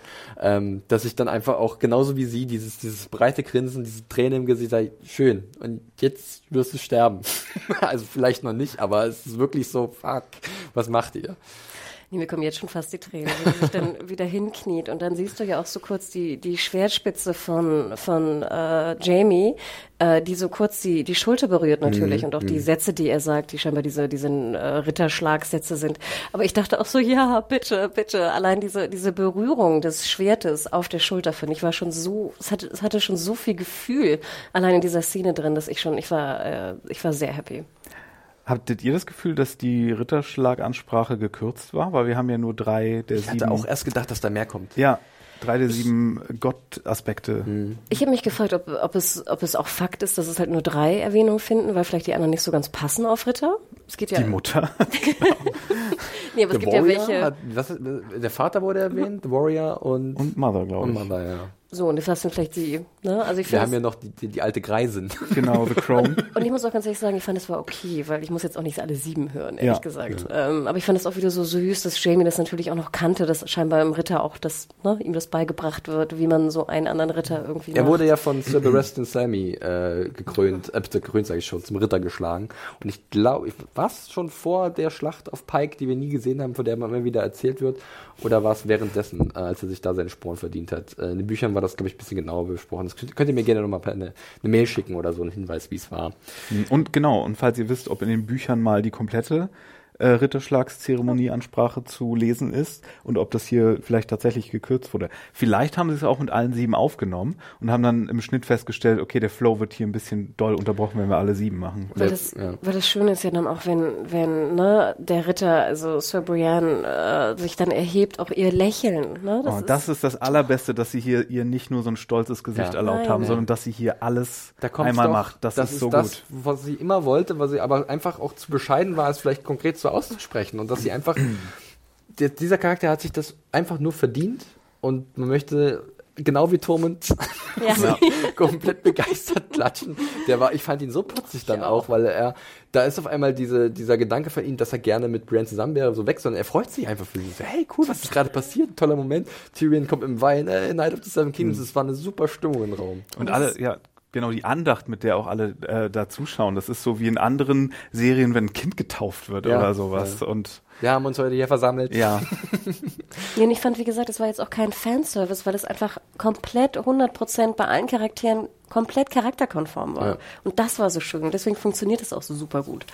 ähm, dass ich dann einfach auch genauso wie sie dieses, dieses breite Grinsen, diese Träne im Gesicht, sage, schön. Und jetzt wirst du sterben. [LAUGHS] also vielleicht noch nicht, aber es ist wirklich so, fuck, was macht ihr? Nee, mir kommen jetzt schon fast die Tränen, wie sie sich dann [LAUGHS] wieder hinkniet. Und dann siehst du ja auch so kurz die, die Schwertspitze von, von äh, Jamie, äh, die so kurz die, die Schulter berührt natürlich. Mhm. Und auch die mhm. Sätze, die er sagt, die scheinbar diese, diese äh, Ritterschlagsätze sind. Aber ich dachte auch so, ja, bitte, bitte. Allein diese, diese Berührung des Schwertes auf der Schulter, finde ich, war schon so, es hatte, es hatte schon so viel Gefühl allein in dieser Szene drin, dass ich schon, ich war, äh, ich war sehr happy. Hattet ihr das Gefühl, dass die Ritterschlagansprache gekürzt war? Weil wir haben ja nur drei der ich sieben. Ich hatte auch erst gedacht, dass da mehr kommt. Ja, drei der sieben Gott-Aspekte. Hm. Ich habe mich gefragt, ob, ob, es, ob es auch Fakt ist, dass es halt nur drei Erwähnungen finden, weil vielleicht die anderen nicht so ganz passen auf Ritter. Es geht ja die Mutter. [LAUGHS] nee, aber The es gibt Warrior ja welche. Hat, was, der Vater wurde erwähnt, The Warrior und. Und Mother, glaube ich. Und Mother, ja. So, und das sind vielleicht die, ne? Also ich Wir haben ja noch die, die, die alte Greisin. Genau, The Chrome. [LAUGHS] und ich muss auch ganz ehrlich sagen, ich fand, es war okay, weil ich muss jetzt auch nicht alle sieben hören, ehrlich ja. gesagt. Ja. Ähm, aber ich fand es auch wieder so süß, dass Jamie das natürlich auch noch kannte, dass scheinbar im Ritter auch das, ne, ihm das beigebracht wird, wie man so einen anderen Ritter irgendwie Er macht. wurde ja von Sir Bereston Sammy äh, gekrönt, äh, gekrönt sage ich schon, zum Ritter geschlagen. Und ich glaube, was schon vor der Schlacht auf Pike, die wir nie gesehen haben, von der man immer wieder erzählt wird, oder war es währenddessen, äh, als er sich da seinen Sporen verdient hat? Äh, in den Büchern war das, glaube ich, ein bisschen genauer besprochen. Das könnt, könnt ihr mir gerne nochmal eine, eine Mail schicken oder so einen Hinweis, wie es war. Und genau, und falls ihr wisst, ob in den Büchern mal die komplette äh, Ritterschlagszeremonieansprache zu lesen ist und ob das hier vielleicht tatsächlich gekürzt wurde. Vielleicht haben sie es auch mit allen sieben aufgenommen und haben dann im Schnitt festgestellt, okay, der Flow wird hier ein bisschen doll unterbrochen, wenn wir alle sieben machen. Weil das, ja. weil das Schöne ist ja dann auch, wenn, wenn ne, der Ritter, also Sir Brienne, äh, sich dann erhebt, auch ihr Lächeln. Ne? Das, oh, ist, das ist das Allerbeste, dass sie hier ihr nicht nur so ein stolzes Gesicht ja. erlaubt Nein, haben, sondern dass sie hier alles einmal doch, macht. Das, das ist, ist so das, gut. Was sie immer wollte, was sie aber einfach auch zu bescheiden war, es vielleicht konkret zu auszusprechen und dass sie einfach, der, dieser Charakter hat sich das einfach nur verdient und man möchte genau wie Tormund [LAUGHS] ja. so komplett begeistert klatschen. Der war, ich fand ihn so putzig dann auch, weil er, da ist auf einmal diese, dieser Gedanke von ihm, dass er gerne mit Brienne zusammen wäre, so weg, sondern er freut sich einfach für sie. So, hey, cool, was ist gerade passiert? Toller Moment. Tyrion kommt im Wein, äh, Night of the Seven Kingdoms, es mhm. war eine super Stimmung im Raum. Und alle, ja, Genau, die Andacht, mit der auch alle äh, da zuschauen. Das ist so wie in anderen Serien, wenn ein Kind getauft wird ja, oder sowas. Ja. Und wir haben uns heute hier versammelt. Ja. [LAUGHS] nee, und ich fand, wie gesagt, es war jetzt auch kein Fanservice, weil es einfach komplett 100% bei allen Charakteren komplett charakterkonform war. Ja. Und das war so schön. Und deswegen funktioniert es auch so super gut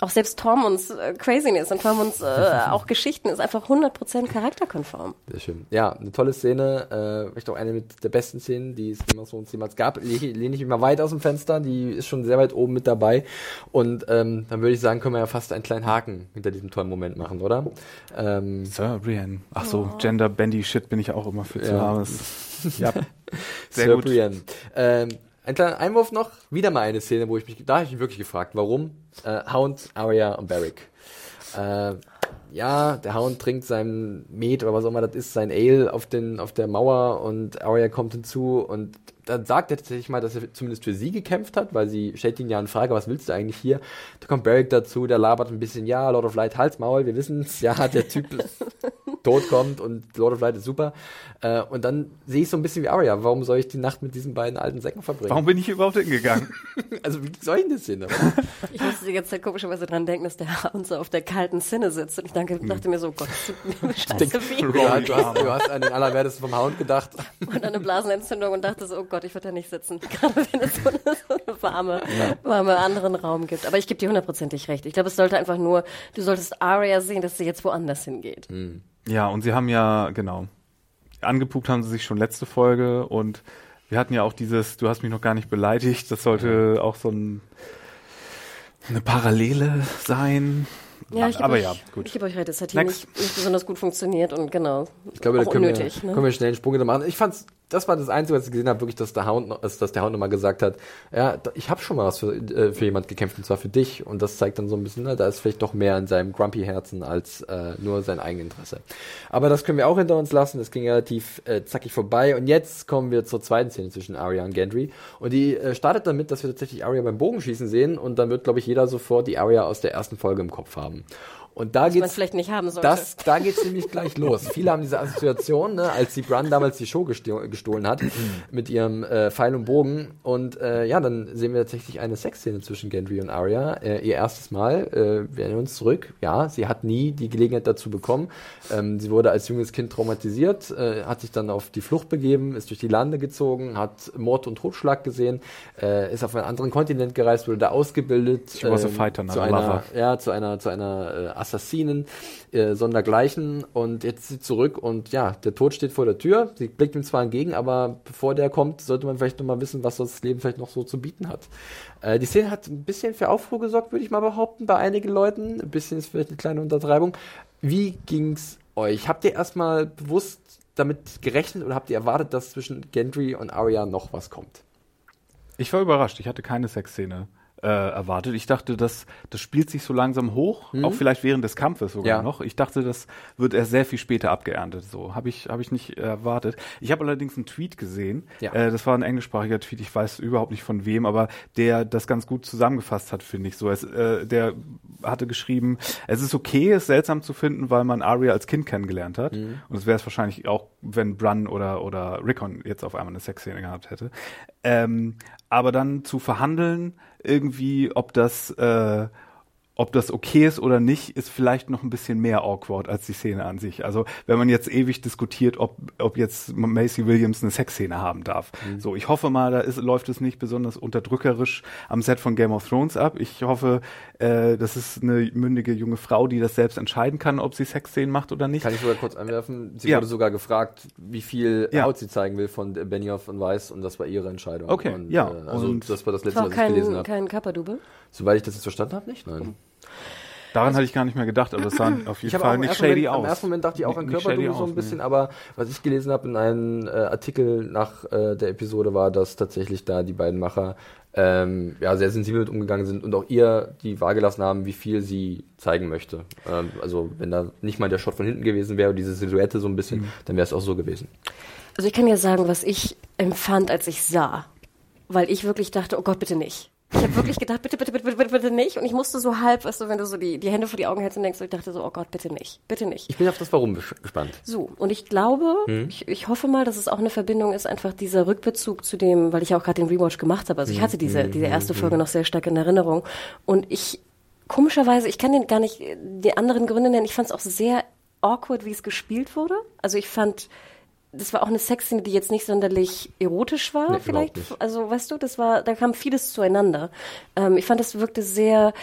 auch selbst Tormunds äh, Craziness und Tormunds äh, [LAUGHS] auch Geschichten ist einfach 100% charakterkonform. Sehr schön. Ja, eine tolle Szene. Äh, vielleicht auch eine mit der besten Szenen, die es of Thrones jemals gab. Lehne, lehne ich mich mal weit aus dem Fenster. Die ist schon sehr weit oben mit dabei. Und ähm, dann würde ich sagen, können wir ja fast einen kleinen Haken hinter diesem tollen Moment machen, oder? Ähm, Sir Brienne. Ach so, oh. Gender-Bandy-Shit bin ich auch immer für zu ja. haben. [LAUGHS] ja. Sehr Sir gut. Brienne. Ähm, ein kleiner Einwurf noch. Wieder mal eine Szene, wo ich mich, da habe ich mich wirklich gefragt, warum? Äh, Hound, Arya und Barrick. Äh, ja, der Hound trinkt sein Met oder was auch immer das ist, sein Ale auf, den, auf der Mauer und Arya kommt hinzu und dann sagt er tatsächlich mal, dass er zumindest für sie gekämpft hat, weil sie stellt ihn ja in Frage, was willst du eigentlich hier? Da kommt Barrick dazu, der labert ein bisschen, ja, Lord of Light, Halsmaul, wir wissen es, ja, der Typ [LAUGHS] tot kommt und Lord of Light ist super. Äh, und dann sehe ich so ein bisschen wie Arya, warum soll ich die Nacht mit diesen beiden alten Säcken verbringen? Warum bin ich überhaupt hingegangen? [LAUGHS] also wie soll ich das sehen? ich musste die ganze Zeit komischerweise dran denken, dass der [LAUGHS] Hound so auf der kalten Zinne sitzt und ich dachte, hm. dachte mir so, Gott, das tut mir scheiße weh. Du, hast, du hast an den Allerwertesten vom Hound gedacht. Und an eine Blasenentzündung und dachte so, oh Gott, ich würde da nicht sitzen, [LAUGHS] gerade wenn es so eine, so eine warme, ja. warme anderen Raum gibt. Aber ich gebe dir hundertprozentig recht. Ich glaube, es sollte einfach nur, du solltest Arya sehen, dass sie jetzt woanders hingeht. Mhm. Ja, und sie haben ja, genau, angepuckt haben sie sich schon letzte Folge und wir hatten ja auch dieses, du hast mich noch gar nicht beleidigt, das sollte auch so ein, eine Parallele sein. Ja, ich aber euch, ja, gut. Ich gebe euch recht, es hat hier nicht, nicht, besonders gut funktioniert und genau. Ich glaube, da können, unnötig, wir, ne? können wir schnell einen Sprung machen. Ich fand's das war das Einzige, was ich gesehen habe, wirklich, dass der Hound, dass, der Hound nochmal gesagt hat, ja, ich habe schon mal was für, äh, für jemand gekämpft, und zwar für dich. Und das zeigt dann so ein bisschen, na, da ist vielleicht doch mehr in seinem Grumpy-Herzen als äh, nur sein Eigeninteresse. Aber das können wir auch hinter uns lassen. Das ging relativ äh, zackig vorbei. Und jetzt kommen wir zur zweiten Szene zwischen Arya und Gendry. Und die äh, startet damit, dass wir tatsächlich Arya beim Bogenschießen sehen. Und dann wird, glaube ich, jeder sofort die Arya aus der ersten Folge im Kopf haben. Und da geht's, vielleicht nicht haben sollte. Das, da geht's nämlich gleich los. Viele haben diese Assoziation, ne, als die Brun damals die Show gestohlen hat mit ihrem äh, Pfeil und Bogen. Und äh, ja, dann sehen wir tatsächlich eine Sexszene zwischen Gendry und Arya. Äh, ihr erstes Mal. Äh, wir erinnern uns zurück. Ja, sie hat nie die Gelegenheit dazu bekommen. Ähm, sie wurde als junges Kind traumatisiert, äh, hat sich dann auf die Flucht begeben, ist durch die Lande gezogen, hat Mord und Totschlag gesehen, äh, ist auf einen anderen Kontinent gereist, wurde da ausgebildet. She was a ähm, fighter, zu einer, ja, zu einer, zu einer äh, Assassinen, äh, sondergleichen und jetzt sie zurück und ja, der Tod steht vor der Tür. Sie blickt ihm zwar entgegen, aber bevor der kommt, sollte man vielleicht noch mal wissen, was das Leben vielleicht noch so zu bieten hat. Äh, die Szene hat ein bisschen für Aufruhr gesorgt, würde ich mal behaupten, bei einigen Leuten. Ein bisschen ist vielleicht eine kleine Untertreibung. Wie ging's euch? Habt ihr erstmal bewusst damit gerechnet oder habt ihr erwartet, dass zwischen Gendry und Arya noch was kommt? Ich war überrascht. Ich hatte keine Sexszene äh, erwartet. Ich dachte, das, das spielt sich so langsam hoch, mhm. auch vielleicht während des Kampfes sogar ja. noch. Ich dachte, das wird erst sehr viel später abgeerntet. So habe ich habe ich nicht erwartet. Ich habe allerdings einen Tweet gesehen. Ja. Äh, das war ein englischsprachiger Tweet. Ich weiß überhaupt nicht von wem, aber der das ganz gut zusammengefasst hat, finde ich. So, es, äh, der hatte geschrieben, es ist okay, es seltsam zu finden, weil man Arya als Kind kennengelernt hat. Mhm. Und es wäre es wahrscheinlich auch, wenn Brun oder oder Rickon jetzt auf einmal eine Sexszene gehabt hätte. Ähm, aber dann zu verhandeln, irgendwie, ob das äh, ob das okay ist oder nicht, ist vielleicht noch ein bisschen mehr awkward als die Szene an sich. Also wenn man jetzt ewig diskutiert, ob, ob jetzt Macy Williams eine Sexszene haben darf. Mhm. So, ich hoffe mal, da ist, läuft es nicht besonders unterdrückerisch am Set von Game of Thrones ab. Ich hoffe, äh, das ist eine mündige junge Frau, die das selbst entscheiden kann, ob sie Sexszenen macht oder nicht. Kann ich sogar kurz anwerfen? Sie ja. wurde sogar gefragt, wie viel ja. Haut sie zeigen will von Benioff und Weiss und das war ihre Entscheidung. Okay, und, ja. Äh, also und das war das letzte, was ich gelesen habe. Kein Kappa-Double? Soweit ich das jetzt verstanden habe, nicht, nein. Daran also, hatte ich gar nicht mehr gedacht, aber es sah auf jeden Fall nicht shady Moment, aus. Im ersten Moment dachte ich auch an Körperdouble so ein bisschen, nee. aber was ich gelesen habe in einem äh, Artikel nach äh, der Episode war, dass tatsächlich da die beiden Macher ähm, ja, sehr sensibel mit umgegangen sind und auch ihr die Wahl gelassen haben, wie viel sie zeigen möchte. Ähm, also wenn da nicht mal der Shot von hinten gewesen wäre, diese Silhouette so ein bisschen, mhm. dann wäre es auch so gewesen. Also ich kann ja sagen, was ich empfand, als ich sah. Weil ich wirklich dachte, oh Gott, bitte nicht. Ich habe wirklich gedacht, bitte, bitte, bitte, bitte, bitte, nicht. Und ich musste so halb, weißt du, wenn du so die, die Hände vor die Augen hältst und denkst, ich dachte so, oh Gott, bitte nicht, bitte nicht. Ich bin auf das Warum gespannt. So, und ich glaube, hm. ich, ich hoffe mal, dass es auch eine Verbindung ist, einfach dieser Rückbezug zu dem, weil ich ja auch gerade den Rewatch gemacht habe. Also ich hm, hatte diese, hm, diese erste hm, Folge noch sehr stark in Erinnerung. Und ich, komischerweise, ich kann den gar nicht die anderen Gründe nennen. Ich fand es auch sehr awkward, wie es gespielt wurde. Also ich fand, das war auch eine Sexszene, die jetzt nicht sonderlich erotisch war, nee, vielleicht. Also, weißt du, das war, da kam vieles zueinander. Ähm, ich fand, das wirkte sehr,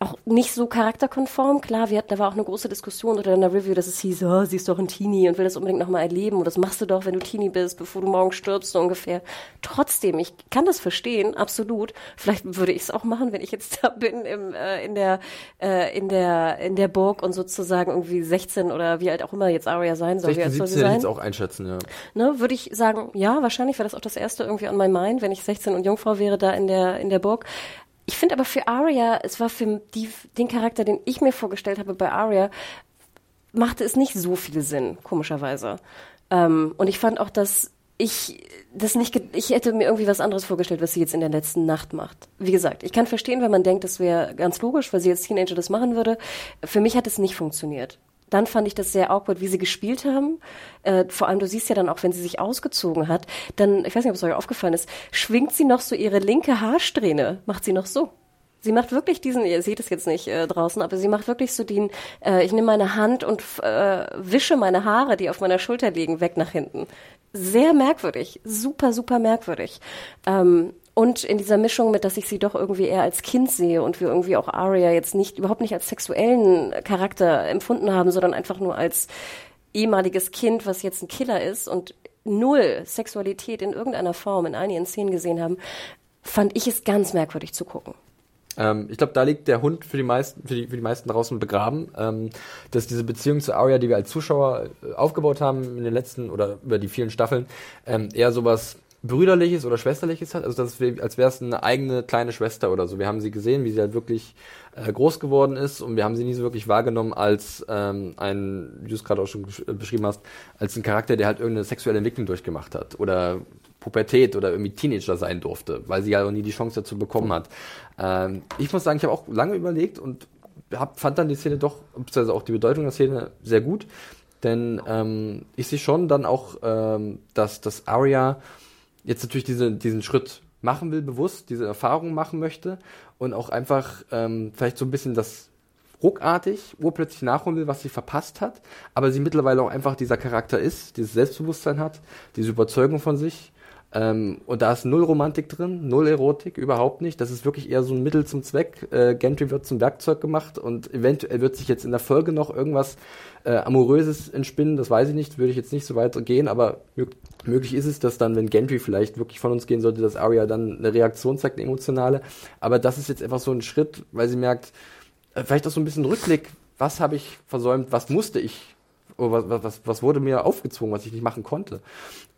auch nicht so charakterkonform. Klar, wir hatten, da war auch eine große Diskussion oder in der Review, dass es hieß, oh, sie ist doch ein Teenie und will das unbedingt nochmal erleben und das machst du doch, wenn du Teenie bist, bevor du morgen stirbst, so ungefähr. Trotzdem, ich kann das verstehen, absolut. Vielleicht würde ich es auch machen, wenn ich jetzt da bin im, äh, in der, äh, in der, in der Burg und sozusagen irgendwie 16 oder wie alt auch immer jetzt Aria sein soll. 16, wie alt soll sie sein? jetzt auch einschätzen, ja. Ne, würde ich sagen, ja, wahrscheinlich wäre das auch das erste irgendwie on my mind, wenn ich 16 und Jungfrau wäre da in der, in der Burg. Ich finde aber für Arya, es war für die, den Charakter, den ich mir vorgestellt habe bei Arya, machte es nicht so viel Sinn, komischerweise. Ähm, und ich fand auch, dass ich das nicht, ich hätte mir irgendwie was anderes vorgestellt, was sie jetzt in der letzten Nacht macht. Wie gesagt, ich kann verstehen, wenn man denkt, das wäre ganz logisch, weil sie jetzt Teenager das machen würde. Für mich hat es nicht funktioniert dann fand ich das sehr awkward, wie sie gespielt haben. Äh, vor allem, du siehst ja dann auch, wenn sie sich ausgezogen hat, dann, ich weiß nicht, ob es euch aufgefallen ist, schwingt sie noch so ihre linke Haarsträhne, macht sie noch so. Sie macht wirklich diesen, ihr seht es jetzt nicht äh, draußen, aber sie macht wirklich so den, äh, ich nehme meine Hand und äh, wische meine Haare, die auf meiner Schulter liegen, weg nach hinten. Sehr merkwürdig, super, super merkwürdig. Ähm, und in dieser Mischung mit, dass ich sie doch irgendwie eher als Kind sehe und wir irgendwie auch Arya jetzt nicht, überhaupt nicht als sexuellen Charakter empfunden haben, sondern einfach nur als ehemaliges Kind, was jetzt ein Killer ist und null Sexualität in irgendeiner Form in einigen Szenen gesehen haben, fand ich es ganz merkwürdig zu gucken. Ähm, ich glaube, da liegt der Hund für die meisten, für die, für die meisten draußen begraben, ähm, dass diese Beziehung zu Arya, die wir als Zuschauer äh, aufgebaut haben in den letzten oder über die vielen Staffeln, ähm, eher sowas brüderliches oder schwesterliches hat, also das ist, als wäre es eine eigene kleine Schwester oder so. Wir haben sie gesehen, wie sie halt wirklich äh, groß geworden ist und wir haben sie nie so wirklich wahrgenommen als ähm, ein, wie du es gerade auch schon beschrieben hast, als ein Charakter, der halt irgendeine sexuelle Entwicklung durchgemacht hat oder Pubertät oder irgendwie Teenager sein durfte, weil sie ja auch nie die Chance dazu bekommen hat. Ähm, ich muss sagen, ich habe auch lange überlegt und hab, fand dann die Szene doch, beziehungsweise auch die Bedeutung der Szene sehr gut, denn ähm, ich sehe schon dann auch, ähm, dass, dass Arya jetzt natürlich diese, diesen Schritt machen will, bewusst, diese Erfahrung machen möchte und auch einfach ähm, vielleicht so ein bisschen das ruckartig urplötzlich nachholen will, was sie verpasst hat, aber sie mittlerweile auch einfach dieser Charakter ist, dieses Selbstbewusstsein hat, diese Überzeugung von sich ähm, und da ist null Romantik drin, null Erotik, überhaupt nicht. Das ist wirklich eher so ein Mittel zum Zweck. Äh, Gentry wird zum Werkzeug gemacht und eventuell wird sich jetzt in der Folge noch irgendwas äh, Amoröses entspinnen. Das weiß ich nicht, würde ich jetzt nicht so weit gehen, aber möglich ist es, dass dann, wenn Gentry vielleicht wirklich von uns gehen sollte, dass Arya dann eine Reaktion zeigt, eine emotionale. Aber das ist jetzt einfach so ein Schritt, weil sie merkt, äh, vielleicht auch so ein bisschen Rückblick, was habe ich versäumt, was musste ich was, was, was wurde mir aufgezwungen, was ich nicht machen konnte.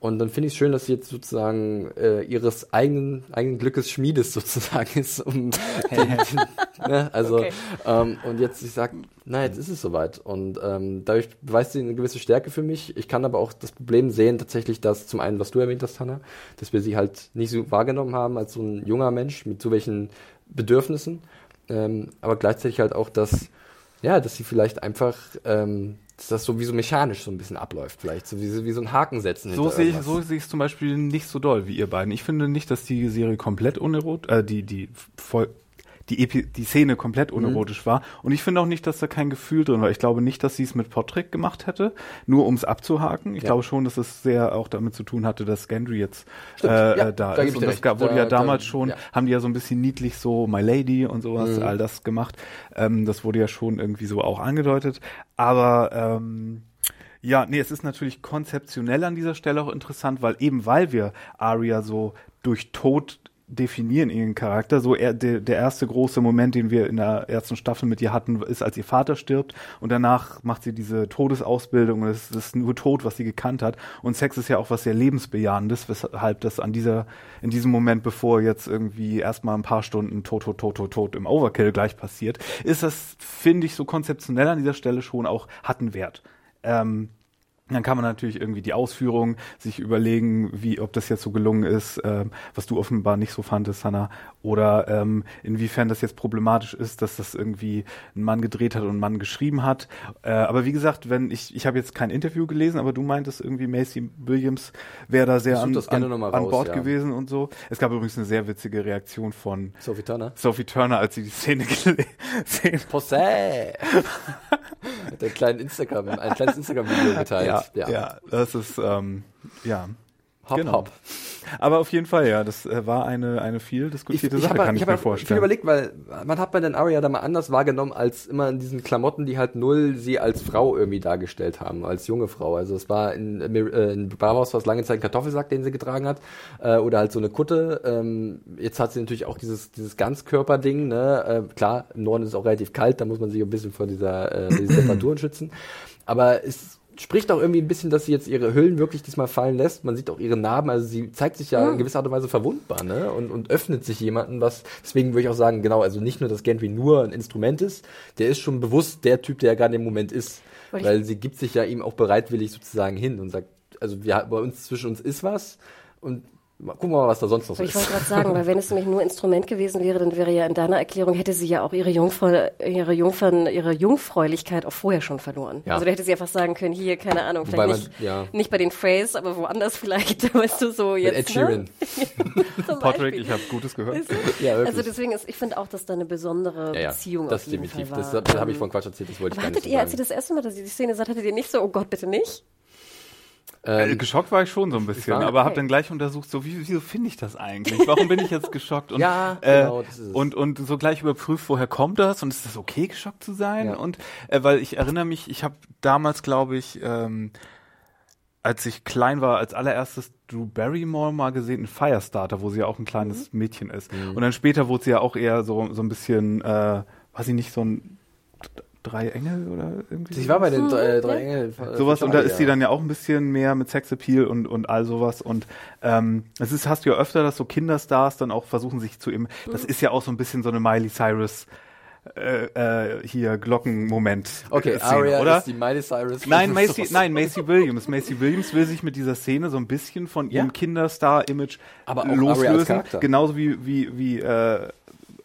Und dann finde ich es schön, dass sie jetzt sozusagen äh, ihres eigenen, eigenen Glückes Schmiedes [LAUGHS] sozusagen ist. Um, [LAUGHS] ne? Also okay. ähm, und jetzt ich sage, na jetzt ist es soweit. Und ähm, dadurch beweist sie eine gewisse Stärke für mich. Ich kann aber auch das Problem sehen, tatsächlich, dass zum einen, was du erwähnt hast, Hanna, dass wir sie halt nicht so wahrgenommen haben als so ein junger Mensch mit so welchen Bedürfnissen. Ähm, aber gleichzeitig halt auch, dass ja, dass sie vielleicht einfach ähm, dass das so wie so mechanisch so ein bisschen abläuft, vielleicht so wie, wie so ein Haken setzen. So sehe ich, so sehe ich es zum Beispiel nicht so doll wie ihr beiden. Ich finde nicht, dass die Serie komplett unerot, äh, die die voll die, Epi die Szene komplett unerotisch mhm. war. Und ich finde auch nicht, dass da kein Gefühl drin war. Ich glaube nicht, dass sie es mit Patrick gemacht hätte, nur um es abzuhaken. Ich ja. glaube schon, dass es sehr auch damit zu tun hatte, dass Gendry jetzt äh, ja, da, da ist. Und das gab, wurde da, ja damals da, schon, ja. haben die ja so ein bisschen niedlich so My Lady und sowas, mhm. all das gemacht. Ähm, das wurde ja schon irgendwie so auch angedeutet. Aber ähm, ja, nee, es ist natürlich konzeptionell an dieser Stelle auch interessant, weil eben weil wir Arya so durch Tod definieren ihren Charakter. So er, der, der erste große Moment, den wir in der ersten Staffel mit ihr hatten, ist, als ihr Vater stirbt und danach macht sie diese Todesausbildung und es ist nur Tod, was sie gekannt hat. Und Sex ist ja auch was sehr lebensbejahendes, weshalb das an dieser, in diesem Moment, bevor jetzt irgendwie erstmal ein paar Stunden tot, tot, tot, tot, tot im Overkill gleich passiert, ist das, finde ich, so konzeptionell an dieser Stelle schon auch, hat einen Wert. Ähm, dann kann man natürlich irgendwie die Ausführung sich überlegen, wie, ob das jetzt so gelungen ist, ähm, was du offenbar nicht so fandest, Hannah, oder ähm, inwiefern das jetzt problematisch ist, dass das irgendwie ein Mann gedreht hat und ein Mann geschrieben hat. Äh, aber wie gesagt, wenn ich, ich habe jetzt kein Interview gelesen, aber du meintest irgendwie Macy Williams wäre da sehr an, an, an raus, Bord ja. gewesen und so. Es gab übrigens eine sehr witzige Reaktion von Sophie Turner. Sophie Turner, als sie die Szene gesehen! [LAUGHS] Hat ein kleines Instagram, ein kleines Instagram-Video geteilt. Ja, ja, ja. das ist, ähm, ja. Hop, genau. Hop. Aber auf jeden Fall, ja, das äh, war eine, eine viel diskutierte ich, Sache, ich hab, kann ich, ich mir vorstellen. Ich habe überlegt, weil man hat bei den Aria da mal anders wahrgenommen, als immer in diesen Klamotten, die halt null sie als Frau irgendwie dargestellt haben, als junge Frau. Also es war in, äh, in Bravo's war es lange Zeit ein Kartoffelsack, den sie getragen hat, äh, oder halt so eine Kutte. Ähm, jetzt hat sie natürlich auch dieses, dieses Ganzkörperding, ne? Äh, klar, im Norden ist es auch relativ kalt, da muss man sich ein bisschen vor dieser, äh, diesen [CLEARS THROAT] Temperaturen schützen. Aber es spricht auch irgendwie ein bisschen, dass sie jetzt ihre Hüllen wirklich diesmal fallen lässt. Man sieht auch ihre Narben, also sie zeigt sich ja, ja. in gewisser Art und Weise verwundbar, ne? Und, und öffnet sich jemanden, was, deswegen würde ich auch sagen, genau, also nicht nur, dass Gentry nur ein Instrument ist, der ist schon bewusst der Typ, der er gerade im Moment ist. Weil, weil sie gibt sich ja ihm auch bereitwillig sozusagen hin und sagt, also wir, bei uns, zwischen uns ist was und Gucken wir mal, was da sonst noch so ich ist. Ich wollte gerade sagen, weil wenn es nämlich nur Instrument gewesen wäre, dann wäre ja in deiner Erklärung, hätte sie ja auch ihre, Jungfrau, ihre, Jungfern, ihre Jungfräulichkeit auch vorher schon verloren. Ja. Also da hätte sie einfach sagen können, hier, keine Ahnung, vielleicht man, nicht, ja. nicht bei den Phrase, aber woanders [LAUGHS] vielleicht, weißt du, so jetzt. Mit Ed Sheeran. [LAUGHS] Ne? Patrick, ich habe Gutes gehört. ja, also deswegen ist, ich finde auch, dass da eine besondere ja, Beziehung das auf jeden definitiv. Fall war. Das, das habe ich von Quatsch erzählt, das wollte ich gar nicht so ihr, als ihr das erste Mal, dass ihr die Szene sagt, hattet ihr nicht so, oh Gott, bitte nicht? Ähm, äh, geschockt war ich schon so ein bisschen, war, aber okay. habe dann gleich untersucht, so wie, wieso finde ich das eigentlich? Warum bin ich jetzt [LAUGHS] geschockt? Und, ja, äh, genau, das ist es. und und so gleich überprüft, woher kommt das und ist das okay, geschockt zu sein? Ja. Und äh, weil ich erinnere mich, ich habe damals, glaube ich, ähm, als ich klein war, als allererstes Drew Barrymore mal gesehen in Firestarter, wo sie ja auch ein kleines mhm. Mädchen ist. Mhm. Und dann später wurde sie ja auch eher so, so ein bisschen, äh, weiß ich nicht, so ein drei Engel oder irgendwie. Ich war bei den äh, drei Engel. Äh, sowas und da ist sie dann ja auch ein bisschen mehr mit Sexappeal und und all sowas und ähm, es ist hast du ja öfter, dass so Kinderstars dann auch versuchen sich zu im. Das ist ja auch so ein bisschen so eine Miley Cyrus äh, äh, hier Glockenmoment. Okay, Szene, Aria oder? ist die Miley Cyrus. Nein, Macy, nein, Macy Williams. Macy Williams will sich mit dieser Szene so ein bisschen von ja? ihrem Kinderstar-Image loslösen. Genauso wie, wie, wie äh,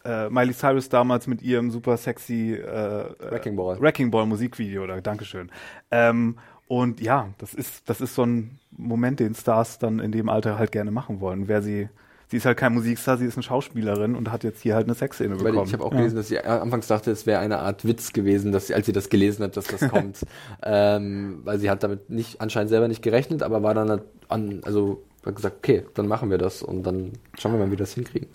äh, Miley Cyrus damals mit ihrem super sexy äh, Wrecking Ball, Wrecking Ball Musikvideo oder Dankeschön. Ähm, und ja, das ist das ist so ein Moment, den Stars dann in dem Alter halt gerne machen wollen. Wer sie sie ist halt kein Musikstar, sie ist eine Schauspielerin und hat jetzt hier halt eine Sexszene bekommen. Ich habe auch ja. gelesen, dass sie anfangs dachte, es wäre eine Art Witz gewesen, dass sie, als sie das gelesen hat, dass das [LAUGHS] kommt, ähm, weil sie hat damit nicht anscheinend selber nicht gerechnet, aber war dann an, also hat gesagt, okay, dann machen wir das und dann schauen wir mal, wie wir das hinkriegen.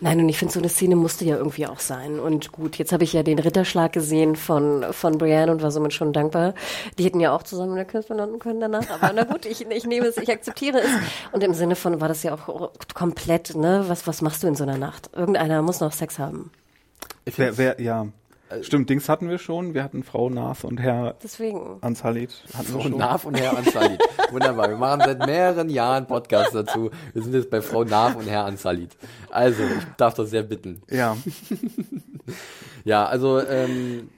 Nein, und ich finde, so eine Szene musste ja irgendwie auch sein. Und gut, jetzt habe ich ja den Ritterschlag gesehen von, von Brienne und war somit schon dankbar. Die hätten ja auch zusammen in der Kirche landen können danach. Aber na gut, ich, ich nehme es, ich akzeptiere es. Und im Sinne von war das ja auch komplett, ne? Was, was machst du in so einer Nacht? Irgendeiner muss noch Sex haben. Wer, wer, ja, Stimmt, Dings hatten wir schon. Wir hatten Frau Nav und Herr Deswegen. Ansalit. Hatten Frau Nav und Herr Ansalit. Wunderbar. Wir machen seit mehreren Jahren Podcasts dazu. Wir sind jetzt bei Frau Nav und Herr Ansalit. Also, ich darf das sehr bitten. Ja. ja, also ähm,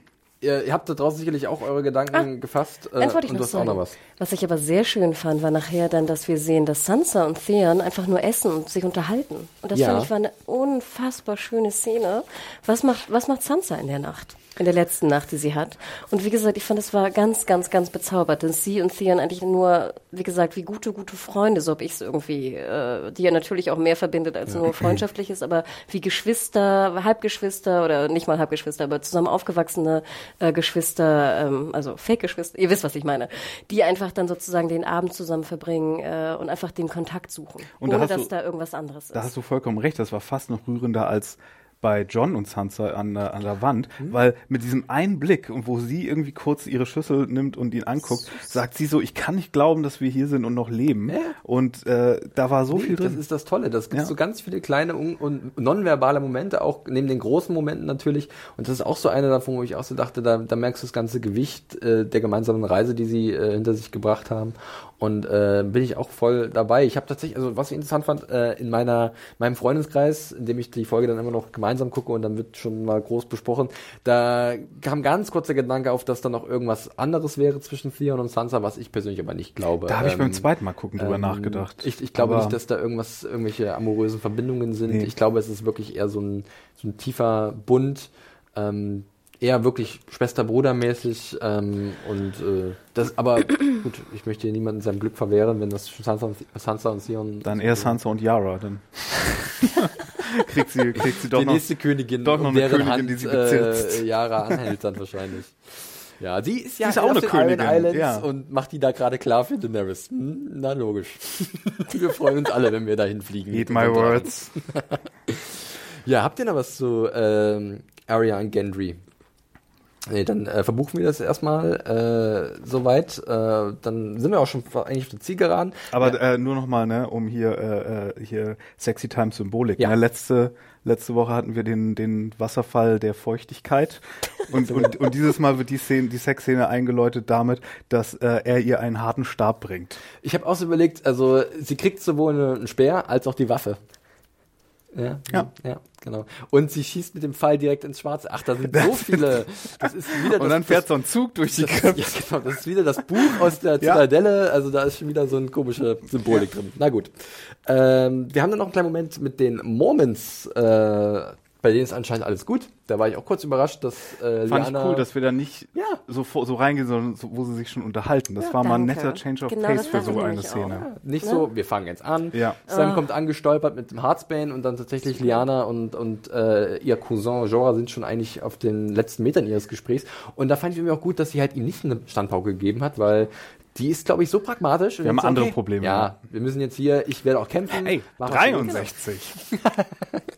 ihr, ihr habt da draußen sicherlich auch eure Gedanken ah, gefasst. Äh, und du hast auch noch was. Was ich aber sehr schön fand, war nachher dann, dass wir sehen, dass Sansa und Theon einfach nur essen und sich unterhalten. Und das ja. fand ich war eine unfassbar schöne Szene. Was macht, was macht Sansa in der Nacht? In der letzten Nacht, die sie hat. Und wie gesagt, ich fand, es war ganz, ganz, ganz bezaubert, dass sie und Theon eigentlich nur, wie gesagt, wie gute, gute Freunde, so habe ich es irgendwie, äh, die ja natürlich auch mehr verbindet als ja. nur freundschaftliches, aber wie Geschwister, Halbgeschwister oder nicht mal Halbgeschwister, aber zusammen aufgewachsene äh, Geschwister, ähm, also Fake-Geschwister, ihr wisst, was ich meine, die einfach dann sozusagen den Abend zusammen verbringen äh, und einfach den Kontakt suchen, und ohne da dass du, da irgendwas anderes ist. Da hast du vollkommen recht, das war fast noch rührender als bei John und Sansa an, der, an der Wand, mhm. weil mit diesem einen Blick und wo sie irgendwie kurz ihre Schüssel nimmt und ihn anguckt, sagt sie so, ich kann nicht glauben, dass wir hier sind und noch leben. Ja. Und äh, da war so nee, viel drin. Das ist das Tolle. Das gibt ja. so ganz viele kleine und nonverbale Momente, auch neben den großen Momenten natürlich. Und das ist auch so einer davon, wo ich auch so dachte, da, da merkst du das ganze Gewicht äh, der gemeinsamen Reise, die sie äh, hinter sich gebracht haben. Und äh, bin ich auch voll dabei. Ich habe tatsächlich, also was ich interessant fand, äh, in meiner meinem Freundeskreis, in dem ich die Folge dann immer noch gemeinsam gucke und dann wird schon mal groß besprochen, da kam ganz kurz der Gedanke auf, dass da noch irgendwas anderes wäre zwischen Theon und Sansa, was ich persönlich aber nicht glaube. Da habe ich ähm, beim zweiten Mal gucken drüber ähm, nachgedacht. Ich, ich glaube aber nicht, dass da irgendwas, irgendwelche amorösen Verbindungen sind. Nee. Ich glaube, es ist wirklich eher so ein, so ein tiefer Bund. Ähm, eher wirklich Schwester-Bruder-mäßig ähm, und äh, das, aber [CLEARS THROAT] gut, ich möchte hier niemanden seinem Glück verwehren, wenn das Sansa und, Sansa und Sion. Dann eher Sansa und Yara, dann [LAUGHS] kriegt sie, kriegt sie doch die noch, nächste Königin, doch noch eine Königin, Hand, die sie bezirzt. Äh, Yara anhält dann wahrscheinlich. Ja, sie ist ja sie ist auch eine Königin Islands ja. und macht die da gerade klar für Daenerys. Hm, na logisch. [LAUGHS] Wir freuen uns alle, wenn wir dahin fliegen. Eat my words. [LAUGHS] ja, habt ihr noch was zu ähm, Arya und Gendry? Nee, dann äh, verbuchen wir das erstmal äh, soweit. Äh, dann sind wir auch schon eigentlich auf der Zielgeraden. Aber ja. äh, nur nochmal, ne, um hier äh, äh, hier Sexy Time Symbolik. Ja. Ne? Letzte letzte Woche hatten wir den den Wasserfall der Feuchtigkeit und [LAUGHS] und, und dieses Mal wird die Szene die Sexszene eingeläutet damit, dass äh, er ihr einen harten Stab bringt. Ich habe auch so überlegt, also sie kriegt sowohl einen Speer als auch die Waffe. Ja, ja, ja, genau. Und sie schießt mit dem Pfeil direkt ins Schwarze. Ach, da sind so viele. Das ist wieder Und dann fährt so ein Zug durch die Köpfe. Ja, genau. Das ist wieder das Buch aus der [LAUGHS] Zitadelle. Also da ist schon wieder so eine komische Symbolik drin. Na gut. Ähm, wir haben dann noch einen kleinen Moment mit den Moments. Äh, bei denen ist anscheinend alles gut. Da war ich auch kurz überrascht, dass äh, Fand Liana, ich cool, dass wir da nicht ja. so, so reingehen, sondern so, wo sie sich schon unterhalten. Das ja, war mal ein netter Change of genau, Pace für so eine Szene. Ja, nicht so, wir fangen jetzt an. Ja. Sam oh. kommt angestolpert mit dem Heartsbane und dann tatsächlich Liana und, und äh, ihr Cousin Jorah sind schon eigentlich auf den letzten Metern ihres Gesprächs. Und da fand ich mir auch gut, dass sie halt ihm nicht eine Standpauke gegeben hat, weil die ist, glaube ich, so pragmatisch. Wir haben andere okay, Probleme. Ja, wir müssen jetzt hier, ich werde auch kämpfen. Ey, 63. [LAUGHS]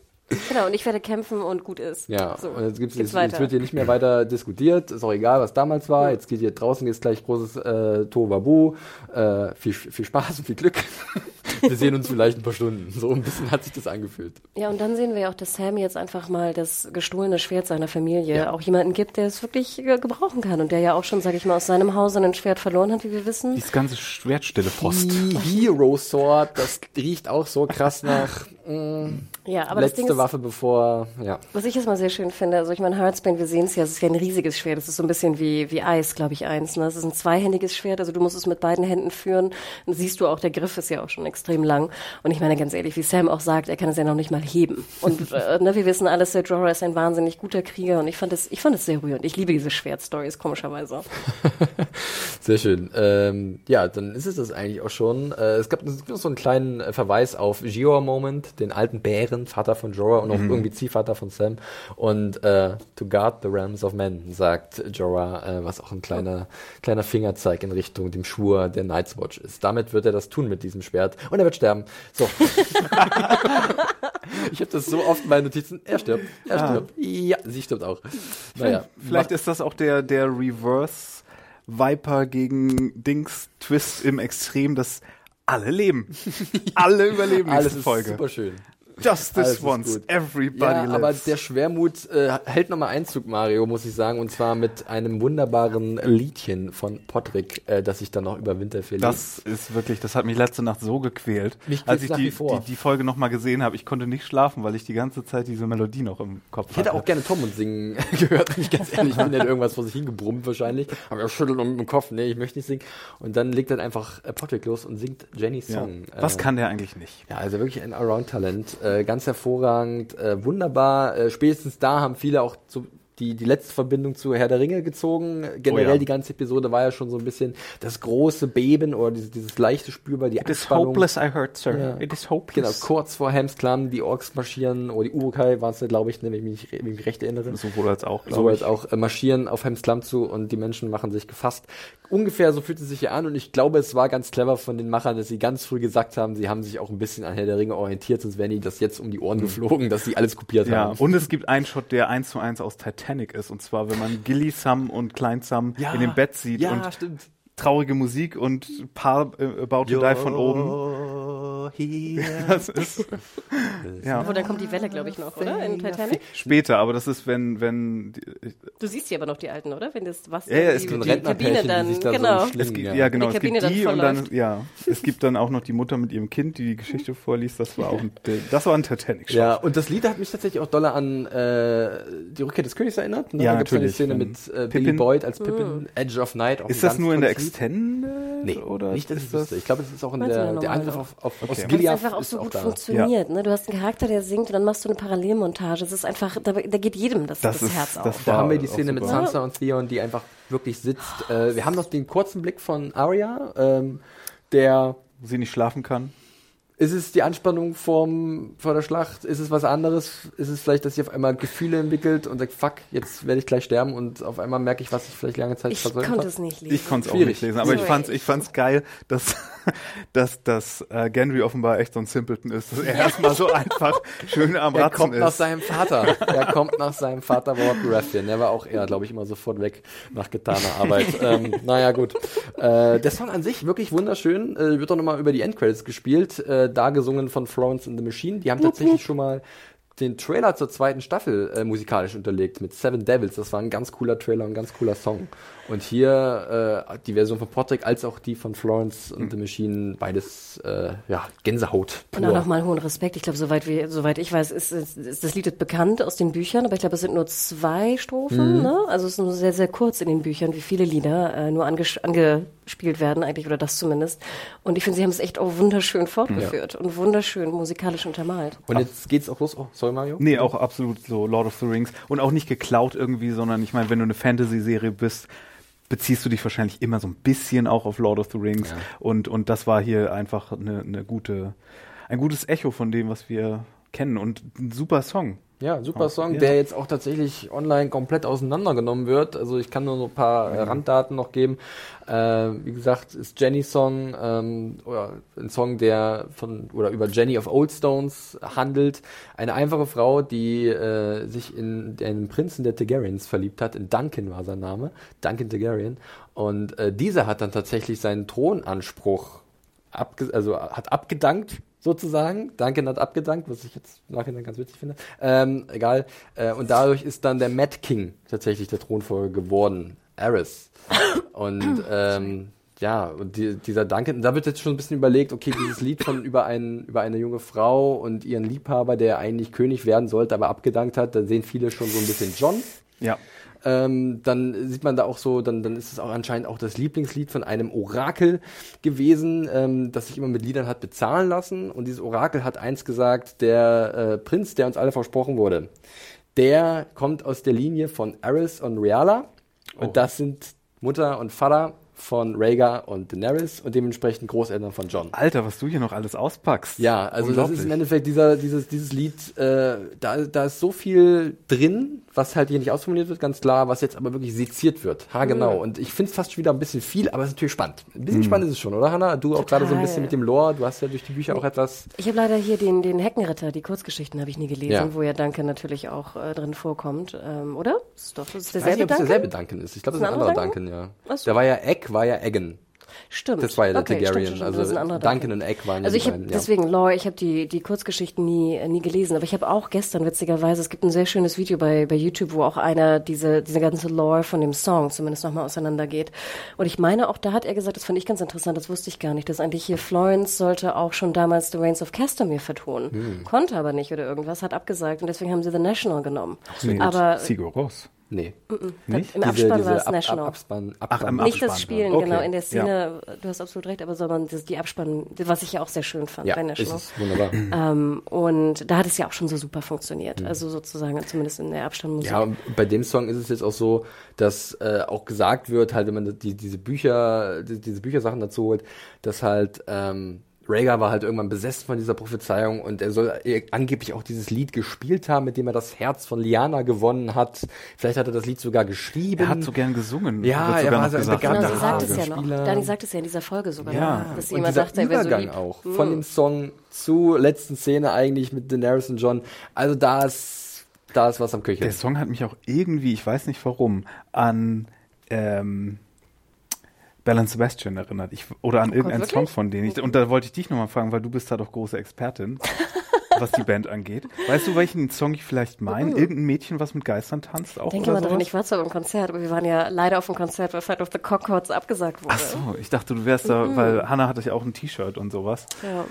Genau, und ich werde kämpfen und gut ist. Ja, so, und jetzt, gibt's, jetzt, jetzt, wird hier nicht mehr weiter diskutiert. Ist auch egal, was damals war. Jetzt geht hier draußen jetzt gleich großes äh, Tohuwabu. Äh, viel, viel Spaß und viel Glück. [LAUGHS] wir sehen uns vielleicht ein paar Stunden. So ein bisschen hat sich das angefühlt. Ja, und dann sehen wir ja auch, dass Sam jetzt einfach mal das gestohlene Schwert seiner Familie ja. auch jemanden gibt, der es wirklich gebrauchen kann und der ja auch schon, sage ich mal, aus seinem Hause ein Schwert verloren hat, wie wir wissen. Dieses ganze Schwertstille Post. Die Hero Sword, das riecht auch so krass nach mh, mm, ja, aber letzte ist, Waffe bevor, ja. Was ich jetzt mal sehr schön finde, also ich meine, Heartsbane, wir sehen es ja, es ist ja ein riesiges Schwert, das ist so ein bisschen wie, wie Eis, glaube ich, eins. Ne? Es ist ein zweihändiges Schwert, also du musst es mit beiden Händen führen. Und siehst du auch, der Griff ist ja auch schon extrem lang. Und ich meine, ganz ehrlich, wie Sam auch sagt, er kann es ja noch nicht mal heben. Und [LAUGHS] äh, ne, wir wissen alles, der Jorah ist ein wahnsinnig guter Krieger und ich fand es, ich fand es sehr rührend. Ich liebe diese Schwertstories, komischerweise. [LAUGHS] sehr schön. Ähm, ja, dann ist es das eigentlich auch schon. Äh, es gab noch so einen kleinen äh, Verweis auf Gior Moment, den alten Bären, Vater von Jorah und auch mhm. irgendwie Ziehvater von Sam. Und äh, to guard the realms of men, sagt Jorah, äh, was auch ein kleiner, kleiner Fingerzeig in Richtung dem Schwur der Night's Watch ist. Damit wird er das tun mit diesem Schwert und er wird sterben. So. [LAUGHS] ich habe das so oft in meinen Notizen. Er stirbt. Er ah. stirbt. Ja, sie stirbt auch. Naja. Vielleicht ist das auch der, der Reverse Viper gegen Dings Twist im Extrem, dass alle leben. [LAUGHS] alle überleben Alles diese Folge. Super schön. Justice once, everybody ja, lives. Aber der Schwermut äh, hält nochmal Einzug, Mario, muss ich sagen, und zwar mit einem wunderbaren Liedchen von Podrick, äh, das ich dann noch über Winter verliebt. Das ist wirklich, das hat mich letzte Nacht so gequält, mich als ich die, die, die, Folge nochmal gesehen habe. Ich konnte nicht schlafen, weil ich die ganze Zeit diese Melodie noch im Kopf hatte. Ich hätte auch gerne Tom und Singen [LAUGHS] gehört, wenn ich ganz ehrlich bin. hätte irgendwas vor sich hingebrummt wahrscheinlich. Aber er schüttelt um den Kopf, nee, ich möchte nicht singen. Und dann legt dann einfach äh, Podrick los und singt Jennys Song. Ja. Was äh, kann der eigentlich nicht? Ja, also wirklich ein Around-Talent äh, ganz hervorragend, äh, wunderbar. Äh, spätestens da haben viele auch zu, die, die letzte Verbindung zu Herr der Ringe gezogen. Generell oh ja. die ganze Episode war ja schon so ein bisschen das große Beben oder dieses, dieses leichte Spürbar, die It is hopeless, I heard, sir. Ja. It is hopeless. Genau, kurz vor Helms Klamm, die Orks marschieren, oder die Urukai waren es, glaube ich, wenn ich mich, wenn ich mich recht erinnere. So wurde als auch, So als auch, äh, marschieren auf Helms Klamm zu und die Menschen machen sich gefasst. Ungefähr so fühlt es sich hier an und ich glaube, es war ganz clever von den Machern, dass sie ganz früh gesagt haben, sie haben sich auch ein bisschen an Herr der Ringe orientiert, sonst wären die das jetzt um die Ohren mhm. geflogen, dass sie alles kopiert ja, haben. Und es gibt einen Shot, der eins zu eins aus Titanic ist, und zwar wenn man Gilly Sam und Klein Sam ja, in dem Bett sieht ja, und stimmt. Traurige Musik und Paar äh, About to Die von oben. [LAUGHS] das ist, ja. Wo dann kommt die Welle, glaube ich, noch, oder? In Titanic? Später, aber das ist, wenn, wenn. Du siehst ja aber noch die alten, oder? Wenn das Wasser. Ja, ja es gibt die Kabine dann, da genau. So es gibt, ja, genau. Es gibt die und dann, ja. Es gibt dann auch noch die Mutter mit ihrem Kind, die die Geschichte vorliest. Das war auch ein, das war ein Titanic. -Shot. Ja, und das Lied hat mich tatsächlich auch doller an äh, die Rückkehr des Königs erinnert. Ne? Ja, da gibt es eine Szene mit äh, Billy Boyd als Pippin, mm. Edge of Night. Ist das nur in der Extended? Nee, oder nicht, dass ist das? Ich glaube, es ist auch in der, der Angriff auf, auf okay. aus Gilead einfach auch so gut funktioniert. Ja. Ne? Du hast einen Charakter, der singt und dann machst du eine Parallelmontage. Es ist einfach, da, da geht jedem das, das, das ist, Herz auf. Da haben wir die Szene mit Sansa und Theon, die einfach wirklich sitzt. Äh, wir haben noch den kurzen Blick von Arya, ähm, der sie nicht schlafen kann. Ist es die Anspannung vorm, vor der Schlacht? Ist es was anderes? Ist es vielleicht, dass sie auf einmal Gefühle entwickelt und sagt, fuck, jetzt werde ich gleich sterben und auf einmal merke ich, was ich vielleicht lange Zeit versäumt habe? Ich konnte es nicht lesen. Ich konnte es auch nicht lesen, aber so ich fand's, ich fand's geil, dass, [LAUGHS] dass, dass äh, Gendry offenbar echt so ein Simpleton ist, dass er erstmal so einfach schön am Ratzen ist. Er kommt nach seinem Vater. Er kommt nach seinem Vater Robert Baratheon. Der war auch eher, glaube ich, immer sofort weg nach getaner Arbeit. [LAUGHS] ähm, naja, gut. Äh, der Song an sich wirklich wunderschön. Äh, wird auch nochmal über die Endcredits gespielt. Äh, äh, da gesungen von Florence and the Machine. Die haben tatsächlich schon mal den Trailer zur zweiten Staffel äh, musikalisch unterlegt mit Seven Devils. Das war ein ganz cooler Trailer, ein ganz cooler Song. Und hier äh, die Version von Patrick als auch die von Florence und The Machine, beides äh, ja, Gänsehaut. Pur. Und auch nochmal hohen Respekt. Ich glaube, soweit, wir, soweit ich weiß, ist, ist, ist das Lied bekannt aus den Büchern, aber ich glaube, es sind nur zwei Strophen. Mhm. Ne? Also es ist nur sehr, sehr kurz in den Büchern, wie viele Lieder äh, nur anges angespielt werden eigentlich, oder das zumindest. Und ich finde, sie haben es echt auch wunderschön fortgeführt ja. und wunderschön musikalisch untermalt. Und jetzt geht's auch los. Oh, sorry Mario? Nee, auch absolut so Lord of the Rings. Und auch nicht geklaut irgendwie, sondern ich meine, wenn du eine Fantasy-Serie bist, beziehst du dich wahrscheinlich immer so ein bisschen auch auf Lord of the Rings. Ja. Und, und das war hier einfach eine, eine gute, ein gutes Echo von dem, was wir kennen und ein super Song. Ja, super Song, ja. der jetzt auch tatsächlich online komplett auseinandergenommen wird. Also ich kann nur so ein paar mhm. Randdaten noch geben. Äh, wie gesagt, ist Jenny Song ähm, oder ein Song, der von oder über Jenny of Old Stones handelt. Eine einfache Frau, die äh, sich in den Prinzen der Targaryens verliebt hat. In Duncan war sein Name, Duncan Targaryen. Und äh, dieser hat dann tatsächlich seinen Thronanspruch abge also hat abgedankt sozusagen. Duncan hat abgedankt, was ich jetzt nachher ganz witzig finde. Ähm, egal. Äh, und dadurch ist dann der Mad King tatsächlich der Thronfolger geworden. Aris. Und [CLEARS THROAT] ähm, ja, und die, dieser Duncan, da wird jetzt schon ein bisschen überlegt, okay, dieses Lied von über, einen, über eine junge Frau und ihren Liebhaber, der eigentlich König werden sollte, aber abgedankt hat, da sehen viele schon so ein bisschen John. Ja ähm, dann sieht man da auch so, dann, dann ist es auch anscheinend auch das Lieblingslied von einem Orakel gewesen, ähm, das sich immer mit Liedern hat bezahlen lassen. Und dieses Orakel hat eins gesagt, der äh, Prinz, der uns alle versprochen wurde, der kommt aus der Linie von Aris und Riala. Und oh. das sind Mutter und Vater von Rhaegar und Daenerys und dementsprechend Großeltern von John. Alter, was du hier noch alles auspackst. Ja, also das ist im Endeffekt dieser, dieses, dieses Lied, äh, da, da ist so viel drin, was halt hier nicht ausformuliert wird, ganz klar, was jetzt aber wirklich seziert wird. Ha, genau. Mhm. Und ich finde es fast schon wieder ein bisschen viel, aber es ist natürlich spannend. Ein bisschen mhm. spannend ist es schon, oder Hannah? Du auch gerade so ein bisschen mit dem Lore, du hast ja durch die Bücher auch etwas. Ich habe leider hier den, den Heckenritter, die Kurzgeschichten habe ich nie gelesen, ja. wo ja Duncan natürlich auch äh, drin vorkommt, ähm, oder? Ist doch, ist derselbe ich weiß nicht, ob es derselbe Duncan ist. Ich glaube, das ist ein anderer Duncan, Duncan ja. So. Der war ja Egg, war ja Eggen. Stimmt. Das war ja der okay, Targaryen. Stimmt, stimmt, also Duncan und Egg waren Also ich habe deswegen Lore, ich habe die die Kurzgeschichten nie nie gelesen, aber ich habe auch gestern witzigerweise, es gibt ein sehr schönes Video bei bei YouTube, wo auch einer diese diese ganze Lore von dem Song zumindest nochmal auseinandergeht. Und ich meine auch da hat er gesagt, das fand ich ganz interessant, das wusste ich gar nicht, dass eigentlich hier Florence sollte auch schon damals The Reigns of Castamere vertonen, hm. konnte aber nicht oder irgendwas, hat abgesagt und deswegen haben sie The National genommen. Ach, aber Sigur Ross. Nee. Mm -mm. Nicht? Im Abspann war es National. Ab, Abspann, Abspann. Ach, im Nicht das Spielen, okay. genau, in der Szene, ja. du hast absolut recht, aber sondern das, die Abspann, was ich ja auch sehr schön fand ja, bei National. Ist wunderbar. [CLEARS THROAT] Ähm, und da hat es ja auch schon so super funktioniert, mhm. also sozusagen zumindest in der Abspannmusik. Ja, und bei dem Song ist es jetzt auch so, dass äh, auch gesagt wird, halt, wenn man die, diese Bücher, die, diese Büchersachen dazu holt, dass halt ähm, Rhaegar war halt irgendwann besessen von dieser Prophezeiung und er soll angeblich auch dieses Lied gespielt haben, mit dem er das Herz von Liana gewonnen hat. Vielleicht hat er das Lied sogar geschrieben. Er hat so gern gesungen. Ja, er war so ein begabter genau, sagt es ja noch. Dani sagt es ja in dieser Folge sogar. Ja, dass und jemand sagt, er wäre so lieb. auch von dem Song zur letzten Szene eigentlich mit Daenerys und John. Also da ist, da ist was am Köcheln. Der Song hat mich auch irgendwie, ich weiß nicht warum, an ähm, Bell Sebastian erinnert. Ich, oder an oh irgendeinen Gott, Song von denen. Ich, und da wollte ich dich nochmal fragen, weil du bist da doch große Expertin, [LAUGHS] was die Band angeht. Weißt du, welchen Song ich vielleicht meine? Uh. Irgendein Mädchen, was mit Geistern tanzt auch Denke mal dran, ich war zwar beim Konzert, aber wir waren ja leider auf dem Konzert, weil Fight of the Concords abgesagt wurde. Ach so, ich dachte, du wärst da, weil Hannah hatte ja auch ein T-Shirt und sowas. Ja.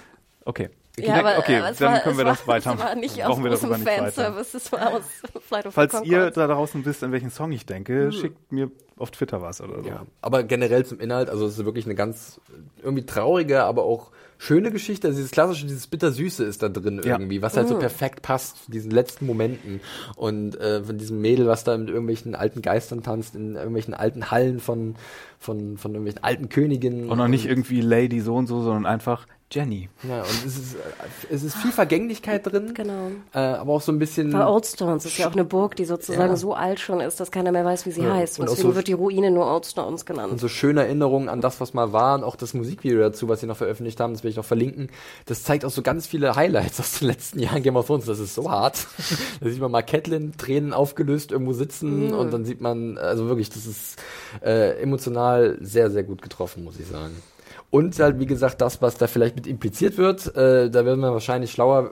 Okay. Ja, aber, okay, aber dann war, können wir das [LAUGHS] weiter. Das war nicht Brauchen aus wir das nicht Fanservice, es war aus Flight of Falls ihr da draußen wisst, an welchen Song ich denke, hm. schickt mir auf Twitter was oder so. Ja, aber generell zum Inhalt, also es ist wirklich eine ganz irgendwie traurige, aber auch schöne Geschichte. Also dieses klassische, dieses bittersüße ist da drin ja. irgendwie, was halt so mhm. perfekt passt, diesen letzten Momenten. Und äh, von diesem Mädel, was da mit irgendwelchen alten Geistern tanzt, in irgendwelchen alten Hallen von, von, von irgendwelchen alten Königinnen. Und noch nicht irgendwie Lady so und so, sondern einfach Jenny. Ja, und es ist, es ist viel Vergänglichkeit drin. Genau. Äh, aber auch so ein bisschen. Bei Oldstones ist ja auch eine Burg, die sozusagen ja. so alt schon ist, dass keiner mehr weiß, wie sie ja. heißt. Und deswegen so wird die Ruine nur Oldstones genannt. Und so schöne Erinnerungen an das, was mal war und auch das Musikvideo dazu, was sie noch veröffentlicht haben, das werde ich noch verlinken. Das zeigt auch so ganz viele Highlights aus den letzten Jahren Game of Thrones. Das ist so hart. [LAUGHS] da sieht man mal Catelyn Tränen aufgelöst irgendwo sitzen mhm. und dann sieht man, also wirklich, das ist äh, emotional sehr, sehr gut getroffen, muss ich sagen. Und halt, wie gesagt, das, was da vielleicht mit impliziert wird, äh, da werden wir wahrscheinlich schlauer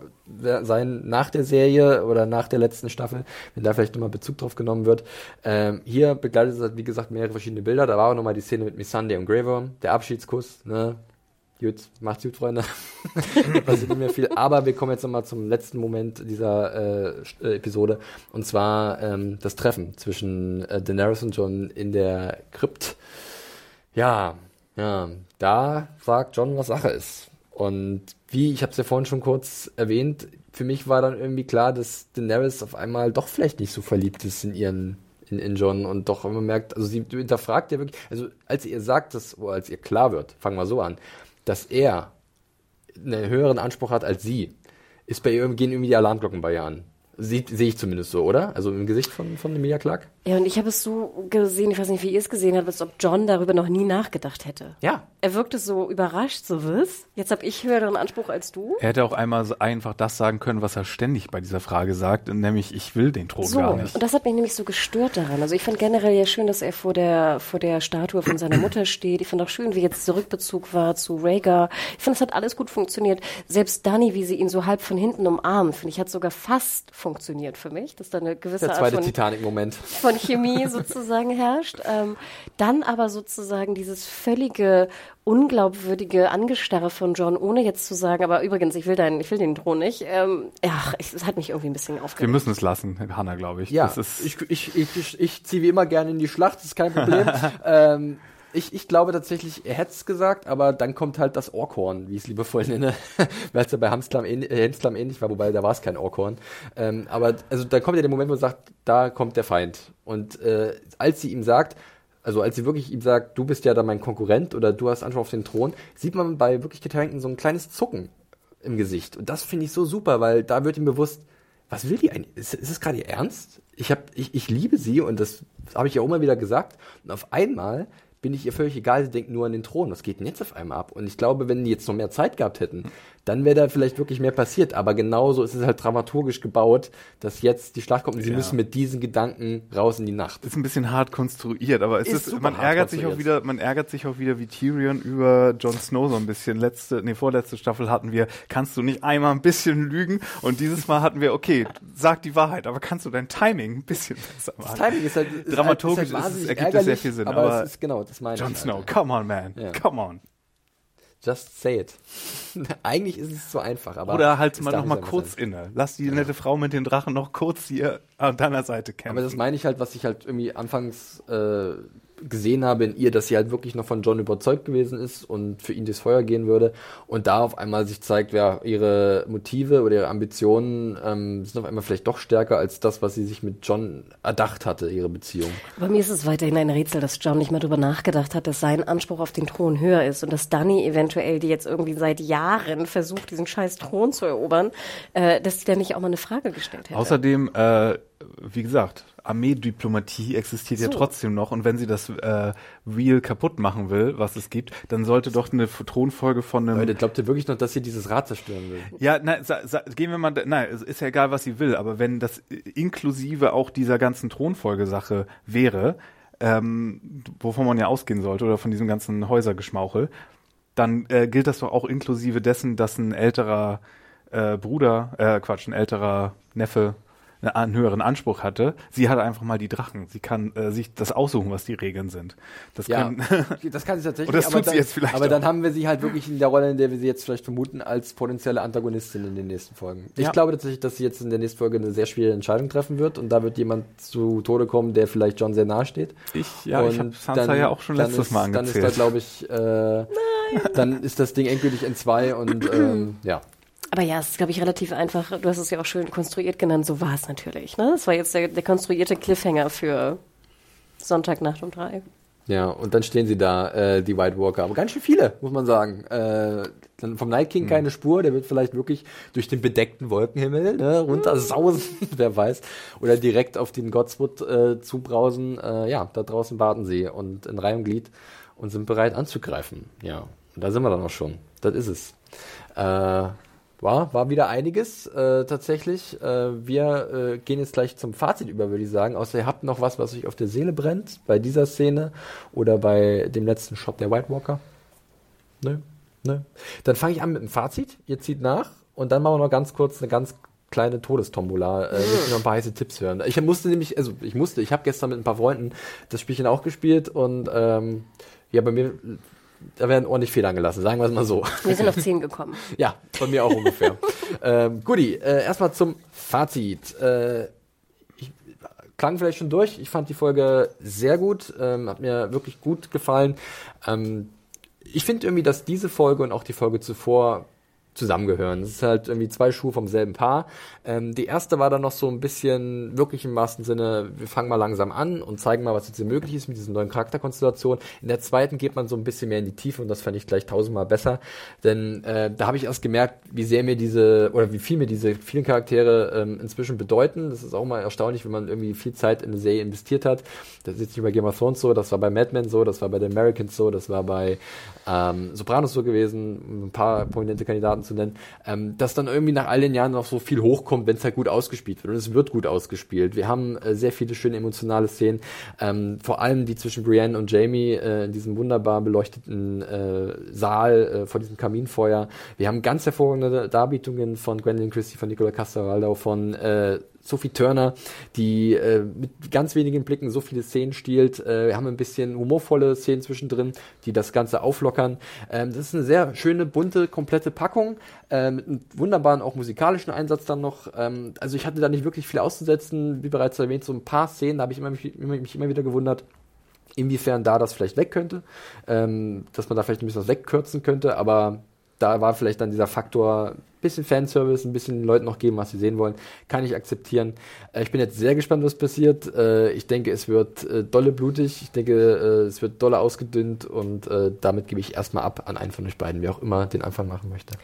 sein nach der Serie oder nach der letzten Staffel, wenn da vielleicht nochmal Bezug drauf genommen wird. Ähm, hier begleitet es halt, wie gesagt, mehrere verschiedene Bilder. Da war auch nochmal die Szene mit Missandei und Grey der Abschiedskuss, ne? Gut, macht's gut, Freunde. [LAUGHS] Passiert nicht mehr viel. Aber wir kommen jetzt nochmal zum letzten Moment dieser äh, äh, Episode. Und zwar ähm, das Treffen zwischen äh, Daenerys und John in der Krypt. Ja, ja, da sagt John, was Sache ist. Und wie, ich habe es ja vorhin schon kurz erwähnt, für mich war dann irgendwie klar, dass Daenerys auf einmal doch vielleicht nicht so verliebt ist in ihren in, in John und doch immer merkt, also sie hinterfragt ja wirklich, also als ihr sagt, dass, oder als ihr klar wird, fangen wir so an, dass er einen höheren Anspruch hat als sie, ist bei ihr gehen irgendwie die Alarmglocken bei ihr an. Sehe ich zumindest so, oder? Also im Gesicht von, von Emilia Clark. Ja, und ich habe es so gesehen, ich weiß nicht, wie ihr es gesehen habt, als ob John darüber noch nie nachgedacht hätte. Ja. Er wirkte so überrascht, so was? Jetzt habe ich höheren Anspruch als du. Er hätte auch einmal so einfach das sagen können, was er ständig bei dieser Frage sagt, nämlich ich will den Thron so, gar nicht. Und das hat mich nämlich so gestört daran. Also ich fand generell ja schön, dass er vor der, vor der Statue von seiner [CLEARS THROAT] Mutter steht. Ich fand auch schön, wie jetzt der Rückbezug war zu Rhaegar. Ich fand, es hat alles gut funktioniert. Selbst Dani, wie sie ihn so halb von hinten umarmt, finde ich, hat sogar fast funktioniert für mich, dass da eine gewisse Der zweite Titanic-Moment. Von Chemie [LAUGHS] sozusagen herrscht. Ähm, dann aber sozusagen dieses völlige unglaubwürdige Angestarre von John, ohne jetzt zu sagen, aber übrigens, ich will deinen, ich will den Thron nicht. Ähm, ach, es hat mich irgendwie ein bisschen aufgeregt. Wir müssen es lassen, Hanna, glaube ich. Ja, ich, ich, ich, ich, ich ziehe wie immer gerne in die Schlacht, das ist kein Problem. [LAUGHS] ähm, ich, ich glaube tatsächlich, er hätte es gesagt, aber dann kommt halt das Orkhorn, wie ich es liebevoll nenne, [LAUGHS] weil es ja bei Hamslam, ähn, äh, ähnlich war, wobei da war es kein Orkhorn. Ähm, aber also da kommt ja der Moment, wo er sagt, da kommt der Feind. Und äh, als sie ihm sagt, also als sie wirklich ihm sagt, du bist ja da mein Konkurrent oder du hast Anspruch auf den Thron, sieht man bei wirklich Getränken so ein kleines Zucken im Gesicht. Und das finde ich so super, weil da wird ihm bewusst, was will die eigentlich? Ist, ist es gerade ihr Ernst? Ich, hab, ich, ich liebe sie und das habe ich ja auch immer wieder gesagt. Und auf einmal bin ich ihr völlig egal, sie denkt nur an den Thron. Was geht denn jetzt auf einmal ab? Und ich glaube, wenn die jetzt noch mehr Zeit gehabt hätten, dann wäre da vielleicht wirklich mehr passiert. Aber genauso ist es halt dramaturgisch gebaut, dass jetzt die Schlacht kommt und sie ja. müssen mit diesen Gedanken raus in die Nacht. Ist ein bisschen hart konstruiert, aber es ist, ist man ärgert sich auch wieder, man ärgert sich auch wieder wie Tyrion über Jon Snow so ein bisschen. Letzte, nee, vorletzte Staffel hatten wir, kannst du nicht einmal ein bisschen lügen? Und dieses Mal hatten wir, okay, sag die Wahrheit, aber kannst du dein Timing ein bisschen besser machen? Das Timing ist halt, ist dramaturgisch halt, ist halt ist es, ergibt es sehr viel Sinn, aber, aber es ist genau, das meine Jon Snow, come on, man, ja. come on. Just say it. [LAUGHS] Eigentlich ist es so einfach, aber. Oder halt mal noch mal kurz sein. inne. Lass die ja. nette Frau mit den Drachen noch kurz hier an deiner Seite kämpfen. Aber das meine ich halt, was ich halt irgendwie anfangs äh, gesehen habe in ihr, dass sie halt wirklich noch von John überzeugt gewesen ist und für ihn das Feuer gehen würde. Und da auf einmal sich zeigt, ja, ihre Motive oder ihre Ambitionen ähm, sind auf einmal vielleicht doch stärker als das, was sie sich mit John erdacht hatte, ihre Beziehung. Bei mir ist es weiterhin ein Rätsel, dass John nicht mehr darüber nachgedacht hat, dass sein Anspruch auf den Thron höher ist und dass Dani eventuell, die jetzt irgendwie seit Jahren versucht, diesen scheiß Thron zu erobern, äh, dass sie da nicht auch mal eine Frage gestellt hätte. Außerdem, äh, wie gesagt, Armeediplomatie existiert so. ja trotzdem noch und wenn sie das äh, Wheel kaputt machen will, was es gibt, dann sollte doch eine Thronfolge von einem. Leute, glaubt ihr wirklich noch, dass sie dieses Rad zerstören will? Ja, nein, gehen wir mal, nein, es ist ja egal, was sie will, aber wenn das inklusive auch dieser ganzen Thronfolgesache wäre, ähm, wovon man ja ausgehen sollte oder von diesem ganzen Häusergeschmauchel, dann äh, gilt das doch auch inklusive dessen, dass ein älterer äh, Bruder, äh, Quatsch, ein älterer Neffe einen höheren Anspruch hatte. Sie hat einfach mal die Drachen. Sie kann äh, sich das aussuchen, was die Regeln sind. Das ja, kann, [LAUGHS] das kann sie tatsächlich. Und das tut dann, sie jetzt vielleicht. Aber auch. dann haben wir sie halt wirklich in der Rolle, in der wir sie jetzt vielleicht vermuten, als potenzielle Antagonistin in den nächsten Folgen. Ich ja. glaube tatsächlich, dass sie jetzt in der nächsten Folge eine sehr schwierige Entscheidung treffen wird und da wird jemand zu Tode kommen, der vielleicht John sehr nahe steht. Ich, ja, und ich habe Sansa dann, ja auch schon letztes ist, Mal angezählt. Dann ist da, glaube ich, äh, [LAUGHS] dann ist das Ding endgültig in zwei und ähm, [CLEARS THROAT] ja. Aber ja, es ist, glaube ich, relativ einfach. Du hast es ja auch schön konstruiert genannt. So war es natürlich. Ne? Das war jetzt der, der konstruierte Cliffhanger für Sonntagnacht um drei. Ja, und dann stehen sie da, äh, die White Walker. Aber ganz schön viele, muss man sagen. Äh, dann vom Night King mhm. keine Spur, der wird vielleicht wirklich durch den bedeckten Wolkenhimmel ne, runtersausen, [LAUGHS] wer weiß. Oder direkt auf den Godswood äh, zubrausen. Äh, ja, da draußen warten sie und in Reihe und Glied und sind bereit anzugreifen. Ja, und da sind wir dann auch schon. Das ist es. Äh, war, war wieder einiges äh, tatsächlich. Äh, wir äh, gehen jetzt gleich zum Fazit über, würde ich sagen. Außer ihr habt noch was, was euch auf der Seele brennt, bei dieser Szene oder bei dem letzten Shot der White Walker. Nö, nö. Dann fange ich an mit dem Fazit. Ihr zieht nach und dann machen wir noch ganz kurz eine ganz kleine Todestombola. Äh, ich noch ein paar heiße Tipps hören. Ich musste nämlich, also ich musste, ich habe gestern mit ein paar Freunden das Spielchen auch gespielt und ähm, ja, bei mir da werden ordentlich Federn gelassen, sagen wir es mal so. Wir sind auf 10 gekommen. [LAUGHS] ja, von mir auch ungefähr. [LAUGHS] ähm, Guti, äh, erstmal zum Fazit. Äh, ich, klang vielleicht schon durch. Ich fand die Folge sehr gut, ähm, hat mir wirklich gut gefallen. Ähm, ich finde irgendwie, dass diese Folge und auch die Folge zuvor zusammengehören. Es ist halt irgendwie zwei Schuhe vom selben Paar. Ähm, die erste war dann noch so ein bisschen wirklich im wahrsten Sinne, wir fangen mal langsam an und zeigen mal, was jetzt hier möglich ist mit diesen neuen Charakterkonstellationen. In der zweiten geht man so ein bisschen mehr in die Tiefe und das fand ich gleich tausendmal besser, denn äh, da habe ich erst gemerkt, wie sehr mir diese oder wie viel mir diese vielen Charaktere ähm, inzwischen bedeuten. Das ist auch mal erstaunlich, wenn man irgendwie viel Zeit in eine Serie investiert hat. Das ist jetzt nicht bei Game of Thrones so, das war bei Mad Men so, das war bei The Americans so, das war bei ähm, Sopranos so gewesen, ein paar prominente Kandidaten zu nennen, ähm, dass dann irgendwie nach all den Jahren noch so viel hochkommt, wenn es halt gut ausgespielt wird. Und es wird gut ausgespielt. Wir haben äh, sehr viele schöne emotionale Szenen, ähm, vor allem die zwischen Brienne und Jamie äh, in diesem wunderbar beleuchteten äh, Saal äh, vor diesem Kaminfeuer. Wir haben ganz hervorragende Darbietungen von Gwendolyn Christie, von Nicola Castoraldo, von äh, Sophie Turner, die äh, mit ganz wenigen Blicken so viele Szenen stiehlt. Äh, wir haben ein bisschen humorvolle Szenen zwischendrin, die das Ganze auflockern. Ähm, das ist eine sehr schöne, bunte, komplette Packung äh, mit einem wunderbaren, auch musikalischen Einsatz dann noch. Ähm, also ich hatte da nicht wirklich viel auszusetzen. Wie bereits erwähnt, so ein paar Szenen, da habe ich immer, mich, immer, mich immer wieder gewundert inwiefern da das vielleicht weg könnte, ähm, dass man da vielleicht ein bisschen was wegkürzen könnte, aber da war vielleicht dann dieser Faktor bisschen Fanservice, ein bisschen Leuten noch geben, was sie sehen wollen, kann ich akzeptieren. Äh, ich bin jetzt sehr gespannt, was passiert. Äh, ich denke, es wird äh, dolle blutig. Ich denke, es wird dolle ausgedünnt und damit gebe ich erstmal ab an einen von euch beiden, wer auch immer den Anfang machen möchte.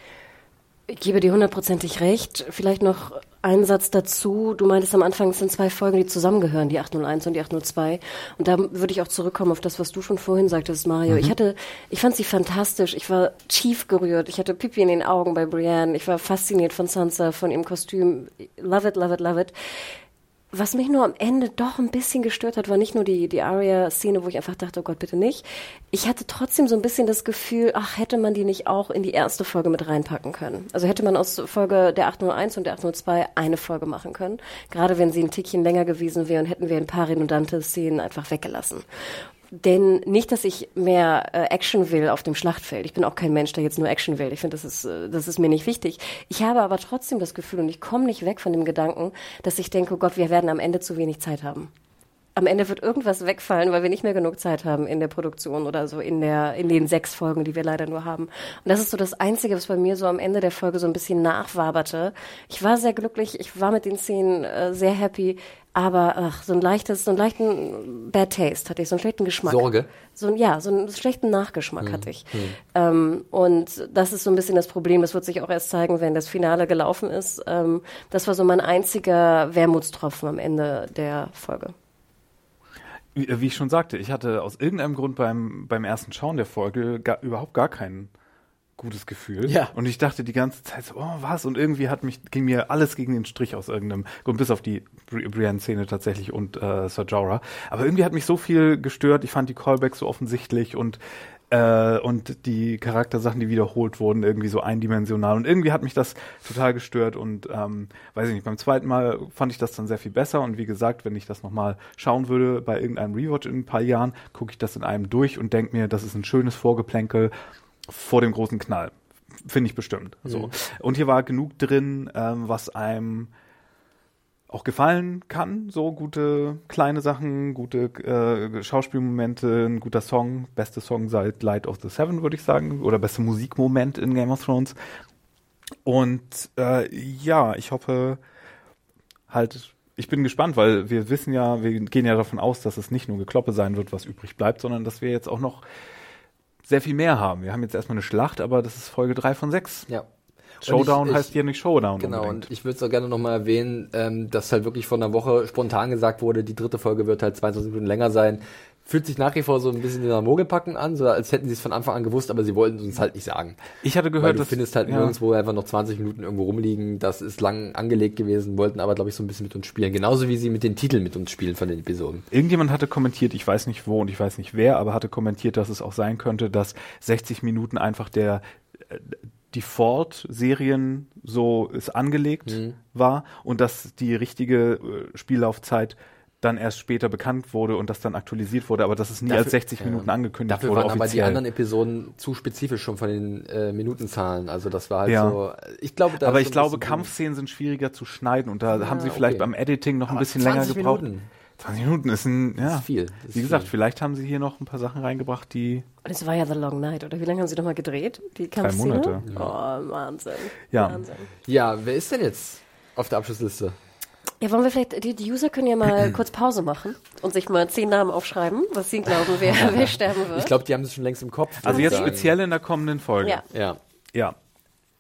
Ich gebe dir hundertprozentig recht. Vielleicht noch ein Satz dazu. Du meintest am Anfang, es sind zwei Folgen, die zusammengehören, die 801 und die 802. Und da würde ich auch zurückkommen auf das, was du schon vorhin sagtest, Mario. Mhm. Ich hatte, ich fand sie fantastisch. Ich war tief gerührt. Ich hatte Pipi in den Augen bei Brienne. Ich war fasziniert von Sansa, von ihrem Kostüm. Love it, love it, love it. Was mich nur am Ende doch ein bisschen gestört hat, war nicht nur die, die Aria-Szene, wo ich einfach dachte, oh Gott, bitte nicht. Ich hatte trotzdem so ein bisschen das Gefühl, ach, hätte man die nicht auch in die erste Folge mit reinpacken können. Also hätte man aus Folge der 801 und der 802 eine Folge machen können. Gerade wenn sie ein Tickchen länger gewesen wären, hätten wir ein paar redundante Szenen einfach weggelassen. Denn nicht, dass ich mehr äh, Action will auf dem Schlachtfeld. Ich bin auch kein Mensch, der jetzt nur Action will. Ich finde, das ist, äh, das ist mir nicht wichtig. Ich habe aber trotzdem das Gefühl und ich komme nicht weg von dem Gedanken, dass ich denke, oh Gott, wir werden am Ende zu wenig Zeit haben am Ende wird irgendwas wegfallen, weil wir nicht mehr genug Zeit haben in der Produktion oder so in der in den sechs Folgen, die wir leider nur haben. Und das ist so das Einzige, was bei mir so am Ende der Folge so ein bisschen nachwaberte. Ich war sehr glücklich, ich war mit den Szenen äh, sehr happy, aber ach, so ein leichtes, so einen leichten Bad Taste hatte ich, so einen schlechten Geschmack. Sorge? So, ja, so einen schlechten Nachgeschmack hm. hatte ich. Hm. Ähm, und das ist so ein bisschen das Problem. Das wird sich auch erst zeigen, wenn das Finale gelaufen ist. Ähm, das war so mein einziger Wermutstropfen am Ende der Folge wie, wie, ich schon sagte, ich hatte aus irgendeinem Grund beim, beim ersten Schauen der Folge gar, überhaupt gar kein gutes Gefühl. Ja. Und ich dachte die ganze Zeit so, oh, was? Und irgendwie hat mich, ging mir alles gegen den Strich aus irgendeinem Grund, bis auf die Brienne-Szene tatsächlich und äh, Sir Jorah. Aber irgendwie hat mich so viel gestört. Ich fand die Callbacks so offensichtlich und äh, und die Charaktersachen, die wiederholt wurden, irgendwie so eindimensional. Und irgendwie hat mich das total gestört und ähm, weiß ich nicht, beim zweiten Mal fand ich das dann sehr viel besser. Und wie gesagt, wenn ich das nochmal schauen würde bei irgendeinem Rewatch in ein paar Jahren, gucke ich das in einem durch und denke mir, das ist ein schönes Vorgeplänkel vor dem großen Knall. Finde ich bestimmt. Mhm. So. Und hier war genug drin, ähm, was einem auch gefallen kann. So gute kleine Sachen, gute äh, Schauspielmomente, ein guter Song, beste Song seit Light of the Seven, würde ich sagen, oder beste Musikmoment in Game of Thrones. Und äh, ja, ich hoffe halt, ich bin gespannt, weil wir wissen ja, wir gehen ja davon aus, dass es nicht nur Gekloppe sein wird, was übrig bleibt, sondern dass wir jetzt auch noch sehr viel mehr haben. Wir haben jetzt erstmal eine Schlacht, aber das ist Folge drei von sechs. Ja. Showdown ich, heißt hier nicht Showdown. Genau, unbedingt. und ich würde es auch gerne nochmal erwähnen, ähm, dass halt wirklich von einer Woche spontan gesagt wurde, die dritte Folge wird halt 22 Minuten länger sein. Fühlt sich nach wie vor so ein bisschen in der Mogelpacken an, so als hätten sie es von Anfang an gewusst, aber sie wollten uns halt nicht sagen. Ich hatte gehört, Weil du findest halt ja. nirgendwo einfach noch 20 Minuten irgendwo rumliegen. Das ist lang angelegt gewesen, wollten aber, glaube ich, so ein bisschen mit uns spielen. Genauso wie sie mit den Titeln mit uns spielen von den Episoden. Irgendjemand hatte kommentiert, ich weiß nicht wo und ich weiß nicht wer, aber hatte kommentiert, dass es auch sein könnte, dass 60 Minuten einfach der äh, Default-Serien so ist angelegt mhm. war und dass die richtige äh, Spiellaufzeit dann erst später bekannt wurde und das dann aktualisiert wurde, aber dass es nie dafür, als 60 Minuten angekündigt dafür wurde. Dafür waren offiziell. aber die anderen Episoden zu spezifisch schon von den äh, Minutenzahlen. Also das war halt ja. so. Ich glaube, da aber ich glaube, Kampfszenen sind schwieriger zu schneiden und da ja, haben sie vielleicht okay. beim Editing noch aber ein bisschen länger gebraucht. Minuten. 20 Minuten ist ein, ja. ist viel. Das wie gesagt, viel. vielleicht haben sie hier noch ein paar Sachen reingebracht, die. Und es war ja The Long Night, oder wie lange haben sie nochmal gedreht? Die Drei Monate. Ja. Oh, Wahnsinn. Ja. Wahnsinn. Ja, wer ist denn jetzt auf der Abschlussliste? Ja, wollen wir vielleicht, die, die User können ja mal [CLEARS THROAT] kurz Pause machen und sich mal zehn Namen aufschreiben, was sie glauben, wer, [LAUGHS] wer sterben wird. Ich glaube, die haben es schon längst im Kopf. Also jetzt sagen. speziell in der kommenden Folge. Ja. Ja. ja.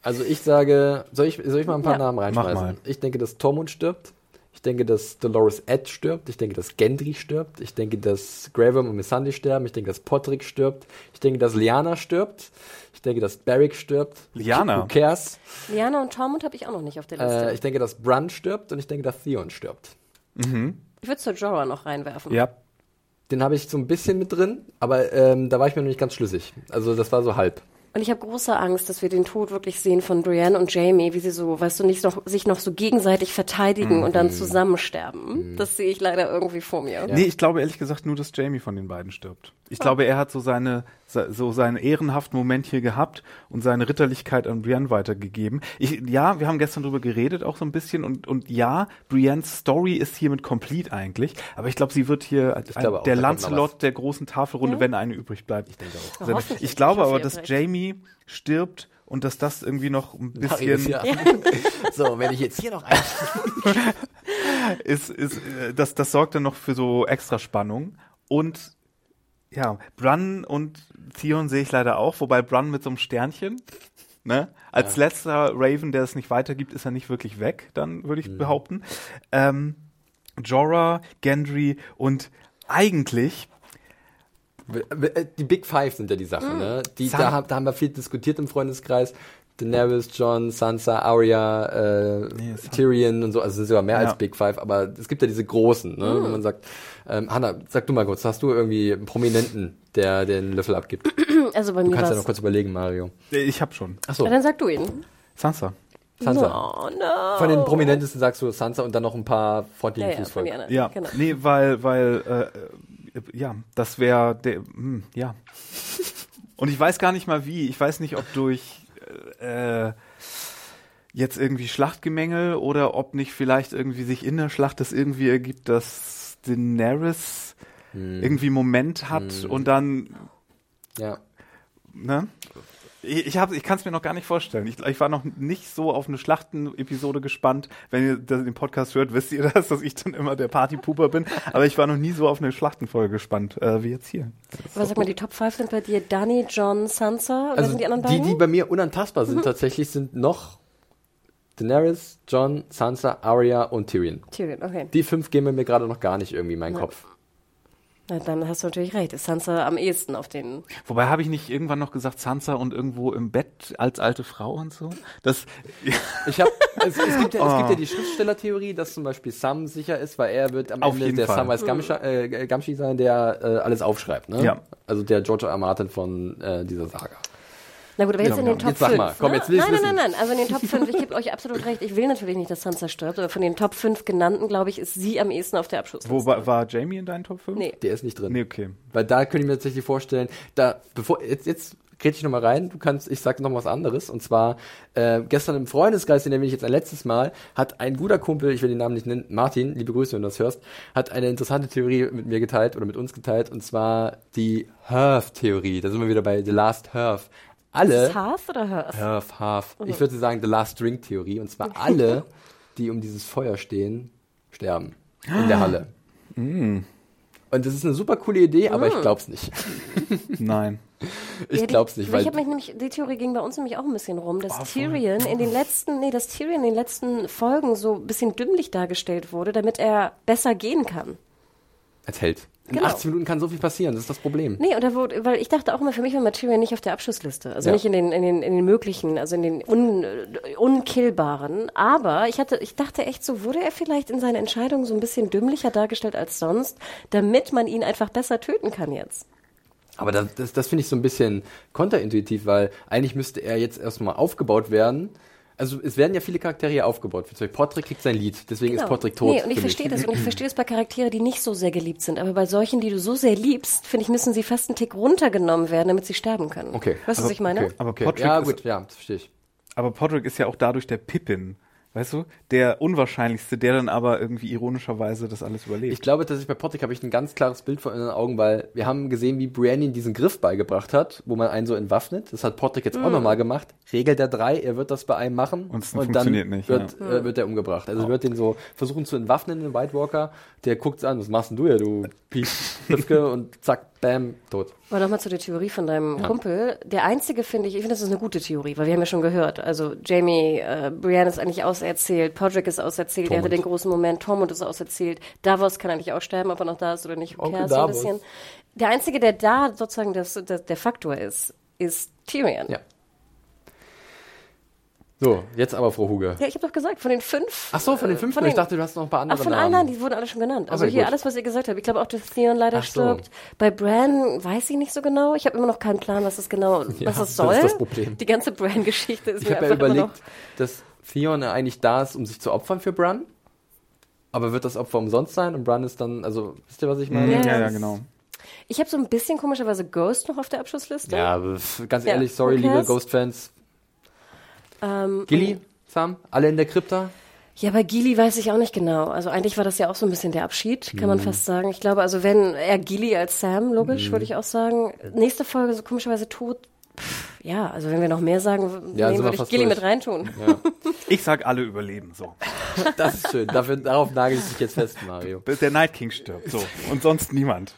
Also ich sage, soll ich, soll ich mal ein paar ja. Namen reinschmeißen? Mach mal. Ich denke, dass Tormund stirbt. Ich denke, dass Dolores Ed stirbt. Ich denke, dass Gendry stirbt. Ich denke, dass Gravum und Missandei sterben. Ich denke, dass Podrick stirbt. Ich denke, dass Liana stirbt. Ich denke, dass Barrick stirbt. Liana? Who cares? Liana und Tormund habe ich auch noch nicht auf der Liste. Äh, ich denke, dass Brun stirbt und ich denke, dass Theon stirbt. Mhm. Ich würde zur Jorah noch reinwerfen. Ja. Den habe ich so ein bisschen mit drin, aber ähm, da war ich mir noch nicht ganz schlüssig. Also das war so halb. Und ich habe große Angst, dass wir den Tod wirklich sehen von Brienne und Jamie, wie sie so, weißt du, nicht noch, sich noch so gegenseitig verteidigen mm. und dann mhm. zusammen sterben. Mm. Das sehe ich leider irgendwie vor mir. Ja. Nee, ich glaube ehrlich gesagt nur, dass Jamie von den beiden stirbt. Ich oh. glaube, er hat so seine, so seinen ehrenhaften Moment hier gehabt und seine Ritterlichkeit an Brienne weitergegeben. Ich, ja, wir haben gestern drüber geredet auch so ein bisschen und, und ja, Briennes Story ist hiermit complete eigentlich, aber ich glaube, sie wird hier ein, auch, der Lancelot der großen Tafelrunde, ja? wenn eine übrig bleibt. Ich denke auch. Ich, ich glaube aber, dass Jamie stirbt und dass das irgendwie noch ein bisschen ja. [LAUGHS] so wenn ich jetzt hier noch ein [LAUGHS] ist ist äh, das das sorgt dann noch für so extra Spannung und ja, Brun und Theon sehe ich leider auch, wobei Brun mit so einem Sternchen, ne? Als ja. letzter Raven, der es nicht weitergibt, ist er nicht wirklich weg, dann würde ich mhm. behaupten. Ähm, Jorah, Gendry und eigentlich äh, die Big Five sind ja die Sachen, mhm. ne? Die, da, da haben wir viel diskutiert im Freundeskreis. Daenerys, John, Sansa, Arya, äh, nee, Tyrion und so, also es sind sogar mehr ja. als Big Five, aber es gibt ja diese großen, ne, mm. wo man sagt, ähm, Hanna, sag du mal kurz, hast du irgendwie einen Prominenten, der den Löffel abgibt? [CLEARS THROAT] Also bei mir Du kannst ja noch kurz überlegen, Mario. Ich hab schon. Achso. Ja, dann sag du ihn. Sansa. Sansa. No, no. Von den Prominentesten sagst du Sansa und dann noch ein paar freundliche ja, Fußvolk. Ja, ja. Genau. nee, weil, weil, äh, ja, das wäre der, hm, ja. Und ich weiß gar nicht mal wie. Ich weiß nicht, ob durch äh, jetzt irgendwie Schlachtgemenge oder ob nicht vielleicht irgendwie sich in der Schlacht das irgendwie ergibt, dass Daenerys hm. irgendwie Moment hat hm. und dann ja. Ne? Ich, ich, ich kann es mir noch gar nicht vorstellen. Ich, ich, war noch nicht so auf eine Schlachten-Episode gespannt. Wenn ihr das, den Podcast hört, wisst ihr das, dass ich dann immer der Partypuper bin. Aber ich war noch nie so auf eine Schlachtenfolge gespannt, äh, wie jetzt hier. Aber sag mal, die Top 5 sind bei dir Dani, John, Sansa. Oder also sind die anderen beiden? Die, die bei mir unantastbar sind mhm. tatsächlich, sind noch Daenerys, John, Sansa, Arya und Tyrion. Tyrion, okay. Die fünf gehen mir gerade noch gar nicht irgendwie in meinen ja. Kopf. Na, dann hast du natürlich recht. Ist Sansa am ehesten auf den. Wobei habe ich nicht irgendwann noch gesagt, Sansa und irgendwo im Bett als alte Frau und so? Das. ich habe. Also es, gibt ja, oh. es gibt ja die Schriftstellertheorie, dass zum Beispiel Sam sicher ist, weil er wird am auf Ende der Fall. Samwise Gamschi, äh, Gamschi sein, der äh, alles aufschreibt. Ne? Ja. Also der George R. Martin von äh, dieser Saga. Na gut, aber jetzt ja, in den Top 5. Mal, komm, jetzt will nein, nein, nein, nein. Also in den Top [LAUGHS] 5, ich gebe euch absolut recht. Ich will natürlich nicht, dass Sansa stirbt, aber von den Top 5 genannten, glaube ich, ist sie am ehesten auf der Abschlussliste. Wo war, war Jamie in deinen Top 5? Nee. Der ist nicht drin. Nee, okay. Weil da könnte ich mir tatsächlich vorstellen, da, bevor, jetzt, jetzt krieg ich nochmal rein, du kannst, ich sag noch was anderes. Und zwar, äh, gestern im Freundeskreis, den erwähne ich jetzt ein letztes Mal, hat ein guter Kumpel, ich will den Namen nicht nennen, Martin, liebe Grüße, wenn du das hörst, hat eine interessante Theorie mit mir geteilt oder mit uns geteilt, und zwar die Hearth-Theorie. Da sind wir wieder bei The Last Hearth alle. Ist Half oder Half? Half, Half. Ich mhm. würde sagen, The Last Drink Theorie. Und zwar alle, die um dieses Feuer stehen, sterben. In der Halle. Mm. Und das ist eine super coole Idee, aber mm. ich glaub's nicht. [LAUGHS] Nein. Ich ja, glaub's nicht, weil ich habe mich nämlich die Theorie ging bei uns nämlich auch ein bisschen rum, dass oh, Tyrion in den letzten nee, dass Tyrion in den letzten Folgen so ein bisschen dümmlich dargestellt wurde, damit er besser gehen kann. Als Held. In genau. 80 Minuten kann so viel passieren, das ist das Problem. Nee, und da wurde, weil ich dachte auch immer, für mich war Material nicht auf der Abschlussliste. Also ja. nicht in den, in, den, in den möglichen, also in den un, unkillbaren. Aber ich hatte, ich dachte echt so, wurde er vielleicht in seinen Entscheidungen so ein bisschen dümmlicher dargestellt als sonst, damit man ihn einfach besser töten kann jetzt. Aber das, das, das finde ich so ein bisschen konterintuitiv, weil eigentlich müsste er jetzt erstmal aufgebaut werden also es werden ja viele Charaktere aufgebaut. Portrick kriegt sein Lied, deswegen genau. ist Portrick tot. Nee, und ich verstehe das. Und ich verstehe es bei Charakteren, die nicht so sehr geliebt sind. Aber bei solchen, die du so sehr liebst, finde ich, müssen sie fast einen Tick runtergenommen werden, damit sie sterben können. Okay. Weißt du, was ich meine? Okay. Aber okay. Podrick ja, gut, ja, das verstehe ich. Aber Podrick ist ja auch dadurch der Pippin Weißt du? Der unwahrscheinlichste, der dann aber irgendwie ironischerweise das alles überlebt. Ich glaube, dass ich bei Pottick habe ich ein ganz klares Bild vor den Augen, weil wir haben gesehen, wie Brienne diesen Griff beigebracht hat, wo man einen so entwaffnet. Das hat Pottick jetzt mm. auch nochmal gemacht. Regelt der drei, er wird das bei einem machen und, und dann nicht, wird, ja. äh, wird er umgebracht. Also oh. wird den so versuchen zu entwaffnen, den White Walker. Der guckt an, was machst denn du ja, du Pief, [LAUGHS] und zack, bam, tot. Aber nochmal zu der Theorie von deinem ja. Kumpel. Der einzige finde ich, ich finde, das ist eine gute Theorie, weil wir haben ja schon gehört, also Jamie, äh, Brienne ist eigentlich auserzählt, Podrick ist auserzählt, Tormund. er hatte den großen Moment, Tormund ist auserzählt, Davos kann eigentlich auch sterben, ob er noch da ist oder nicht, okay, so ein bisschen. Der einzige, der da sozusagen das, das, der Faktor ist, ist Tyrion. Ja. So, jetzt aber Frau Huge. Ja, ich habe doch gesagt, von den fünf. Ach so, von den fünf. Von den, ich dachte, du hast noch ein paar andere Ach, von allen, nein, die wurden alle schon genannt. Also okay, hier gut. alles, was ihr gesagt habt. Ich glaube auch, dass Theon leider Ach stirbt. So. Bei Bran weiß ich nicht so genau. Ich habe immer noch keinen Plan, was das genau, [LAUGHS] ja, was das soll. Das ist das Problem. Die ganze Bran-Geschichte ist ich mir einfach ja überlegt, dass Theon eigentlich da ist, um sich zu opfern für Bran. Aber wird das Opfer umsonst sein? Und Bran ist dann, also, wisst ihr, was ich meine? Yes. Ja, ja, genau. Ich habe so ein bisschen komischerweise Ghost noch auf der Abschlussliste. Ja, ganz ehrlich, sorry, liebe Ghost-Fans. Ähm, Gilly? Sam? Alle in der Krypta? Ja, bei Gili weiß ich auch nicht genau. Also eigentlich war das ja auch so ein bisschen der Abschied, kann mm. man mhm. fast sagen. Ich glaube, also wenn er Gili als Sam, logisch, mm. würde ich auch sagen. Nächste Folge so komischerweise tot. Pff, ja, also wenn wir noch mehr sagen, ja, nehmen würde ich Gili mit reintun. Ja. [LAUGHS] Ich sag alle überleben, so. [LAUGHS] Das ist schön. Dafür, darauf nagel ich dich jetzt fest, Mario. Bis der Night King stirbt, so. Und sonst niemand.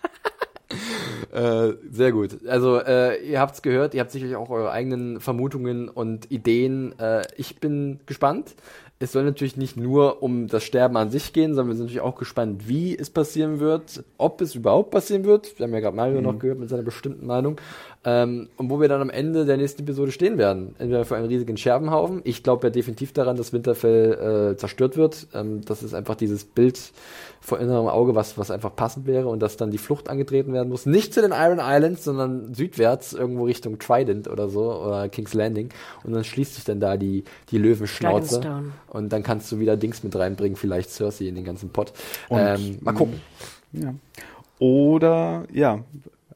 Äh, sehr gut. Also äh, ihr habt's gehört, ihr habt sicherlich auch eure eigenen Vermutungen und Ideen. Äh, ich bin gespannt. Es soll natürlich nicht nur um das Sterben an sich gehen, sondern wir sind natürlich auch gespannt, wie es passieren wird, ob es überhaupt passieren wird. Wir haben ja gerade Mario mhm. noch gehört mit seiner bestimmten Meinung. Ähm, und wo wir dann am Ende der nächsten Episode stehen werden. Entweder für einen riesigen Scherbenhaufen. Ich glaube ja definitiv daran, dass Winterfell äh, zerstört wird. Ähm, das ist einfach dieses Bild vor innerem Auge, was, was einfach passend wäre und dass dann die Flucht angetreten werden muss. Nicht zu den Iron Islands, sondern südwärts, irgendwo Richtung Trident oder so, oder King's Landing. Und dann schließt sich dann da die, die Löwenschnauze. Und dann kannst du wieder Dings mit reinbringen, vielleicht Cersei in den ganzen Pot. Ähm, mal gucken. Ja. Oder, ja,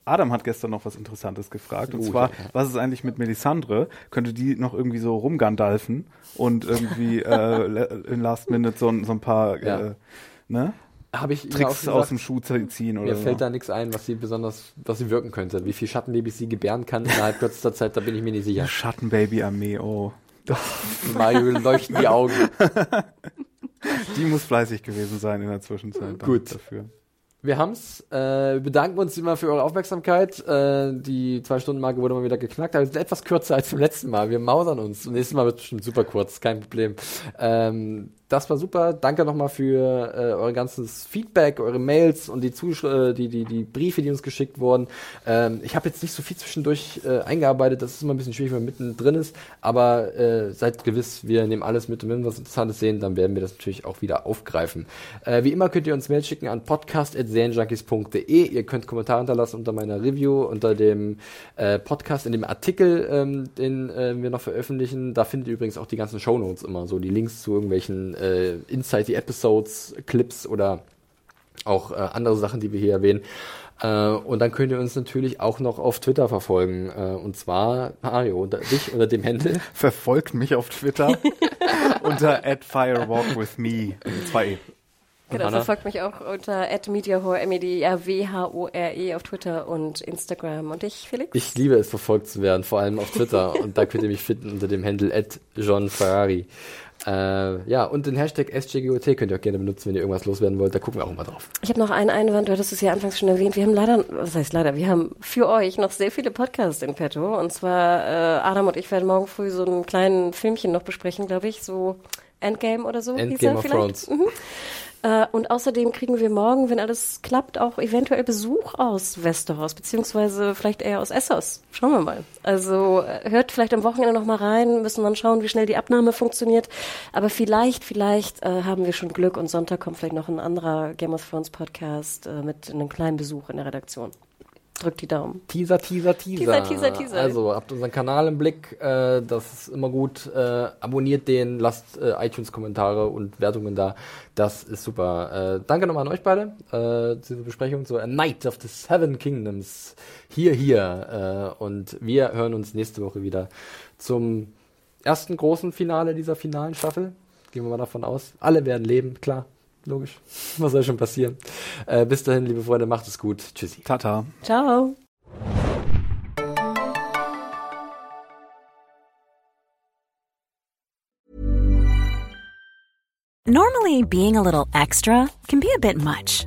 Adam hat gestern noch was Interessantes gefragt. Und Gut, zwar, ja. was ist eigentlich mit Melisandre? Könnte die noch irgendwie so rumgandalfen und irgendwie [LAUGHS] äh, in Last Minute so, so ein paar ja. äh, ne? Hab ich Tricks gesagt, aus dem Schuh ziehen oder Mir fällt so. da nichts ein, was sie besonders, was sie wirken könnte. Wie viel Schattenbabys sie gebären kann innerhalb kürzester Zeit, da bin ich mir nicht sicher. Schattenbaby-Armee, oh. Mario leuchten die Augen. [LAUGHS] die muss fleißig gewesen sein in der Zwischenzeit. Gut. Dafür. Wir haben's. Äh, bedanken uns immer für eure Aufmerksamkeit. Äh, die zwei Stunden Marke wurde mal wieder geknackt, aber wir sind etwas kürzer als zum letzten Mal. Wir mausern uns. Nächstes Mal wird es bestimmt super kurz, kein Problem. Ähm, das war super. Danke nochmal für äh, euer ganzes Feedback, eure Mails und die, Zusch äh, die, die, die Briefe, die uns geschickt wurden. Ähm, ich habe jetzt nicht so viel zwischendurch äh, eingearbeitet. Das ist immer ein bisschen schwierig, wenn man mittendrin ist. Aber äh, seid gewiss, wir nehmen alles mit und wenn wir was Interessantes sehen, dann werden wir das natürlich auch wieder aufgreifen. Äh, wie immer könnt ihr uns Mail schicken an podcast.serienjunkies.de. Ihr könnt Kommentare hinterlassen unter meiner Review, unter dem äh, Podcast, in dem Artikel, ähm, den äh, wir noch veröffentlichen. Da findet ihr übrigens auch die ganzen Shownotes immer, so die Links zu irgendwelchen äh, Inside the Episodes, Clips oder auch äh, andere Sachen, die wir hier erwähnen. Äh, und dann könnt ihr uns natürlich auch noch auf Twitter verfolgen. Äh, und zwar Mario, unter dich unter dem Händel. [LAUGHS] Verfolgt mich auf Twitter [LAUGHS] unter @firewalkwithme. Zwei E. Genau, verfolgt mich auch unter @mediahore m e d r w h o r e auf Twitter und Instagram. Und dich, Felix? Ich liebe es, verfolgt zu werden, vor allem auf Twitter. und da könnt ihr mich finden unter dem Handle @johnferrari. Äh, ja, und den Hashtag SJGOT könnt ihr auch gerne benutzen, wenn ihr irgendwas loswerden wollt. Da gucken wir auch mal drauf. Ich habe noch einen Einwand, du hattest es ja anfangs schon erwähnt. Wir haben leider, was heißt leider, wir haben für euch noch sehr viele Podcasts in petto. Und zwar, äh, Adam und ich werden morgen früh so ein kleines Filmchen noch besprechen, glaube ich, so Endgame oder so. Endgame of Thrones. Mhm. Äh, und außerdem kriegen wir morgen, wenn alles klappt, auch eventuell Besuch aus Westeros, beziehungsweise vielleicht eher aus Essos. Schauen wir mal. Also äh, hört vielleicht am Wochenende noch mal rein, müssen dann schauen, wie schnell die Abnahme funktioniert. Aber vielleicht, vielleicht äh, haben wir schon Glück und Sonntag kommt vielleicht noch ein anderer Game of Thrones Podcast äh, mit einem kleinen Besuch in der Redaktion. Drückt die Daumen. Teaser, Teaser, Teaser. Teaser, Teaser, Teaser. Also habt unseren Kanal im Blick. Äh, das ist immer gut. Äh, abonniert den, lasst äh, iTunes-Kommentare und Wertungen da. Das ist super. Äh, danke nochmal an euch beide. Äh, diese Besprechung zur A Night of the Seven Kingdoms. Hier, hier. Äh, und wir hören uns nächste Woche wieder zum ersten großen Finale dieser finalen Staffel. Gehen wir mal davon aus. Alle werden leben, klar. Logisch. [LAUGHS] Was soll schon passieren? Äh, bis dahin, liebe Freunde, macht es gut. Tschüssi. Tata. Ciao. Normally, being a little extra can be a bit much.